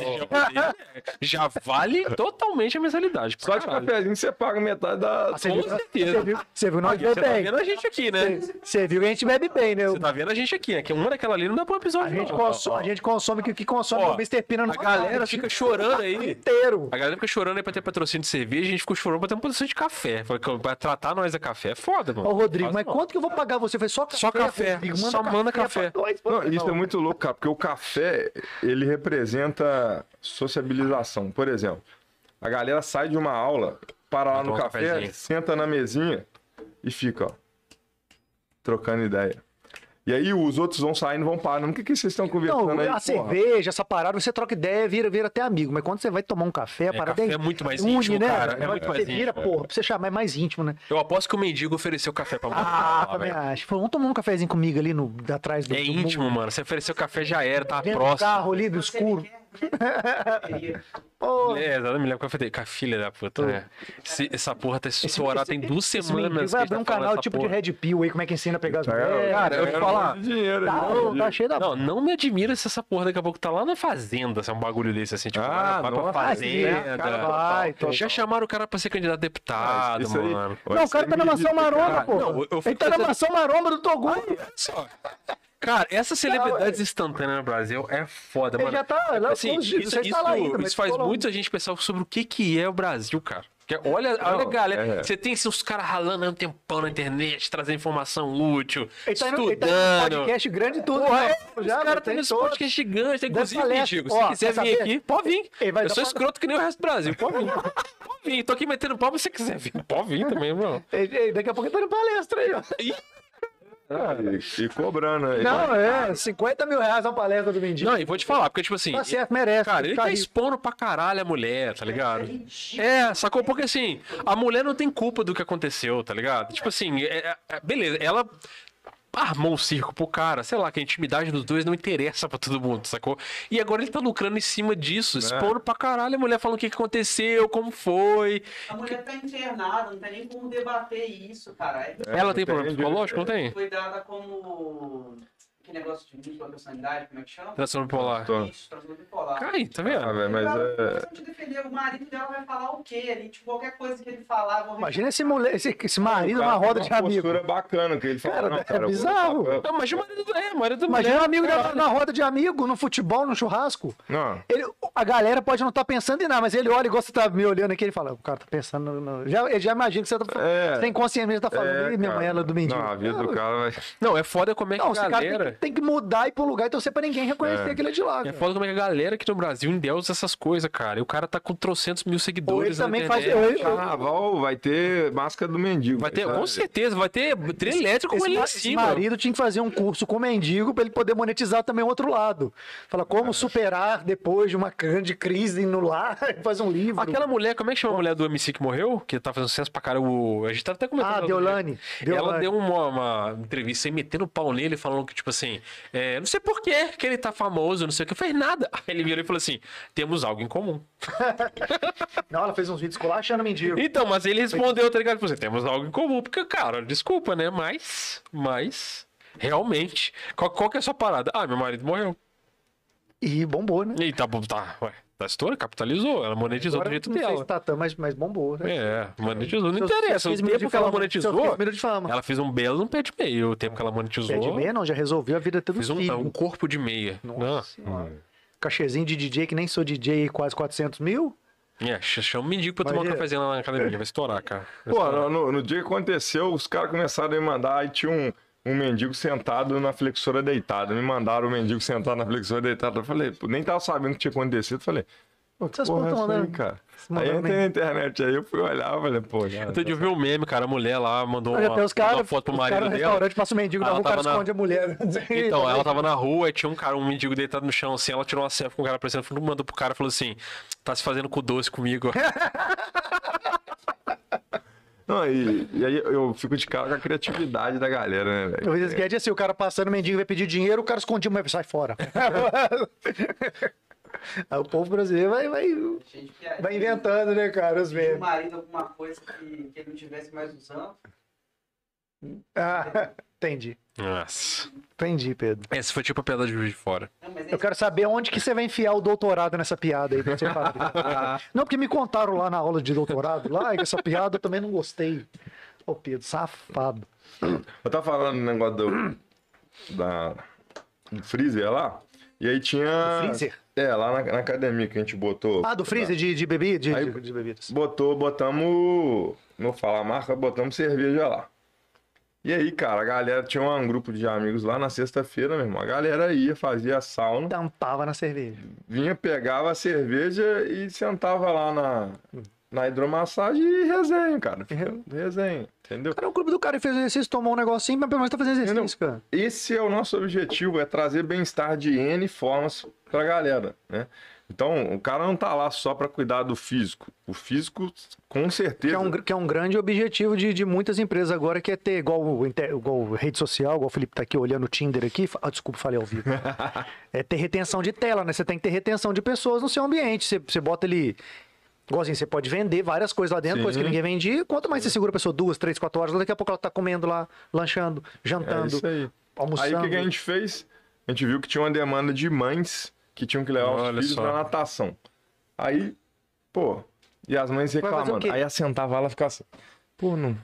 Já vale totalmente a mensalidade. Só de cafezinho você paga metade da. Você Com viu, certeza. Você viu, você viu nós Você tá vendo a gente aqui, né? Você viu que a gente bebe bem, né? Você tá vendo a gente aqui, né? Que uma daquela ali não dá pra um episódio. A gente, consome, a gente consome o que, consome o Mr. Pina no A galera fica chorando aí. inteiro. A galera fica chorando aí pra ter patrocínio de cerveja, a gente ficou chorando pra ter um patrocínio de café. Pra tratar nós a café é foda, mano. Ô, Rodrigo, mas não. quanto que eu vou pagar você? Falei, só café. Só café. Rodrigo, Só manda café. pra nós. Não, isso é muito louco, cara, porque o café, ele representa sociabilização. Por exemplo, a galera sai de uma aula, para lá no café, cafezinho. senta na mesinha e fica, ó, trocando ideia. E aí os outros vão saindo, vão parando. O que, que vocês estão conversando Não, aí? a porra? cerveja, essa parada, você troca ideia, vira, vira até amigo. Mas quando você vai tomar um café, a parada café é muito mais une, íntimo, né? cara, é Você muito mais vira, íntimo, porra, pra você chamar é mais íntimo, né? Eu aposto que o mendigo ofereceu café pra Ah, você. também acho. Falou, vamos tomar um cafezinho comigo ali no, atrás do. É do- íntimo, mano. Você ofereceu café já era, tá próximo. carro ali, do escuro. Pô, É, exatamente, me lembro que eu falei, com a filha da puta, né? Esse- essa porra tá estourada tem duas esse semanas. vai abrir um tá falando canal tipo porra. de Red Pill aí, como é que ensina a pegar as É, mulheres. Cara, eu vou te falar. Tá, né? tá cheio da Não, não me admira se essa porra daqui a pouco tá lá na fazenda, se é um bagulho desse, assim, tipo, Ah, vai pra fazenda. cara, vai, total, então. Já chamaram o cara pra ser candidato a deputado, Ah, mano. Não, o cara tá na maçã maromba, pô. Ele tá na maçã maromba do Togu. Só. Cara, essas celebridades instantâneas no Brasil é foda, Ele mano. já tá lá Assim, com os dias, isso, você tá lá isso- ainda, mas isso faz lá. muito a gente pensar sobre o que, que é o Brasil, cara. Porque olha, olha, Não, galera, é. você tem assim, os caras ralando aí um tempão na internet, trazendo informação útil, Ele tá, indo, ele tá estudando. podcast grande e tudo. Porra, né? é, os caras têm esse podcast gigante, inclusive. Chico, se quiser vir saber? aqui, pode vir. Eu sou pra- escroto que nem o resto do Brasil, pode vir. Pode vir, tô aqui metendo pau, mas se você quiser vir, pode vir também, mano. Daqui a pouco ele tá no palestra aí, ó. E, e cobrando. aí. Não, é, 50 mil reais uma palestra do mendigo. Não, e vou te falar, porque, tipo assim, Tá certo, merece. Cara, ele tá rico. expondo pra caralho a mulher, tá ligado? ridículo. É, sacou? Porque assim, a mulher não tem culpa do que aconteceu, tá ligado? Tipo assim, é- é- beleza, ela armou um circo pro cara, sei lá, que a intimidade dos dois não interessa pra todo mundo, sacou? E agora ele tá lucrando em cima disso, expondo pra caralho a mulher falando o que que aconteceu, como foi. A mulher tá internada, não tem nem como debater isso, cara. É Ela tem problema psicológico, não tem? foi dada como aquele negócio de múltipla personalidade, como é que chama? Transtorno bipolar. Isso, transtorno bipolar. Cai, tá vendo? Ah, velho, mas é. questão de defender, o marido dela vai falar o quê ali? Tipo, qualquer coisa que ele falar, vão Imagina esse, mulher, esse, esse marido numa roda de uma amigo. postura bacana que ele fala. Cara, não, é cara, vou bizarro. pra- Não, mas o marido é, o marido da Imagina mulher. um amigo dela na roda de amigo, no futebol, no churrasco. Não. Ele, a galera pode não estar pensando em nada, mas ele olha igual você tá me olhando aqui, ele fala, o cara tá pensando no... Já, ele já imagina que você tá É. sem consciência, tá falando, É, minha cara. mãe ela é do mendigo. Não, a vida do cara vai. Não, é foda como é que Não, a esse cara tem galera... tem que mudar e ir pro lugar e torcer pra ninguém reconhecer É. aquele de lá. É foda como é que a galera aqui no Brasil endeusa essas coisas, cara. E o cara tá com trocentos mil Ou ele seguidores na também faz... internet. ou ele- Carnaval vai ter máscara do mendigo. Vai ter, sabe? com certeza, vai ter trio elétrico com Esse, ele ma- em esse cima. marido tinha que fazer um curso com mendigo pra ele poder monetizar também o outro lado. Fala É. como superar depois de uma grande crise no lar, fazer um livro. Aquela mulher, como é que chama a mulher do MC que morreu? Que tá fazendo sucesso pra cara. O... A gente tá até comentando. Ah, Deolane. dia. Ela Deolane. deu uma, uma entrevista aí metendo pau nele, falando que, tipo assim, é, não sei por que que ele tá famoso, não sei o que, fez nada. Aí ele virou e falou assim: temos algo em comum. Não, ela fez uns vídeos colachando mendigo. Então, mas ele respondeu, tá ligado? Tipo assim, temos algo em comum. Porque, cara, desculpa, né? Mas, mas, realmente, qual, qual que é a sua parada? Ah, meu marido morreu. E bombou, né? E tá bom, tá, ué, tá estoura, capitalizou, ela monetizou Agora, do jeito não sei dela. se tá tão, mas, mas bombou, né? É, monetizou. Não interessa, o 15 minutos tempo que ela monetizou, seus 15 minutos de fama. ela fez um belo um pé de meia. O tempo que ela monetizou, Pé de meia não, já resolveu a vida todos fez um, um filhos. corpo de meia. Nossa senhora. Cachezinho de DJ, que nem sou DJ, quase 400 mil. Não. É, ch- chama um mendigo pra tomar um cafezinho lá na academia, vai estourar, cara. Vai Pô, estourar. no, no- no dia que aconteceu, os caras começaram a me mandar e tinha um, um mendigo sentado na flexora deitada. Me mandaram o mendigo sentado na flexora deitada. Eu falei, pô, nem tava sabendo o que tinha acontecido. Eu falei, pô, que Essas porra é tão aí, mandando- cara? Aí mandando entrei na internet, aí eu fui olhar, eu falei, pô, cara, dia eu vi um meme, cara, a mulher lá mandou Olha, uma, tem os mandou caras uma foto pro os caras marido no dela. restaurante, passa o mendigo na Ela rua, o cara na- esconde a mulher. Então, ela tava na rua e tinha um cara, um mendigo deitado no chão, assim, ela tirou uma selfie com o cara aparecendo, mandou pro cara e falou assim, tá se fazendo com doce comigo. Não, e, e aí eu fico de cara com a criatividade da galera, né, Eu velho? fiz sketch assim, o cara passando, o mendigo vai pedir dinheiro, o cara escondia, mas sai fora. Aí o povo brasileiro vai, vai, vai inventando, né, cara, os o memes. marido alguma coisa que, que ele não tivesse mais usando. Ah, entendi. Nossa. Entendi, Pedro. Essa foi tipo a piada de Juiz de Fora. Não, mas Eu quero saber onde que você vai enfiar o doutorado nessa piada aí pra você falar. Não, porque me contaram lá na aula de doutorado, lá, e essa piada eu também não gostei. Ô, Pedro, safado. Eu tava falando do negócio do, da, do freezer lá, e aí tinha... Freezer? É, lá na, na academia que a gente botou... Ah, do freezer de, de bebida? De, Aí- de- de bebidas. Botou, botamos. Não vou falar a marca, botamos cerveja lá. E aí, cara, a galera tinha um grupo de amigos lá na sexta-feira, meu irmão. A galera ia, fazia sauna, Tampava na cerveja. vinha, pegava a cerveja e sentava lá na, na hidromassagem e resenha, cara. Resenha, entendeu? Cara, o clube do cara fez exercício, tomou um negocinho, mas pelo menos tá fazendo exercício, cara. Esse é o nosso objetivo, é trazer bem-estar de N formas pra galera, né? Então, o cara não tá lá só para cuidar do físico. O físico, com Que certeza. é, um, que é um grande objetivo de, de muitas empresas agora, que é ter igual, igual rede social, igual o Felipe tá aqui olhando o Tinder aqui. Ah, desculpa, falei ao vivo. é ter retenção de tela, né? Você tem que ter retenção de pessoas no seu ambiente. Você, você bota ele. Igualzinho, você pode vender várias coisas lá dentro, Sim. coisas que ninguém vendia. Quanto mais você segura a pessoa duas, três, quatro horas, daqui a pouco ela tá comendo lá, lanchando, É jantando, isso aí. Aí almoçando. o que, que a gente fez? A gente viu que tinha uma demanda de mães que tinham que levar Olha os filhos só. na natação. Aí, pô, e as mães fazer reclamando. Aí ela sentava lá e ficava assim, pô, não,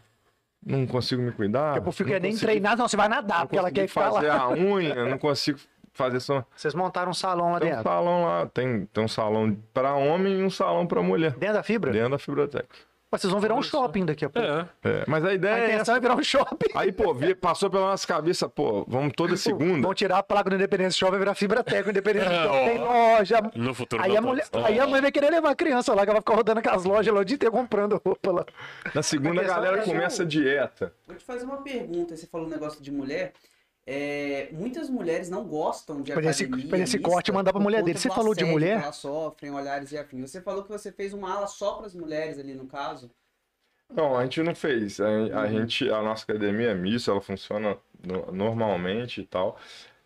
não consigo me cuidar. Pouco fica nem consigo- treinar, não, você vai nadar, porque ela quer ficar fazer lá. a unha, não consigo fazer só. Vocês montaram um salão lá Tem um dentro. salão lá, tem, tem um salão para homem e um salão para mulher. Dentro da fibra? Dentro da Fibrotec. Mas vocês vão virar um shopping daqui a pouco. É. É, mas a A ideia é intenção essa. é virar um shopping. Aí, pô, passou pela nossa cabeça, pô, vamos toda segunda. Vão tirar a placa do Independência Shopping e virar fibra técnica. Independência É, Shopping tem loja. No futuro Aí não a, mulher, aí a mãe vai querer levar a criança lá, que ela vai ficar rodando com as lojas lá o dia inteiro comprando roupa lá. Na segunda, a galera é- começa a dieta. Vou te fazer uma pergunta. Você falou um negócio de mulher. É, muitas mulheres não gostam de Fazer esse- esse corte mandar pra mulher dele. Você falou de mulher? Elas sofrem, olhares e afins. Você falou que você fez uma ala só para as mulheres ali no caso. Não, a gente não fez. A, a gente, a nossa academia é mista, ela funciona no- normalmente e tal.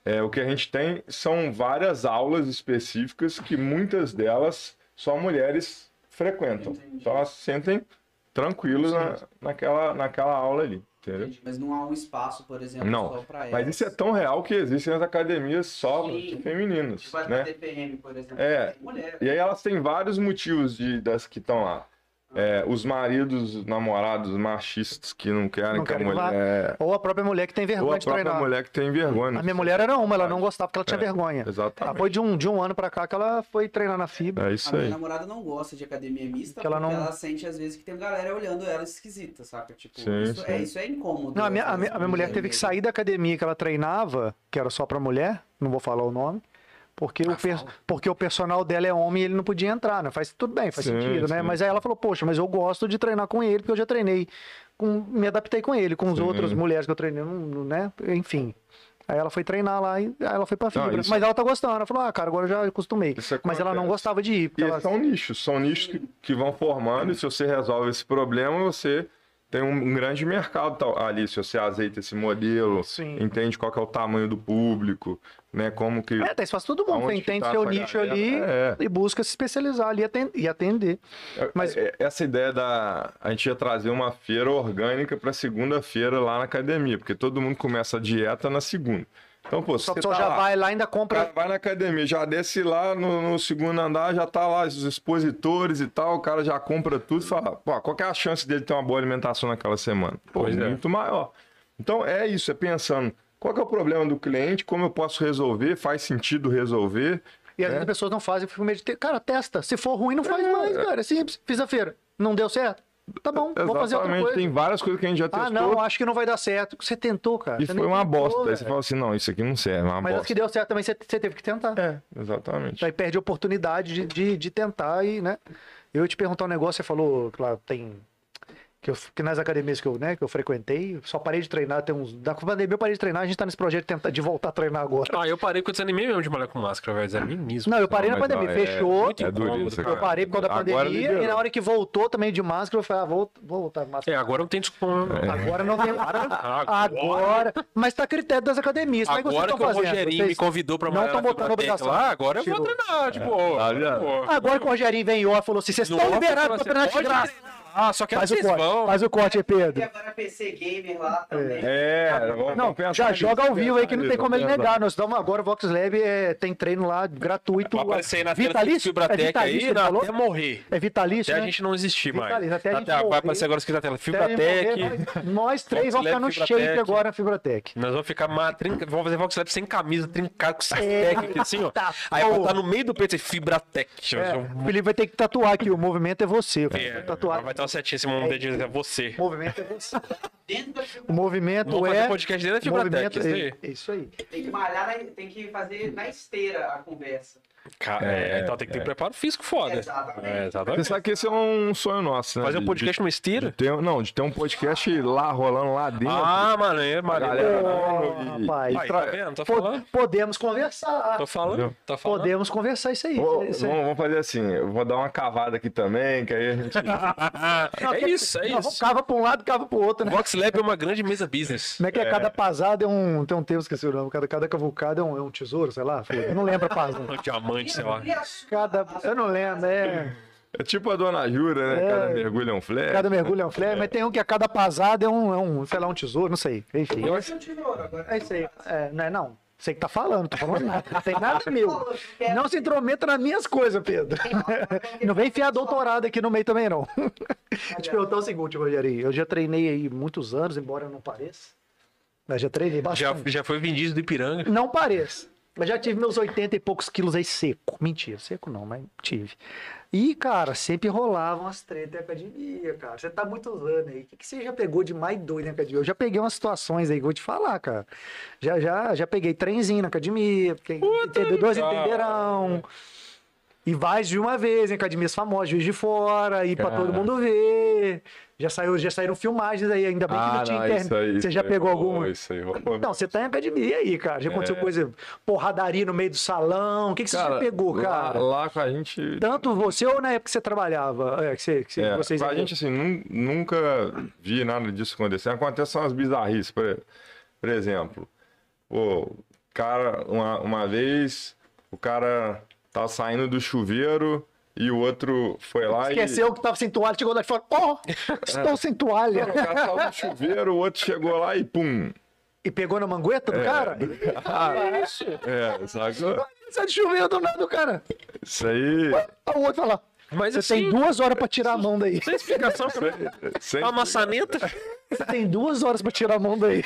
É, o que a gente tem são várias aulas específicas que muitas delas só mulheres frequentam. Entendi. Então elas se sentem tranquilas na, naquela, naquela aula ali, entendeu? Mas não há um espaço, por exemplo, Não, só para elas. Mas isso é tão real que existem as academias só femininas, Tipo a né? TPM, por exemplo. É. E aí elas têm vários motivos de, das que estão lá. É, os maridos, namorados machistas que não querem Não que a querem mulher... Ou a própria mulher que tem Ou vergonha a de própria treinar. mulher que tem vergonha. A minha mulher era uma, ela não gostava porque ela tinha É, vergonha. Exatamente. foi de um, de um ano pra cá que ela foi treinar na fibra. É A isso minha aí. namorada não gosta de academia mista Que ela porque não- ela sente às vezes que tem galera olhando ela esquisita, saca? Tipo, Sim, isso, sim. É, isso é incômodo. Não, a minha, a minha, a minha mulher pra teve que sair da academia que ela treinava, que era só pra mulher, não vou falar o nome, porque, o, per- porque o personal dela é homem e ele não podia entrar, né? Faz tudo bem, faz Sim, sentido, né? sim. Mas aí ela falou, poxa, mas eu gosto de treinar com ele, porque eu já treinei, com, me adaptei com ele, com as outras mulheres que eu treinei, não- não- né? Enfim. Aí ela foi treinar lá e aí ela foi pra fibra. isso- Mas ela tá gostando. Ela falou, ah, cara, agora eu já acostumei. Isso Mas ela não gostava de ir. E ela... são nichos, são nichos que, que vão formando, e se você resolve esse problema, você tem um grande mercado tal- ali. Se você azeita esse modelo, Sim. entende qual que é o tamanho do público, né? Como que. É, tem espaço todo mundo. Aonde Você que entende tá seu nicho galera? ali É. e busca se especializar ali e aten- atender. Mas- É, Essa ideia da. A gente ia trazer uma feira orgânica para segunda-feira lá na academia, porque todo mundo começa a dieta na segunda. Então, pô, você tá já lá, vai lá e ainda compra. vai na academia, já desce lá no, no segundo andar, já tá lá os expositores e tal, o cara já compra tudo e fala, pô, qual que é a chance dele ter uma boa alimentação naquela semana? Pô, Pois é. muito maior. Então é isso, é pensando, qual que é o problema do cliente, como eu posso resolver, faz sentido resolver. E às É. vezes as pessoas não fazem, eu fico meio de ter. Cara, testa. Se for ruim, não faz É. mais, cara. É simples. Fiz a feira. Não deu certo? Tá bom, vou fazer outra Exatamente, coisa. tem várias coisas que a gente já testou. Ah, não, acho que não vai dar certo. Você tentou, cara. E Você foi uma tentou, bosta. Aí você fala assim, não, isso aqui não serve, é Mas as bosta. que deu certo também, você, você teve que tentar. É, exatamente. Aí perde a oportunidade de, de, de tentar e, né? Eu ia te perguntar um negócio, você falou, claro, tem. Que, eu, que nas academias que eu, né, que eu frequentei, só parei de treinar, tem uns. Da pandemia eu parei de treinar, a gente tá nesse projeto de, tentar, de voltar a treinar agora. Ah, eu parei porque eu desanimei mesmo de malhar com máscara, velho. Desanimei mesmo. Não, eu parei Não, na pandemia, não, é- fechou. muito É duro. Eu parei por causa da Agora pandemia liberou. e na hora que voltou também de máscara, eu falei, ah, vou, vou voltar de máscara. É, agora não tem desculpa. Agora não tem. Agora, Agora. Mas tá a critério das academias. Como é que agora estão o fazendo? Rogerinho me Vocês- convidou pra não malhar tão na botando obrigação. lá, agora eu vou treinar, tipo... Agora que o Rogerinho vem e falou assim: vocês estão liberados pra treinar de graça. Ah, só quero Faz que o corte, vão. faz o corte aí, E Pedro. agora PC Gamer lá também. É, vamos Não, já nisso, joga ao vivo aí que não tem como ele negar. Nós estamos agora, o Vox Lab é, tem treino lá gratuito. Vai aparecer aí na vitalício? É Fibratec vitalício, aí, não, até morrer. É vitalício, Até né? a gente não existir mais. Vitalício, até a gente Até- vai morrer. aparecer agora escrito na tela. Até Fibratec. morrer, nós- três vamos ficar no Fibratec. shape agora na Fibratec. Nós vamos ficar vamos fazer Vox Lab sem camisa, trincado com essa técnica assim, ó. Tá, Aí botar no meio do peito, assim, Fibratec. É, o Felipe vai ter que tatuar aqui, o movimento é você. É, tatuar. Ter uma setinha assim, um dedinho, é você. O movimento é você. Dentro da O movimento fazer é. podcast dentro da o Fibratec, movimento isso é, aí. é isso aí. Tem que malhar, na- tem que fazer na esteira a conversa. É, é, então tem que ter preparo físico foda. Exatamente. É, Você exatamente. sabe que esse é um sonho nosso, né? Fazer um podcast de, numa de esteira? ter, não, de ter um podcast lá, rolando lá dentro. Ah, mano, é, galera e- rapaz. e tra- tá vendo? Po- falando. podemos conversar. Tô falando. Tá falando. Podemos conversar isso aí. Isso aí. vamos, vamos fazer assim, eu vou dar uma cavada aqui também, que aí a gente... Não, é isso, é não, isso. Cava pra um lado, cava pro outro, né? Vox Lab é uma grande mesa business. Como é que é? Cada pasada é um. Tem um termo, esqueci o nome. Cada, cada cavucada é um, é um tesouro, sei lá. Eu não lembro a pasada. Diamante, sei lá. Cada. Eu não lembro, é. É tipo a Dona Jura, né? É. Cada mergulho é um flare. Cada mergulho é um flare, mas tem um que a cada pasada é um, é um, sei lá, um tesouro, não sei. Enfim. Eu Esse é um tesouro, agora. É isso aí. É, não é não. Você que tá falando, tô falando nada. Não tem nada meu. Não se intrometa nas minhas coisas, Pedro. Não vem enfiar doutorado aqui no meio também, não. Deixa eu te perguntar o seguinte, Rogerinho. Eu já treinei aí muitos anos, embora eu não pareça. Mas já treinei Já, bastante. já foi vendido do Ipiranga. Não pareça. Eu já tive meus 80 e poucos quilos aí seco. Mentira, seco não, mas tive. E, cara, sempre rolavam as tretas em academia, cara. Você tá muitos anos aí. O que, que você já pegou de mais doido em academia? Eu já peguei umas situações aí que eu vou te falar, cara. Já, já, já peguei trenzinho na academia. Quem, entendedores cara. E mais de uma vez em academias famosas, Juiz de Fora, e pra Cara. todo mundo ver. Já, saiu, já saíram filmagens aí, ainda bem que não tinha internet. Ah, Você já pegou rolou, alguma? Isso aí rolou. Não, você tá em academia aí, cara. Já aconteceu É. coisa, porradaria no meio do salão. O que, que você já pegou, cara? Lá, com a gente... Tanto você ou na época que você trabalhava? É, que você, que É, vocês a gente, assim, nun- nunca vi nada disso acontecer. Acontece umas bizarrices, por, por exemplo. Pô, cara, uma, uma vez, o cara tava saindo do chuveiro e o outro foi lá Esqueceu que tava sem toalha, chegou lá e falou: Ó, estou sem toalha. e... O cara tava no chuveiro, o outro chegou lá e pum. E pegou na mangueta do cara? É, sacou? Você de chuveiro do nada do cara. Isso aí... O outro fala: Mas Você assim, tem duas horas pra tirar a mão daí. sem explicação. Sem, A maçaneta. Você tem duas horas pra tirar a mão daí.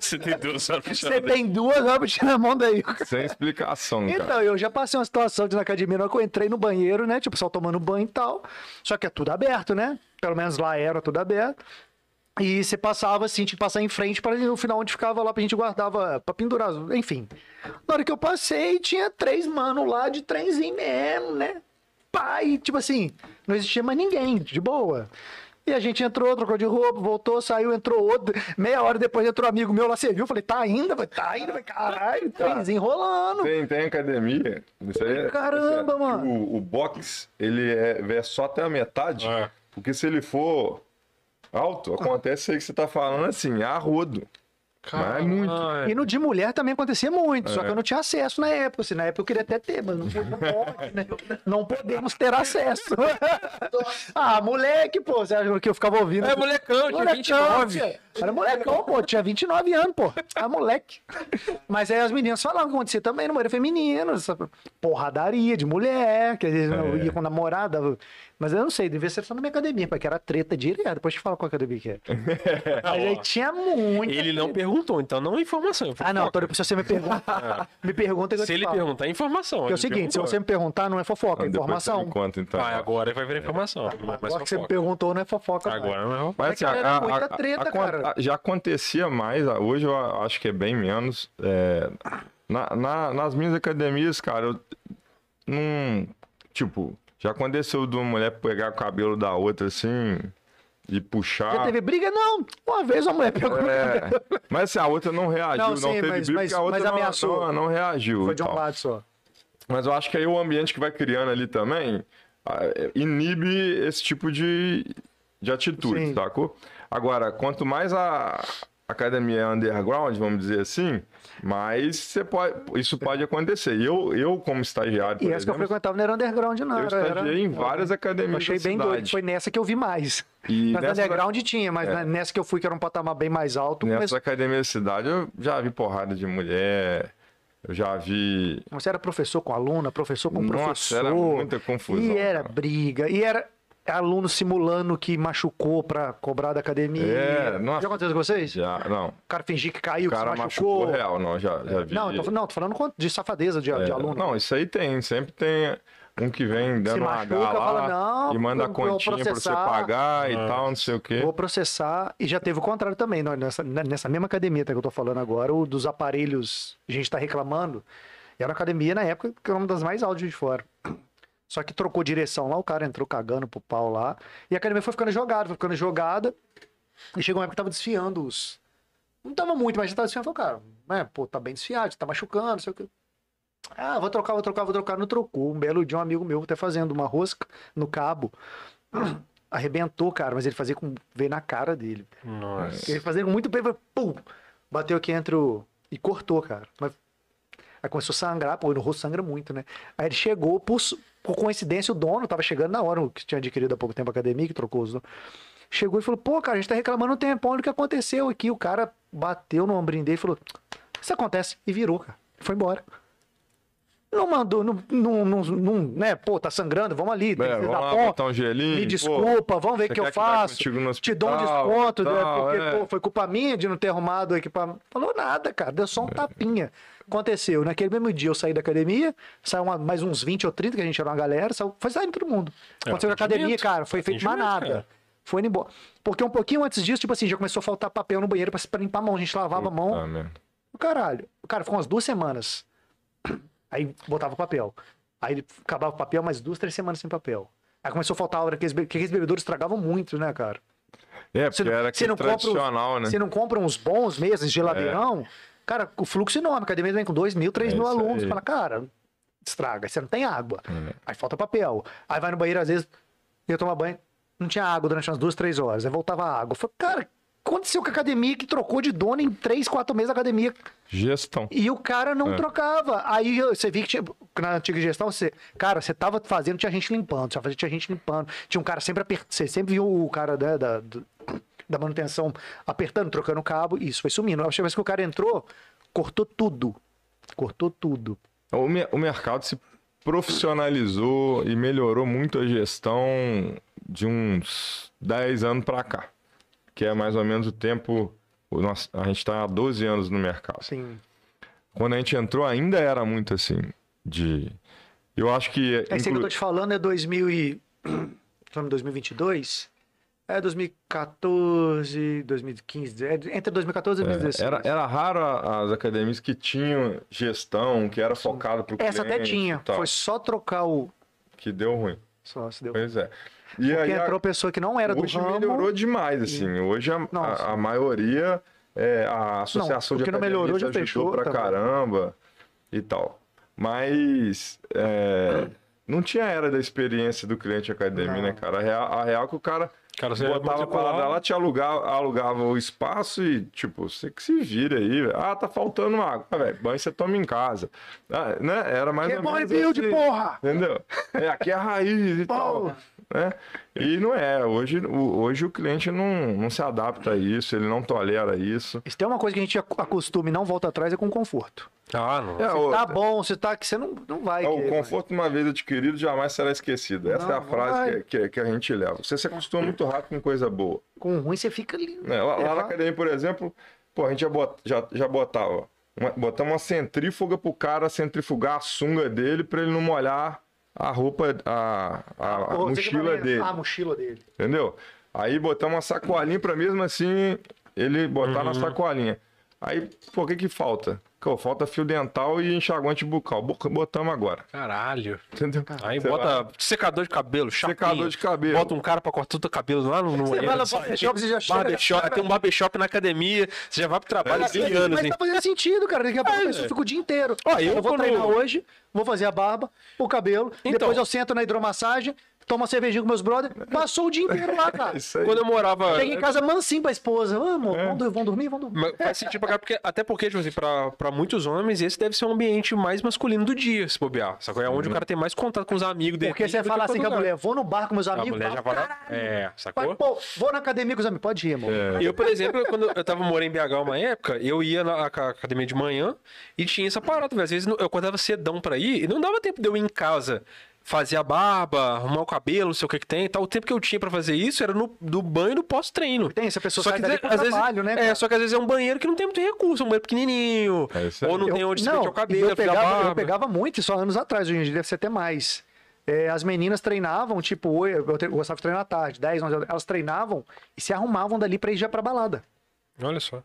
Você tem duas horas pra Você tem duas horas pra tirar a mão daí. sem explicação, cara. Então, eu já passei uma situação de na academia, na hora que eu entrei no banheiro, né? Tipo, o pessoal tomando banho e tal. Só que é tudo aberto, né? Pelo menos lá era tudo aberto. E você passava assim, tinha que passar em frente para no final onde ficava lá, pra gente guardava pra pendurar, enfim. Na hora que eu passei, tinha três mano lá de trenzinho mesmo, né? Pai, tipo assim, não existia mais ninguém, de boa. E a gente entrou, trocou de roupa, voltou, saiu, entrou outro. Meia hora depois entrou um amigo meu lá, você viu? Falei, tá ainda? Falei, tá ainda? Falei, caralho, trenzinho rolando. Tem, tem academia. Isso aí é- Caramba, isso é- mano. O, o box, ele é, é só até a metade. É. Porque se ele for alto, acontece isso aí que você tá falando assim, a Mas é muito. Caralho. E no de mulher também acontecia muito, só É. que eu não tinha acesso na época. Assim, na época eu queria até ter, mas não, não pode, né? Não podemos ter acesso. ah, moleque, pô, você acha que eu ficava ouvindo? É molecão, tinha Molecão, 29. tia. Era molecão, pô, tinha 29 anos, pô. Ah, moleque. Mas aí as meninas falavam que acontecia também no banheiro feminino, essa porradaria de mulher, que às vezes eu ia com namorada. Mas eu não sei, devia ser só na minha academia, porque era treta direto. Depois te falo qual academia que é. Mas aí tinha muito. Ele não perguntou, então não é informação. é Ah, não. Antônio, se você me perguntar, me pergunta Se ele perguntar, é informação. Porque é o seguinte, se perguntou. você me perguntar, não é fofoca, é você informação. me conta, então. Ah, agora vai virar informação. É Agora que você me perguntou, não é fofoca. Agora não é fofoca. Mas É que assim, era a- a- muita a- treta, cara. a- já acontecia mais, a- hoje eu a- acho que é bem menos. é, na- na- nas minhas academias, cara, eu não. Tipo, já aconteceu de uma mulher pegar o cabelo da outra assim e puxar. Já teve briga? Não. Uma vez uma mulher pegou. É, mas assim, a outra não reagiu, Não, não, sim, teve mas- briga mas- porque a outra mas não, ameaçou. não, não reagiu. Foi de um tal. lado só. Mas eu acho que aí o ambiente que vai criando ali também ah, inibe esse tipo de, de atitude, Sim. sacou? Agora, quanto mais a academia é underground, vamos dizer assim, mais você pode, isso pode acontecer. Eu, eu como estagiário, por E essa que eu frequentava não era underground, não. eu era, estagiei em várias Eu academias achei da bem doido. cidade. Foi nessa que eu vi mais. E Mas nessa- underground tinha, mas É. nessa que eu fui, que era um patamar bem mais alto, Nessas começou- academias da cidade, eu já vi porrada de mulher, eu já vi você era professor com aluna, professor com Nossa, professor. era muita confusão, E era cara. briga. E era aluno simulando que machucou pra cobrar da academia. É, nossa. Já aconteceu com vocês? já, não, O cara fingia que caiu, o que se cara machucou. machucou real, não, já, já vi. Não, tô, não, tô falando de safadeza de, de É, aluno. Não, isso aí tem. Sempre tem um que vem dando uma machuca, H lá fala, "Não, e manda a continha pra você processar." pagar e Ah. tal, não sei o quê. Vou processar. E já teve o contrário também, nessa, nessa mesma academia que eu tô falando agora, o dos aparelhos, a gente tá reclamando E era uma academia na época que era uma das mais altas de fora. Só que trocou direção lá, o cara entrou cagando pro pau lá. E a academia foi ficando jogada, foi ficando jogada. E chegou uma época que tava desfiando os. Não tava muito, mas já tava desfiando. Falei, cara, né, pô, tá bem desfiado, tá machucando, não sei o que. Ah, vou trocar, vou trocar, vou trocar. Não trocou. Um belo dia, um amigo meu até fazendo uma rosca no cabo. Arrebentou, cara, mas ele fazia com. veio na cara dele. Nossa. Ele fazia com muito bem, pum! Bateu aqui entre o. E cortou, cara. Mas... Aí começou a sangrar, pô, no rosto sangra muito, né? Aí ele chegou, por, por coincidência, o dono tava chegando na hora, que tinha adquirido há pouco tempo a academia, que trocou os donos. Chegou e falou, pô, cara, a gente tá reclamando um tempão do que aconteceu aqui. O cara bateu no ombrinho dele e falou, isso acontece. E virou, cara. Foi embora. Não mandou, não, não, não, não, né? Pô, tá sangrando, vamos ali. É, vamos lá ponto. botar um gelinho. Me pô, desculpa, vamos ver o que eu que faço. no Te dou um hospital, desconto, né? tal, Porque, é. pô, foi culpa minha de não ter arrumado o equipamento. Falou nada, cara. Deu só um tapinha. Aconteceu. Naquele mesmo dia eu saí da academia, saiu uma- mais uns 20 ou 30, que a gente era uma galera, saiu, foi saindo todo mundo. É, Aconteceu na academia, cara, foi feito mais nada. cara. Foi indo embora. Porque um pouquinho antes disso, tipo assim, já começou a faltar papel no banheiro pra, pra limpar a mão. A gente lavava a mão. Puta merda. Caralho. Cara ficou umas duas semanas. Aí botava o papel. Aí acabava o papel, mais duas, três semanas sem papel. Aí começou a faltar a hora que aqueles, be- que aqueles bebedouros estragavam muito, né, cara? É, Você porque não- era você aquele não compra tradicional, né? Você não compra uns bons mesmo, geladeirão, cara, o fluxo enorme. A academia vem com dois mil, três É mil alunos. aí. Fala, cara, estraga. Você não tem água. É. Aí falta papel. Aí vai no banheiro, às vezes, ia tomar banho, não tinha água durante umas duas, três horas. Aí voltava a água. Falei, cara, o que aconteceu com a academia que trocou de dono em três, quatro meses a academia? Gestão. E o cara não É. trocava. Aí você via que tinha, na antiga gestão, você, cara, você tava fazendo, tinha gente limpando, tinha fazendo, tinha gente limpando. Tinha um cara sempre apertando. Você sempre viu o cara né, da, do- da manutenção apertando, trocando o cabo, e isso foi sumindo. A última vez que o cara entrou, cortou tudo. Cortou tudo. O, me- o mercado se profissionalizou e melhorou muito a gestão de uns 10 anos para cá. Que é mais ou menos o tempo. nosso- a gente está há 12 anos no mercado. Assim. Quando a gente entrou, ainda era muito assim. De. Eu acho que. Esse aí que eu inclu- tô te falando é 2000 e... Estamos em 2022? É 2014, 2015, é entre 2014 e 2016. Era, era raro a- as academias que tinham gestão, que era focado para o Essa até cliente tinha. e Foi só trocar o... Que deu ruim. Só se deu. Pois é. E Porque aí, a- entrou pessoa que não era do Hoje ramo. melhorou demais, assim. Hoje a, Não, a- a maioria, é, a associação o de não melhorou academias já ajudou fechou pra também. caramba e tal. Mas é, não tinha era da experiência do cliente academia, Não. né, cara? A real, a real que o cara Cara, você botava a parada matricular- lá, te alugava, alugava o espaço e, tipo, você que se vira aí. velho. Ah, tá faltando água. Ah, velho, banho você toma em casa. Ah, né? Era mais Que ou bom menos assim. porra! Entendeu? É, aqui é a raiz e tal. Né? E não é. Hoje o, hoje o cliente não, não se adapta a isso, ele não tolera isso. Se tem uma coisa que a gente ac- acostuma e não volta atrás é com conforto. Ah, não. É, Se o, tá bom, se tá aqui, você não, não vai. é, o querer, conforto uma vez adquirido jamais será esquecido. Essa Não, é a frase que, que, que a gente leva. Você se acostuma muito rápido com coisa boa. Com ruim você fica ali. né? Lá, lá na academia, por exemplo, pô, a gente já, bot, já, já botava. Uma, botamos uma centrífuga pro cara centrifugar a sunga dele pra ele não molhar a roupa, a, a, a você que mochila dele. Ah, a mochila dele. Entendeu? Aí botamos uma sacolinha pra mesmo assim ele botar Uhum. na sacolinha. Aí, pô, o que que falta? Pô, falta fio dental e enxaguante bucal. Bo- Botamos agora. Caralho. Entendeu? Aí bota vai- secador de cabelo, chapinha. Secador de cabelo. Bota um cara pra cortar todo o cabelo lá no, no Você vai lá barbershop, você já chega- Barbershop, tem um barbershop na academia, você já vai pro trabalho Mas, tem anos, mas hein? tá fazendo sentido, cara. Daqui a pouco É, velho. fica o dia inteiro. Ó, eu eu vou quando- treinar hoje, vou fazer a barba, o cabelo, Então. depois eu sento na hidromassagem, tomo uma cervejinha com meus brothers, passou o dia inteiro lá, cara. Isso aí. Quando eu morava. Chega em casa mansinho pra esposa. Amor, É. vamos, dur- vamos dormir, vamos dormir. Mas Faz sentido pra cá, porque, até porque, tipo assim, pra, pra muitos homens, esse deve ser um ambiente mais masculino do dia, se bobear. Sacou? É onde o cara tem mais contato com os amigos dele. Porque você fala assim com a mulher, vou no bar com meus A amigos. mulher já fala, vai lá. É, sacou? pô, vou na academia com os amigos. Pode ir, amor. É. Eu, por exemplo, quando eu tava morando em BH uma época, eu ia na ca- academia de manhã e tinha essa parada, velho. Às vezes eu acordava cedão pra ir e não dava tempo de eu ir em casa fazer a barba, arrumar o cabelo, não sei o que que tem e tal. O tempo que eu tinha pra fazer isso era no do banho e do pós-treino. Tem, se a pessoa Só sai que dali às pro vezes, trabalho, né? é, cara? só que às vezes é um banheiro que não tem muito recurso, é um banheiro pequenininho, É isso aí. ou não tem onde se não, o cabelo, eu pegava, eu pegava muito, isso há anos atrás, hoje em dia deve ser até mais. É, as meninas treinavam, tipo, eu, eu gostava de treinar à tarde, 10, 11 horas, elas treinavam e se arrumavam dali pra ir já pra balada. Olha só.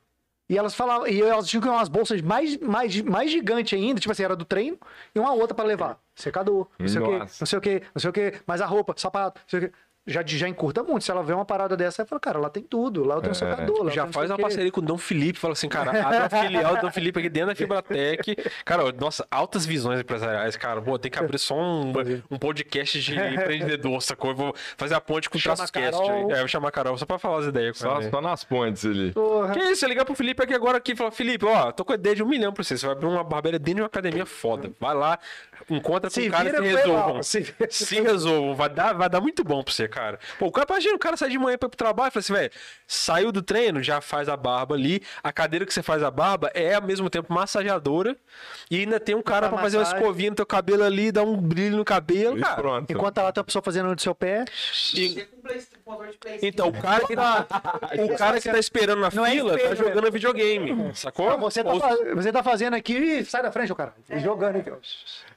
E elas falavam, e elas tinham umas bolsas mais, mais, mais gigantes ainda, tipo assim, era do treino, e uma outra pra levar. Secador, não sei o quê, Nossa. não sei o quê, não sei o quê, mais a roupa, sapato, não sei o quê. Já, já encurta muito. Se ela vê uma parada dessa, ela fala, cara, lá tem tudo, lá eu tenho um secador, lá eu Já faz uma quê. parceria com o Dom Felipe, fala assim, cara, abre a filial do Dom Felipe aqui dentro da Fibratec. Cara, nossa, altas visões empresariais, cara. Pô, tem que abrir só um, um podcast de empreendedor, sacou? Eu vou fazer a ponte com o. Carol. É, eu vou chamar a Carol só pra falar as ideias com Só, ela. só nas pontes ali. Porra. Que isso, você ligar pro Felipe aqui agora aqui e falar, Felipe, ó, tô com a ideia de um milhão pra você. Você vai abrir uma barbearia dentro de uma academia foda. Vai lá, encontra com Se um cara vira, que foi resolvam. Se. Se resolvam, vai dar, vai dar muito bom pra você, cara. Pô, o cara, imagina, o cara sai de manhã pra ir pro trabalho e fala assim, velho, saiu do treino, já faz a barba ali, a cadeira que você faz a barba é ao mesmo tempo massageadora e ainda tem um cara Pra pra fazer uma escovinha no teu cabelo ali, dar um brilho no cabelo, E cara. pronto. Enquanto tá lá tem uma pessoa fazendo no seu pé, com com de PlayStation. Então, o cara que tá, o cara que tá esperando na Não é fila tá espelho, jogando videogame, sacou? você tá, Ou- você tá fazendo aqui e sai da frente, ô cara. Jogando aqui, ó.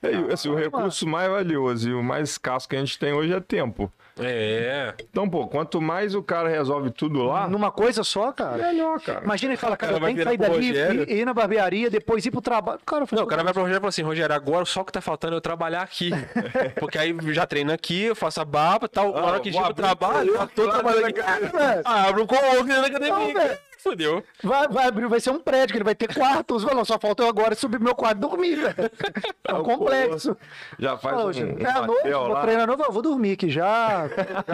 É, e, assim, o recurso mais valioso e o mais escasso que a gente tem hoje é tempo. É. Então, pô, quanto mais o cara resolve tudo lá, Numa coisa só, cara. melhor, cara. Imagina ele fala, cara, cara eu tenho que sair dali, ir, ir na barbearia, depois ir pro trabalho. Cara, Não, o cara vai pro Rogério e fala assim, Rogério, agora só o que tá faltando é eu trabalhar aqui. Porque aí já treino aqui, eu faço a barba e tal. Na hora que chega o trabalho, eu tô trabalhando aqui. velho, Ah, abre um da Não, academia. velho. Fudeu. vai, vai abrir, vai ser um prédio, que ele vai ter quartos. Falou, só falta eu agora subir meu quarto e dormir, velho. É um complexo. Já faz Falou, um, gente, um é hotel vou treinar novo, eu vou dormir aqui já.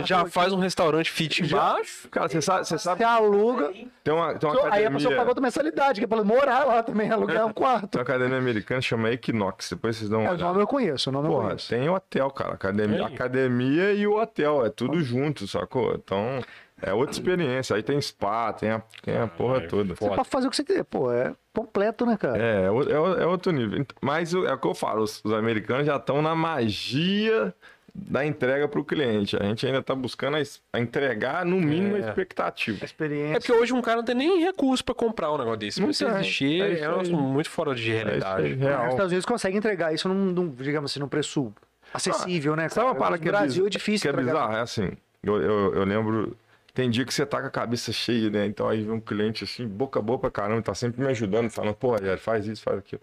Já faz um restaurante fit embaixo. Cara, você sabe, você sabe Você aluga. tem uma, tem uma Aí a pessoa pagou academia, outra mensalidade, que é pra morar lá também, alugar um quarto. tem uma academia americana chama Equinox, depois vocês dão uma É, o nome eu conheço, o nome eu Porra, conheço. tem hotel, cara. Academia, academia e o hotel, é tudo junto, sacou? Então, é outra experiência. Aí tem spa, tem a, tem a porra toda. Você pode fazer o que você quiser, pô, é completo, né, cara? É, é, é é outro nível. Mas é o que eu falo, os, os americanos já estão na magia da entrega para o cliente. A gente ainda está buscando a, a entregar, no mínimo, a É. expectativa. Experiência. É porque hoje um cara não tem nem recurso pra comprar um negócio desse. Não tem. existir É é, um muito fora de É realidade. Os real. Estados Unidos consegue entregar isso num, num, digamos assim, num preço acessível, né? Sabe uma cara? parada No que é, Brasil é difícil. que é bizarro? É assim, eu, eu, eu lembro... Tem dia que você tá com a cabeça cheia, né? Então aí vem um cliente assim, boca a boca, caramba, tá sempre me ajudando, falando, pô, Rogério, faz isso, faz aquilo.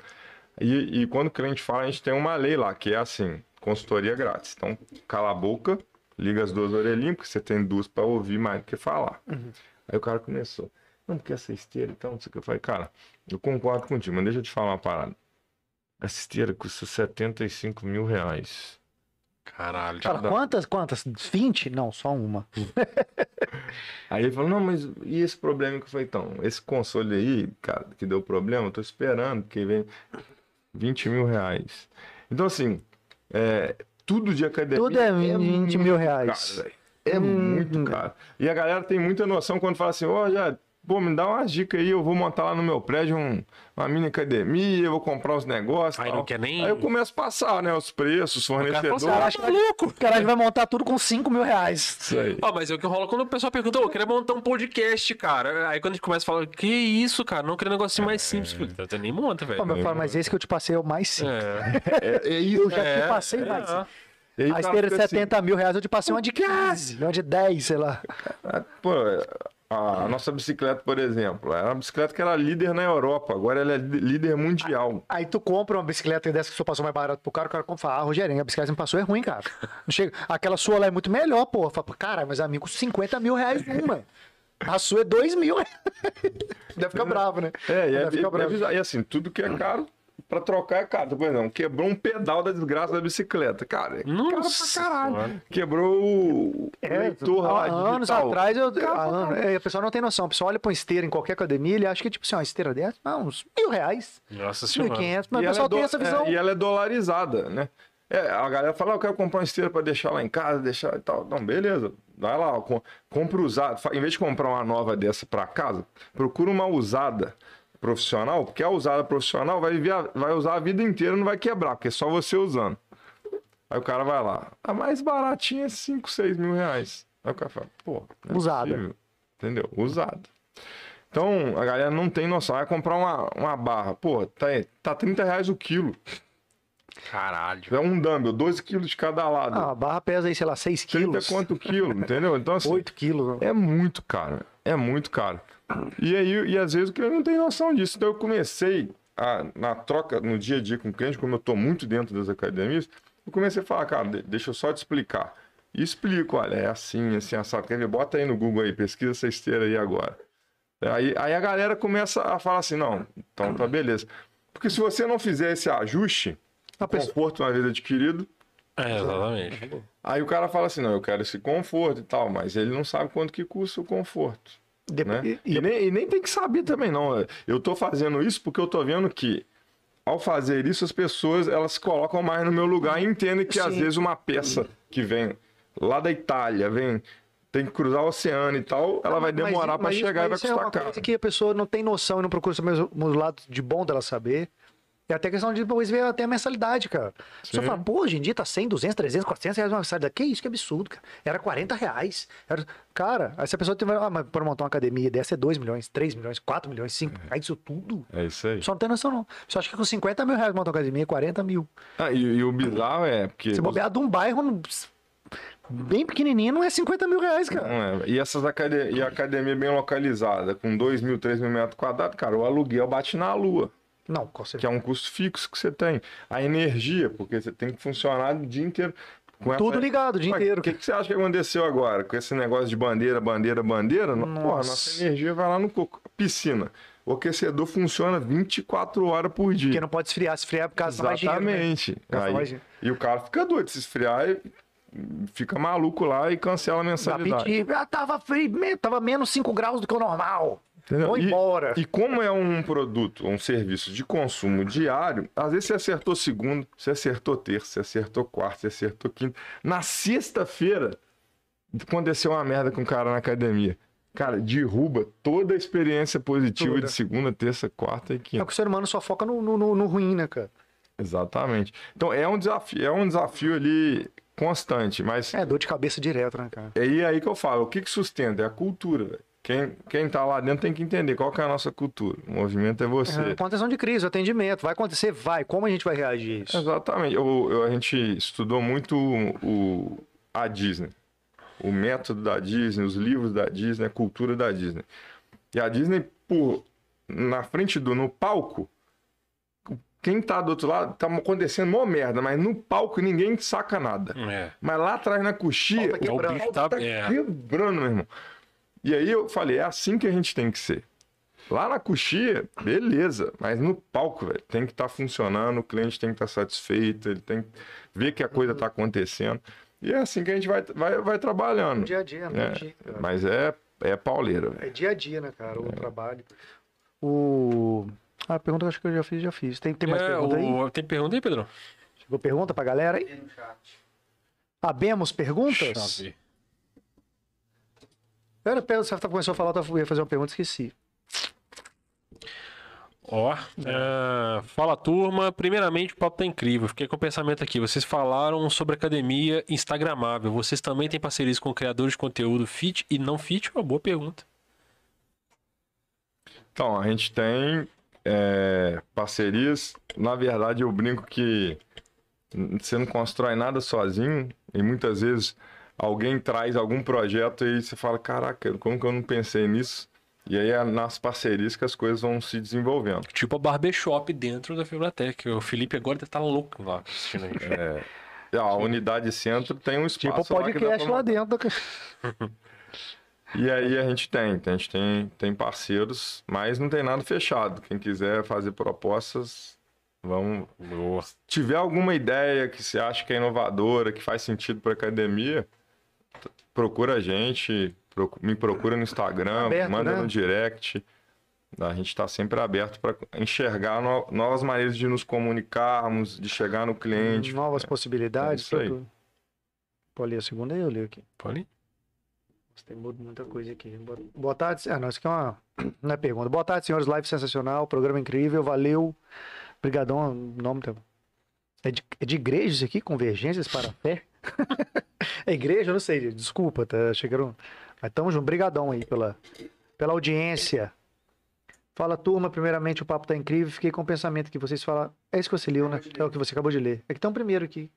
E, e quando o cliente fala, a gente tem uma lei lá, que é assim, consultoria grátis. Então, cala a boca, liga as duas orelhinhas, porque você tem duas pra ouvir mais do que falar. Aí o cara começou, não, porque essa esteira, então, não sei o que. Eu falei, cara, eu concordo contigo, mas deixa eu te falar uma parada. Essa esteira custa 75 mil reais. Caralho, Fala, dá. quantas, quantas? 20? Não, só uma. Aí ele falou, não, mas e esse problema que eu falei, então, esse console aí, cara, que deu problema, eu tô esperando, porque vem 20 mil reais. Então, assim, é, tudo de academia. Tudo é 20 muito mil reais. caro, é muito caro. E a galera tem muita noção quando fala assim, ó, já, pô, me dá umas dicas aí, eu vou montar lá no meu prédio um- uma mini academia, eu vou comprar uns negócios. Aí tal. não quer nem- Aí eu começo a passar, né, os preços, os O cara fornecedores. falou assim, ah, louco. O cara vai montar tudo com 5 mil reais. Isso aí. Ó, mas é o que rola quando o pessoal pergunta, ô, eu queria montar um podcast, cara. Aí quando a gente começa a falar, que isso, cara, não queria um negocinho mais simples. Eu falei, Você nem monta, velho. Pô, mas mas esse que eu te passei é o mais simples. É. É, é isso. Eu já É, te passei é. mais. Aí A esteira de fica assim, 70 mil reais, eu te passei uma de 15, uma de 10, sei lá. Ah, Pô, a nossa bicicleta, por exemplo, era uma bicicleta que era líder na Europa, agora ela é líder mundial. Aí tu compra uma bicicleta dessa que só passou mais barato pro cara, o cara compra e fala, ah, Rogerinho, a bicicleta que me passou é ruim, cara. Não chega... Aquela sua lá é muito melhor, pô. Fala, cara, mas amigo, 50 mil reais uma. A sua é 2 mil. Deve ficar bravo, né? É, e, é, Deve ficar e- bravo. e assim, tudo que é caro, pra trocar é caro. Por exemplo, quebrou um pedal da desgraça da bicicleta. Cara, é Nossa caro pra caralho. Quebrou o É, leitor lá anos digital. atrás, eu, pra anos- caralho. é, a pessoa não tem noção. A pessoa olha pra uma esteira em qualquer academia, ele acha que, tipo assim, uma esteira dessa, ah, uns mil reais, Nossa mil senhora. quinhentos. Mas E o ela pessoal é do- tem essa visão. é, e ela é dolarizada, né? É, a galera fala, ah, eu quero comprar uma esteira pra deixar lá em casa, deixar e tal. Não, beleza. Vai lá, com- compra usada. Fa- Em vez de comprar uma nova dessa pra casa, procura uma usada profissional, porque a usada profissional vai, viver a- vai usar a vida inteira e não vai quebrar, porque é só você usando. Aí o cara vai lá. A mais baratinha é 5, 6 mil reais. Aí o cara fala, pô, não é Usada. possível. Entendeu? Usada. Então, a galera não tem noção. Vai comprar uma, uma barra. Pô, tá, aí, tá 30 reais o quilo. Caralho. É um dumbbell, 12 quilos de cada lado. Ah, a barra pesa aí, sei lá, 6 30 quilos. quanto quilo, entendeu? Então, assim, 8 quilos. é muito caro. É muito caro. E aí, e às vezes o cliente não tem noção disso. Então eu comecei a, na troca, no dia a dia com o cliente, como eu estou muito dentro das academias, eu comecei a falar, cara, de- deixa eu só te explicar. E explico, olha, é assim, assim, assado. Quer ver? Bota aí no Google aí, pesquisa essa esteira aí agora. Aí, aí a galera começa a falar assim, não, então tá beleza. Porque se você não fizer esse ajuste, A pessoa- conforto uma vez adquirido, É, exatamente. aí o cara fala assim, não, eu quero esse conforto e tal, mas ele não sabe quanto que custa o conforto. Depois- Né? e- E, nem, e nem tem que saber também, não. Eu tô fazendo isso porque eu tô vendo que, ao fazer isso, as pessoas elas se colocam mais no meu lugar e entendem que, às Sim. vezes, uma peça que vem lá da Itália, vem, tem que cruzar o oceano e tal, ela vai Mas- demorar para mas chegar e vai mas é custar uma caro. coisa que a pessoa não tem noção e não procura saber os lados de bom dela saber. E até questão de depois ver até a mensalidade, cara. A pessoa Sim. fala, pô, hoje em dia tá 100, 200, 300, 400 reais uma mensalidade. Que isso, que absurdo, cara. Era 40 reais. Era... Cara, aí se a pessoa tiver, ah, mas para montar uma academia dessa é 2 milhões, 3 milhões, 4 milhões, 5, aí isso tudo. É isso aí. Só não tem noção, não. Você acha que com 50 mil reais montar uma academia, 40 mil. Ah, e, e o bizarro é porque. Se bobear de um bairro bem pequenininho, não é 50 mil reais, cara. Não é. E essas academia, e a academia bem localizada, com 2 mil, 3 mil metros quadrados, cara, o aluguel bate na lua. Não, com que certeza. é um custo fixo que você tem. A energia, porque você tem que funcionar o dia inteiro. Com essa- Tudo ligado o dia Ué, inteiro. O que, que você acha que aconteceu agora? Com esse negócio de bandeira, bandeira, bandeira? No- Porra, Nossa. nossa energia vai lá no coco. Piscina. O aquecedor funciona 24 horas por dia. Porque não pode esfriar, se esfriar por causa né? Exatamente. Gasta Aí- mais dinheiro. e o cara fica doido se esfriar e fica maluco lá e cancela a mensalidade. ah, tava frio, tava menos 5 graus do que o normal. Entendeu? E- embora. E como é um produto, um serviço de consumo diário, às vezes você acertou segundo, você acertou terça, você acertou quarta, você acertou quinta. Na sexta-feira, aconteceu uma merda com o cara na academia. Cara, derruba toda a experiência positiva Toda. de segunda, terça, quarta e É quinta. que o ser humano só foca no, no, no- ruim, né, cara? Exatamente. Então é um desafio, é um desafio ali constante, mas É dor de cabeça direto, né, cara? é aí- aí que eu falo, o que, que sustenta? É a cultura, velho. Quem, quem tá lá dentro tem que entender qual que é a nossa cultura. O movimento é você. É, contenção de crise, atendimento. Vai acontecer? Vai. Como a gente vai reagir a isso? Exatamente. Eu, eu- a gente estudou muito o, a Disney. O método da Disney, os livros da Disney, a cultura da Disney. E a Disney, por, na frente do no palco, quem tá do outro lado, tá acontecendo mó merda, mas no palco ninguém saca nada. É. Mas lá atrás na coxia, tá o pau Tá- tá é. quebrando, meu irmão. E aí eu falei, é assim que a gente tem que ser. Lá na coxia, beleza, mas no palco, velho, tem que estar funcionando, o cliente tem que estar satisfeito, ele tem que ver que a coisa está acontecendo. E é assim que a gente vai, vai, vai trabalhando. Dia a dia, né? É, mas é, é pauleira, velho. É dia a dia, né, cara? O trabalho. O. Ah, a pergunta que eu acho que eu já fiz, já fiz. Tem, tem mais É, pergunta aí? o- Tem pergunta aí, Pedro? Chegou pergunta pra galera aí? Tem no chat. Abemos Deixa perguntas? eu ver. Era, Pedro, você começou a falar, eu ia fazer uma pergunta, esqueci. Ó, é, fala turma. Primeiramente, o papo tá incrível. Fiquei com o pensamento aqui. Vocês falaram sobre academia instagramável. Vocês também têm parcerias com criadores de conteúdo fit e não fit? Uma boa pergunta. Então, a gente tem é, parcerias. Na verdade, eu brinco que você não constrói nada sozinho e muitas vezes alguém traz algum projeto e você fala: Caraca, como que eu não pensei nisso? E aí é nas parcerias que as coisas vão se desenvolvendo. Tipo a barbershop dentro da Fibratec. O Felipe agora deve estar louco lá assistindo a gente. E a unidade centro tem um espaço Tipo lá podcast pra lá dentro. E aí a gente tem, a gente tem, tem parceiros, mas não tem nada fechado. Quem quiser fazer propostas, vamos. Boa. Se tiver alguma ideia que você acha que é inovadora, que faz sentido para academia, procura a gente, me procura no Instagram, Aberto, manda né? no direct. A gente está sempre aberto para enxergar no- novas maneiras de nos comunicarmos, de chegar no cliente. Novas possibilidades. é isso aí. tudo. Pode ler a segunda aí, eu leio aqui. Pode? Nossa, Tem mu- muita coisa aqui. Boa, tarde. Ah, não, isso aqui é uma, não é pergunta. Boa tarde, senhores. Live sensacional, programa incrível, valeu. Obrigadão, o nome tá... É de, é de igreja isso aqui? Convergências para a fé? é igreja? Não sei, desculpa, tá? Chegaram... Mas tamo junto, brigadão aí pela, pela audiência. Fala, turma, primeiramente o papo tá incrível, fiquei com o pensamento que vocês falaram... É isso que você leu, né? É o que você acabou de ler. É que tem um primeiro aqui.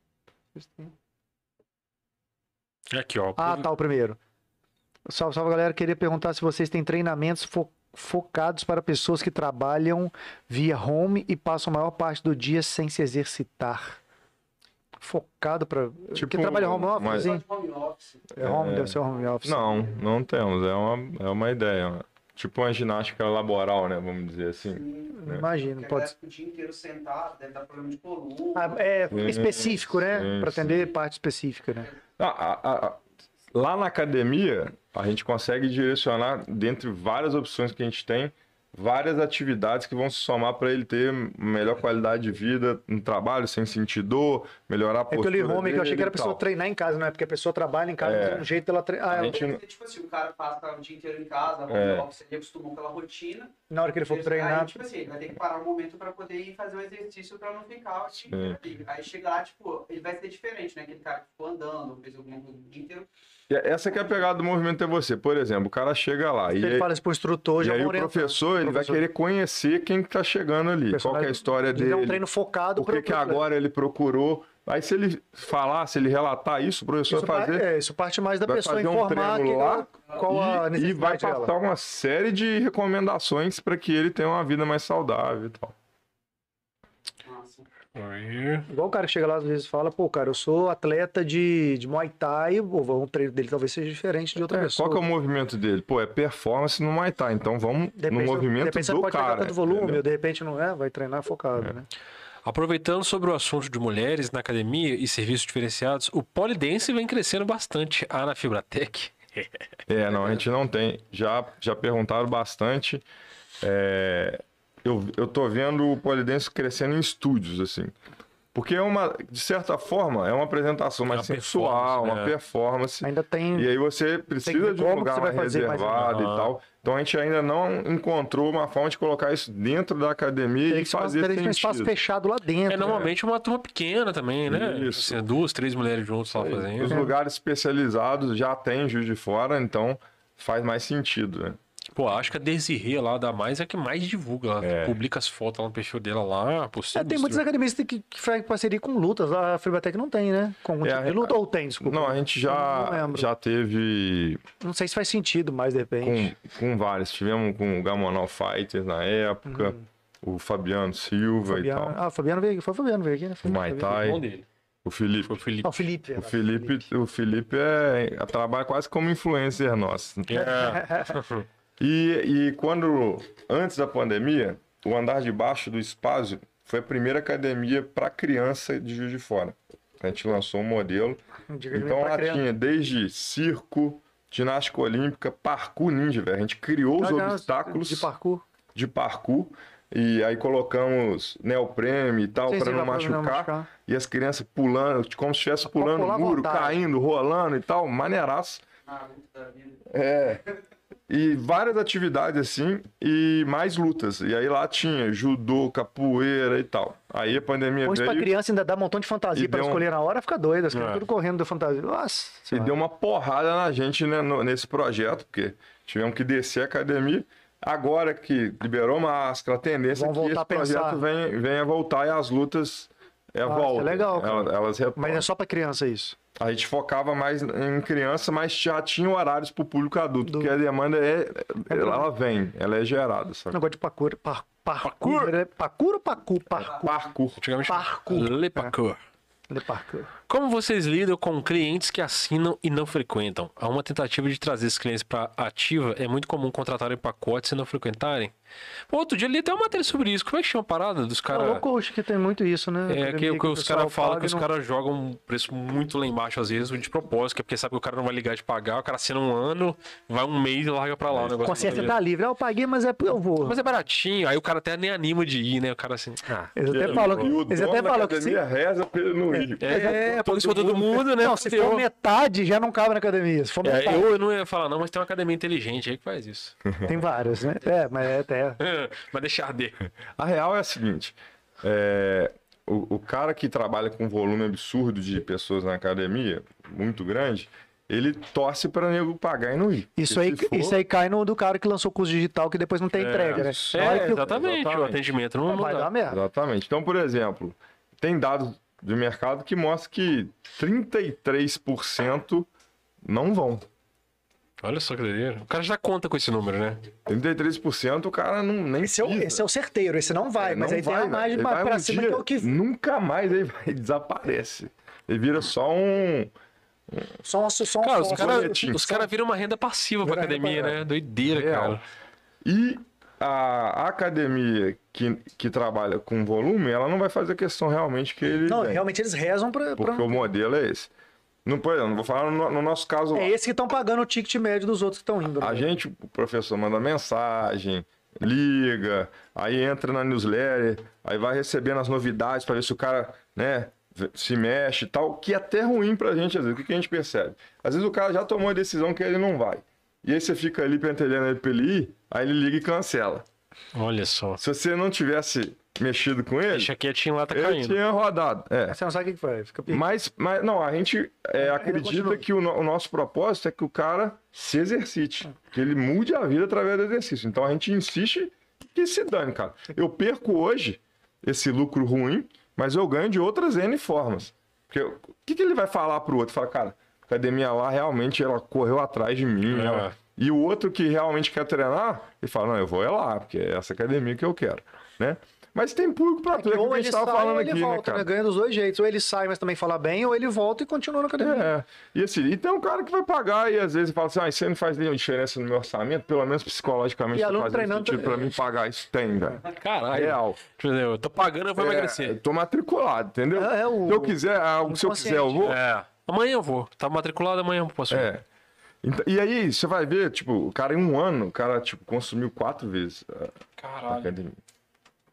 Aqui, ó. Ah, tá, o primeiro. Salve, salve, galera. Queria perguntar se vocês têm treinamentos fo- focados para pessoas que trabalham via home e passam a maior parte do dia sem se exercitar. Focado para. Tipo, que trabalha home office? mas-? Home office. É home, É. deve ser home office. Não, não temos. É uma, é uma ideia. Tipo uma ginástica laboral, né? Vamos dizer assim. Sim. Imagino, Porque pode o dia inteiro sentado, deve dar problema de coluna. Ah, é Sim, específico, né? sim, Para atender parte específica, né? Ah, a- a- lá na academia, a gente consegue direcionar, dentre várias opções que a gente tem, várias atividades que vão se somar para ele ter melhor qualidade de vida no trabalho, sem sentir dor, melhorar a É que eu postura li home, que eu achei que era a pessoa treinar em casa, não é? Porque a pessoa trabalha em casa, É. um jeito ela treina. Ah, ela- gente- Deve ser, tipo assim, o cara passa o dia inteiro em casa, É. office, ele acostumou com aquela rotina. na hora que ele for Aí, treinar. tipo assim, ele vai ter que parar um momento pra poder ir fazer o exercício pra não ficar o dia Sim. inteiro ali. Aí chega lá, tipo, ele vai ser diferente, né? Aquele cara que ficou andando, fez alguma coisa o dia inteiro. E Essa que é a pegada do movimento é você. Por exemplo, o cara chega lá e, ele fala isso pro instrutor, e já aí vão o professor ele vai Professor. querer conhecer quem que tá chegando ali, qual que é a história Ele dele, é um treino focado o que, agora ele procurou. Aí se ele falar, se ele relatar isso, o professor Isso, vai fazer é, isso parte mais da vai pessoa um informar treino que- lá qual a e, e vai necessidade dela. passar uma série de recomendações para que ele tenha uma vida mais saudável e tal. Igual o cara que chega lá às vezes e fala, pô, cara, eu sou atleta de, de Muay Thai, o treino dele talvez seja diferente de outra É, pessoa. qual que é o movimento dele? Pô, é performance no Muay Thai. Então vamos De no movimento de repente você do pode cara. tanto volume, entendeu? ou de repente não é, vai treinar focado, É. né? Aproveitando sobre o assunto de mulheres na academia e serviços diferenciados, o polidense vem crescendo bastante. Ah, na Fibratec. É, não, a gente não tem. Já, já perguntaram bastante. É, eu, eu tô vendo o polidense crescendo em estúdios, assim. Porque é uma, de certa forma, é uma apresentação mais Uma sensual, performance, uma é. performance. Ainda tem. E aí você precisa de um lugar mais mais- reservado Aham. e tal. Então a gente ainda não encontrou uma forma de colocar isso dentro da academia Tem e fazer ter um espaço sentido. fechado lá dentro. É normalmente uma turma pequena também, né? Isso. Assim, duas, três mulheres juntas lá fazendo. Os lugares especializados já tem Juiz de Fora, então faz mais sentido, né? Pô, acho que a Desirê lá da Mais é a que mais divulga. Ela É. publica as fotos lá no perfil dela lá. É, Possível, tem muitas academias que, que, fazem parceria com lutas. A Fibatec não tem, né? Com algum É, tipo de a- luta ou tem, desculpa. Não, a gente já, não já teve Não sei se faz sentido mais, de repente. com, com vários. Tivemos com o Gamonal Fighters na época, o Fabiano Silva Uhum. Fabiano, e tal. ah, o Fabiano veio aqui. Foi o Fabiano veio aqui, né? Foi O dele. o Felipe. O Felipe. Ah, o Felipe. O verdade, Felipe, o Felipe é, trabalha quase como influencer nosso. É. E, e quando, antes da pandemia, o andar de baixo do espaço foi a primeira academia para criança de Juiz de Fora. A gente lançou um modelo. Então lá criança. tinha desde circo, ginástica olímpica, parkour ninja, velho. A gente criou os Ah, não, obstáculos De parkour. de parkour e aí colocamos neoprene e tal para não pra não machucar. machucar. E as crianças pulando, como se estivesse pulando à muro, vontade. caindo, rolando e tal, maneiraço. Vida. É. E várias atividades assim e mais lutas. E aí lá tinha judô, capoeira e tal. Aí a pandemia Põe isso pra veio criança ainda dá um montão de fantasia E pra deu um- escolher na hora, fica doida. As crianças É. tudo correndo da fantasia. Nossa. e senhora. deu uma porrada na gente né, no- nesse projeto, porque tivemos que descer a academia. Agora que liberou máscara, a tendência é que esse projeto venha, venha voltar e as lutas é, isso é voltam. legal, cara. Elas, elas. Mas é só pra criança isso. A gente focava mais em criança, mas já tinha horários para o público adulto, Do- porque a demanda é, ela vem, ela é gerada. Só. Negócio de parkour. Par, parkour. é Parkour ou parkour? Parkour. Parkour. Antigamente, Parkour. Le Parkour. Le parkour. Como vocês lidam com clientes que assinam e não frequentam? Há uma tentativa de trazer esses clientes para ativa. É muito comum contratarem pacotes e não frequentarem. Pô, outro dia eu li até uma matéria sobre isso. Como é que chama a parada dos É caras? low coach que tem muito isso, né? É que, o que o os caras falam que os não- caras jogam um preço muito lá embaixo, às vezes, de propósito, que é porque sabe que o cara não vai ligar de pagar, o cara assina um ano, vai um mês e larga pra lá o negócio. Consciência tá livre. Ah, eu paguei, mas é eu vou. Mas é baratinho, aí o cara até nem anima de ir, né? O cara assim. Ah, Eles até falam que, o eles até falam que se, academia reza pra ele não ir. é, por isso pra todo mundo, né? não, se for metade, já não cabe na academia. Se for É, metade, eu, eu não ia falar, não, mas tem uma academia inteligente aí que faz isso. tem várias, né? É, mas é até. mas deixa arder. A real é a seguinte: é, o, o cara que trabalha com um volume absurdo de pessoas na academia, muito grande, ele torce para nego pagar e não ir. Isso aí, se for- isso aí cai no do cara que lançou o curso digital que depois não tem entrega, né? É, que o- exatamente, o Exatamente. atendimento não, não vai dar merda. Exatamente. Então, por exemplo, tem dados do mercado que mostram que 33% não vão. Olha só que doideira. O cara já conta com esse número, né? 33% o cara não, nem Esse é, o, esse é o certeiro, esse não vai, É, mas não aí tem a vai, margem velho. pra, Ele vai pra um cima dia, que é o que. Nunca mais ele vai desaparece. Ele vira só um. Só um, só um Cara, os caras cara viram uma renda passiva pra Vira academia, né? Doideira, Real. cara. E a, a academia que, que trabalha com volume, ela não vai fazer questão realmente que ele. Não, ganhe, realmente eles rezam pra. pra- Porque o modelo é esse. Não, exemplo, não vou falar no, no nosso caso lá. É esse que estão pagando o ticket médio dos outros que estão indo. A né? gente, o professor manda mensagem, liga, aí entra na newsletter, aí vai recebendo as novidades para ver se o cara, né, se mexe e tal, que é até ruim pra gente, às vezes. O que, que a gente percebe? Às vezes o cara já tomou a decisão que ele não vai. E aí você fica ali pentelhando ele pra ele ir, aí ele liga e cancela. Olha só. Se você não tivesse mexido com ele, Deixa quietinho lá, tá ele caindo. tinha rodado. É. Você não sabe o que foi. Fica perdido. Mas, mas não, a gente é, acredita que o, no- o nosso propósito é que o cara se exercite, que ele mude a vida através do exercício. Então a gente insiste que se dane, cara. Eu perco hoje esse lucro ruim, mas eu ganho de outras N formas. Porque o que, que ele vai falar pro outro? Fala, cara, a academia lá realmente ela correu atrás de mim. É. ela- E o outro que realmente quer treinar, ele fala, não, eu vou é lá, porque é essa academia que eu quero, né? Mas tem público pra tudo, é, aquilo ou que a ele gente sai tava ou falando ele aqui, né, volta, cara? né? Ganha dos dois jeitos. Ou ele sai, mas também fala bem, ou ele volta e continua na academia. É, e assim, e tem um cara que vai pagar e às vezes fala assim, ah, isso aí não faz nenhuma diferença no meu orçamento, pelo menos psicologicamente E faz treinando sentido pra mim pagar isso. Tem, velho. Caralho. Real. Tipo, eu tô pagando, eu vou É, emagrecer. tô matriculado, entendeu? É, é o- se eu quiser, algo, se eu quiser, eu vou. É. Amanhã eu vou. Tá matriculado, amanhã eu posso ir. É. Então, e aí, você vai ver, tipo, o cara em um ano, o cara, tipo, consumiu quatro vezes a- Caralho. academia.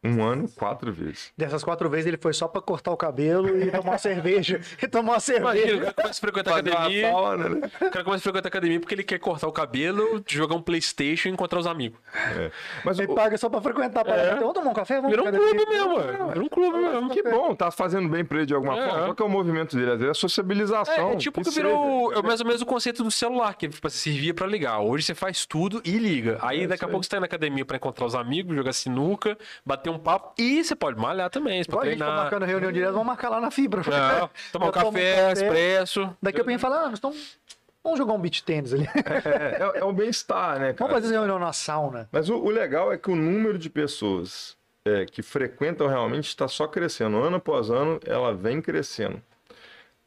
Um ano, quatro vezes. Dessas quatro vezes ele foi só pra cortar o cabelo e tomar uma cerveja. E tomar uma Imagina, o cerveja. cara começa a frequentar a academia. sauna, né? O cara começa a frequentar a academia porque ele quer cortar o cabelo, jogar um Playstation e encontrar os amigos. É. Mas Ele o- paga só pra frequentar. Para... Vamos tomar um café? Vamos Virou um pra academia? clube mesmo, mano. Virou um clube mesmo. que bom, tá fazendo bem pra ele de alguma É. forma. Qual que é o movimento dele? Às vezes é sociabilização. É, é tipo que seja. virou é mais ou menos o conceito do celular, que tipo, você servia pra ligar. Hoje você faz tudo e liga. Aí É daqui a pouco você tá indo na academia pra encontrar os amigos, jogar sinuca, bater um papo e você pode malhar também, você Igual pode a gente tá treinar. marcando reunião direto, vamos marcar lá na fibra. É, tomar um café, expresso. Daqui a pouco a gente fala, ah, nós estamos... Vamos jogar um beat tênis ali. É, é, é o bem-estar, né, Vamos cara? fazer essa reunião na sauna. Mas o, o legal é que o número de pessoas é, que frequentam realmente está só crescendo. Ano após ano, ela vem crescendo.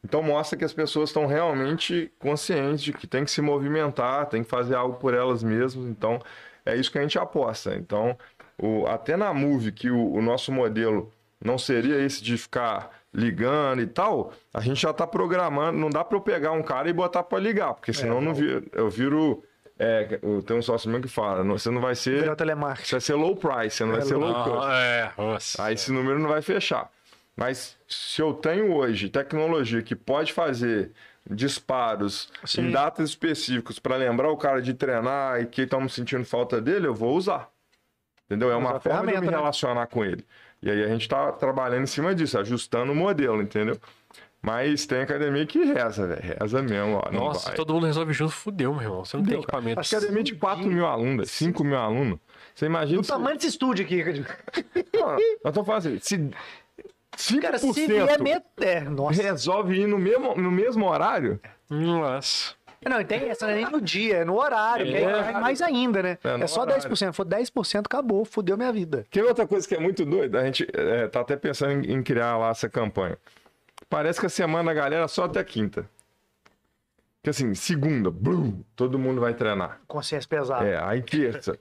Então mostra que as pessoas estão realmente conscientes de que tem que se movimentar, tem que fazer algo por elas mesmas. Então é isso que a gente aposta. Então, o- até na Move, que o, o nosso modelo não seria esse de ficar ligando e tal, a gente já está programando. Não dá para eu pegar um cara e botar para ligar, porque senão não viro, eu viro. É, tenho um sócio meu que fala, você não vai ser. Telemarketing. Você vai ser low price, você não vai ser low cost. Ah, é, nossa. Aí esse número não vai fechar. Mas se eu tenho hoje tecnologia que pode fazer disparos Sim. em datas específicas para lembrar o cara de treinar e que estamos sentindo falta dele, eu vou usar. Entendeu? É uma a forma de eu me ferramenta, né? relacionar com ele. E aí a gente está trabalhando em cima disso, ajustando o modelo, entendeu? Mas tem academia que reza, velho. Reza mesmo, ó. Nossa, vai. todo mundo resolve junto, fudeu, meu irmão. Você não tem Fudeu, cara. equipamento. Que academia de 4 mil alunos, 5 mil alunos. Você imagina. O se- tamanho desse estúdio aqui. Não, nós estamos falando assim, se 5% Cara, se vier met... É, nossa. resolve ir no mesmo, no mesmo horário, Nossa. Não, tem essa, não é nem no dia, é no horário. que aí É. vai mais ainda, né? É, É, só horário. 10%. Se for 10%, acabou, fudeu minha vida. Ver outra coisa que é muito doida? A gente é, tá até pensando em, em criar lá essa campanha. Parece que a semana da galera é só até quinta. Que assim, segunda, blum, todo mundo vai treinar. Consciência pesada. É, aí terça,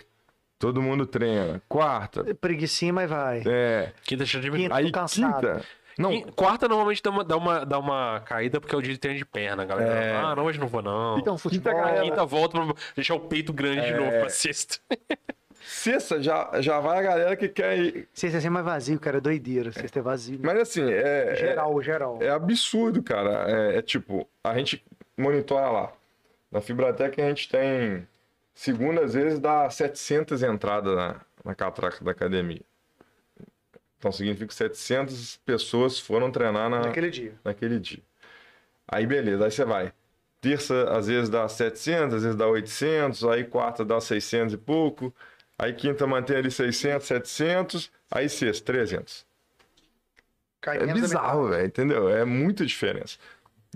todo mundo treina. Quarta, Preguicinha, mas vai. é. Quinta já de Quinta. Aí cansado. quinta. Não, Quin- Quarta normalmente dá uma, dá, uma, dá uma caída porque é o dia de treino de perna, galera. É. Ah, não, hoje não vou, não. Então, futebol. Quinta, galera. Quinta volta pra deixar o peito grande de novo pra sexta. sexta já, já vai a galera que quer ir. Sexta é sempre mais vazio, cara. É doideira. Sexta é vazio. Mas assim, é. é- Geral, geral. É absurdo, cara. É, é tipo, a gente monitora lá. Na Fibratec a gente tem, segunda às vezes, dá 700 entradas na, na catraca da academia. Então significa que 700 pessoas foram treinar na, Naquele dia. naquele dia. Aí beleza, aí você vai. Terça às vezes dá 700, às vezes dá 800, aí quarta dá 600 e pouco, aí quinta mantém ali 600, 700, aí sexta 300. Cai É bizarro, velho, entendeu? É muita diferença.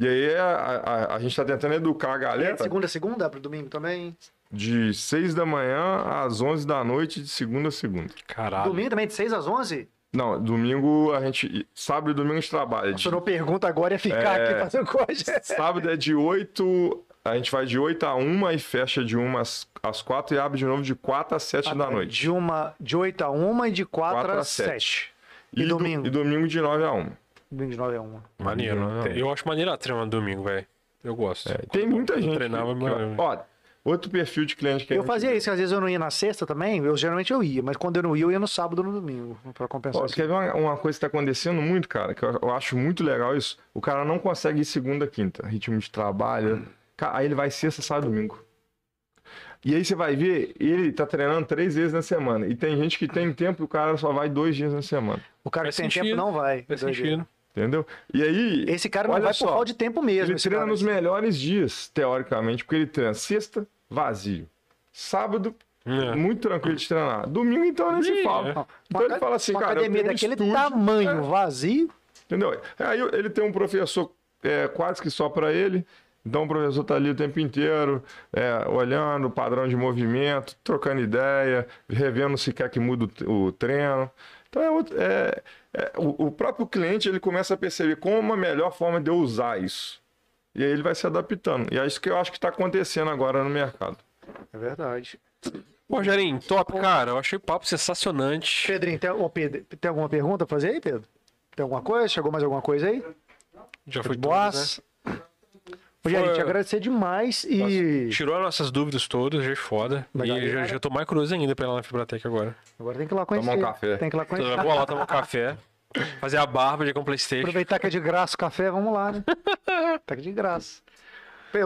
E aí a, a, a gente tá tentando educar a É galera de segunda a segunda, pro domingo também? de 6 da manhã às 11 da noite, de segunda a segunda. Caralho. Domingo também de 6 às 11? Não, domingo a gente. Sábado e domingo a gente trabalha. De, Se eu não pergunta agora é ficar É. aqui fazendo coisa. sábado é de 8. A gente vai de 8 a 1 e fecha de 1 às, às 4 e abre de novo de 4 às 7 da noite. De, uma, de 8 a 1 e de 4, Quatro a a 7. sete. E, do- domingo? e domingo de 9 a 1. Domingo de 9 a 1. Maneiro. Não. Eu acho maneiro a no domingo, velho. Eu gosto. É, tem muita Eu gente. treinava, que- ó, outro perfil de cliente que Eu gente- fazia isso, às vezes eu não ia na sexta também, eu geralmente eu ia, mas quando eu não ia, eu ia no sábado ou no domingo, pra compensar Ó, isso. quer ver uma, uma coisa que tá acontecendo muito, cara, que eu, eu acho muito legal isso? O cara não consegue ir segunda, quinta, ritmo de trabalho. Ca- Aí ele vai sexta, sábado, domingo. E aí você vai ver, ele tá treinando três vezes na semana. E tem gente que tem tempo e o cara só vai dois dias na semana. O cara Faz que tem sentido. tempo não vai. Faz sentido. Entendeu? E aí. Esse cara não vai só, por falta de tempo mesmo. Ele treina nos melhores dias, teoricamente, porque ele treina sexta, vazio. Sábado, É. muito tranquilo de treinar. Domingo, então, nem se fala. é. Então Uma ele fala assim, uma cara. academia um daquele estúdio, tamanho, vazio. Entendeu? Aí ele tem um professor é, quase que só para ele. Então o professor tá ali o tempo inteiro, é, olhando o padrão de movimento, trocando ideia, revendo se quer que mude o, o treino. Então é, outro- é- é, o, o próprio cliente ele começa a perceber como uma melhor forma de eu usar isso. E aí ele vai se adaptando. E é isso que eu acho que está acontecendo agora no mercado. É verdade. Pô, Rogerinho, top, cara. Eu achei o papo sensacionante. Pedrinho, tem, ô, Pedro, tem alguma pergunta pra fazer aí, Pedro? Tem alguma coisa? Chegou mais alguma coisa aí? Já Foi foi de todas, né? Rogério, Foi- te agradecer demais e Tirou as nossas dúvidas todas, é foda. Legal. E já, já tô mais curioso ainda pra ir lá na Fibratec agora. agora tem que ir lá conhecer. Tomar um café. Tem que ir lá conhecer. vou lá tomar um café, fazer a barba de com Playstation. Aproveitar que é de graça o café, vamos lá, né? tá de graça.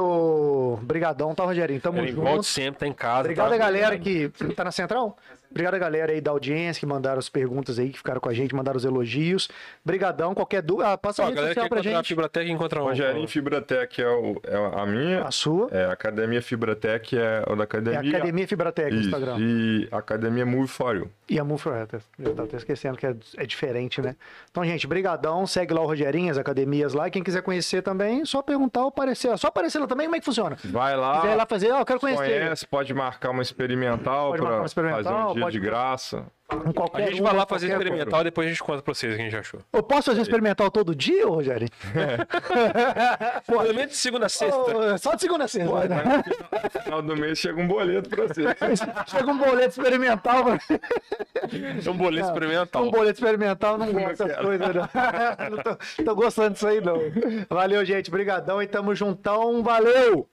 Ô, Brigadão, tá, Rogerinho? Tamo Ele junto. volta sempre, tá em casa. Obrigado tá? a galera que tá na central. Obrigado a galera aí da audiência que mandaram as perguntas aí, que ficaram com a gente, mandaram os elogios. Brigadão, qualquer dúvida, ah, passa Ó, a a rede galera que social pra encontrar a gente. Fibratec encontra onde? Rogerinho Fibratec é, o- é a minha. A sua É, a Academia Fibratec é o da é academia. Academia Fibratec no Isso, Instagram. E Academia Move for You. E a Move for. Eu tava até esquecendo que é, é diferente, né? Então, gente, brigadão. Segue lá o Rogerinho, as academias lá. Quem quiser conhecer também, só perguntar ou aparecer. Só aparecer lá também, como é que funciona? Vai lá, ir lá fazer, ó, eu quero conhecer. conhece, pode marcar uma experimental para fazer um dia pode- de graça. A gente um, vai lá fazer experimental e depois a gente conta pra vocês o que a gente achou. Eu posso fazer experimental todo dia, Rogério? Pelo menos de segunda a sexta. Ô, Só de segunda a sexta. Pode, né? no final- do mês chega um boleto para você. Chega um boleto experimental. pra- É um boleto experimental. Um boleto experimental, não gosto dessas quero. coisas, não. não tô, tô gostando disso aí, não. Valeu, gente. Brigadão e tamo juntão. Valeu!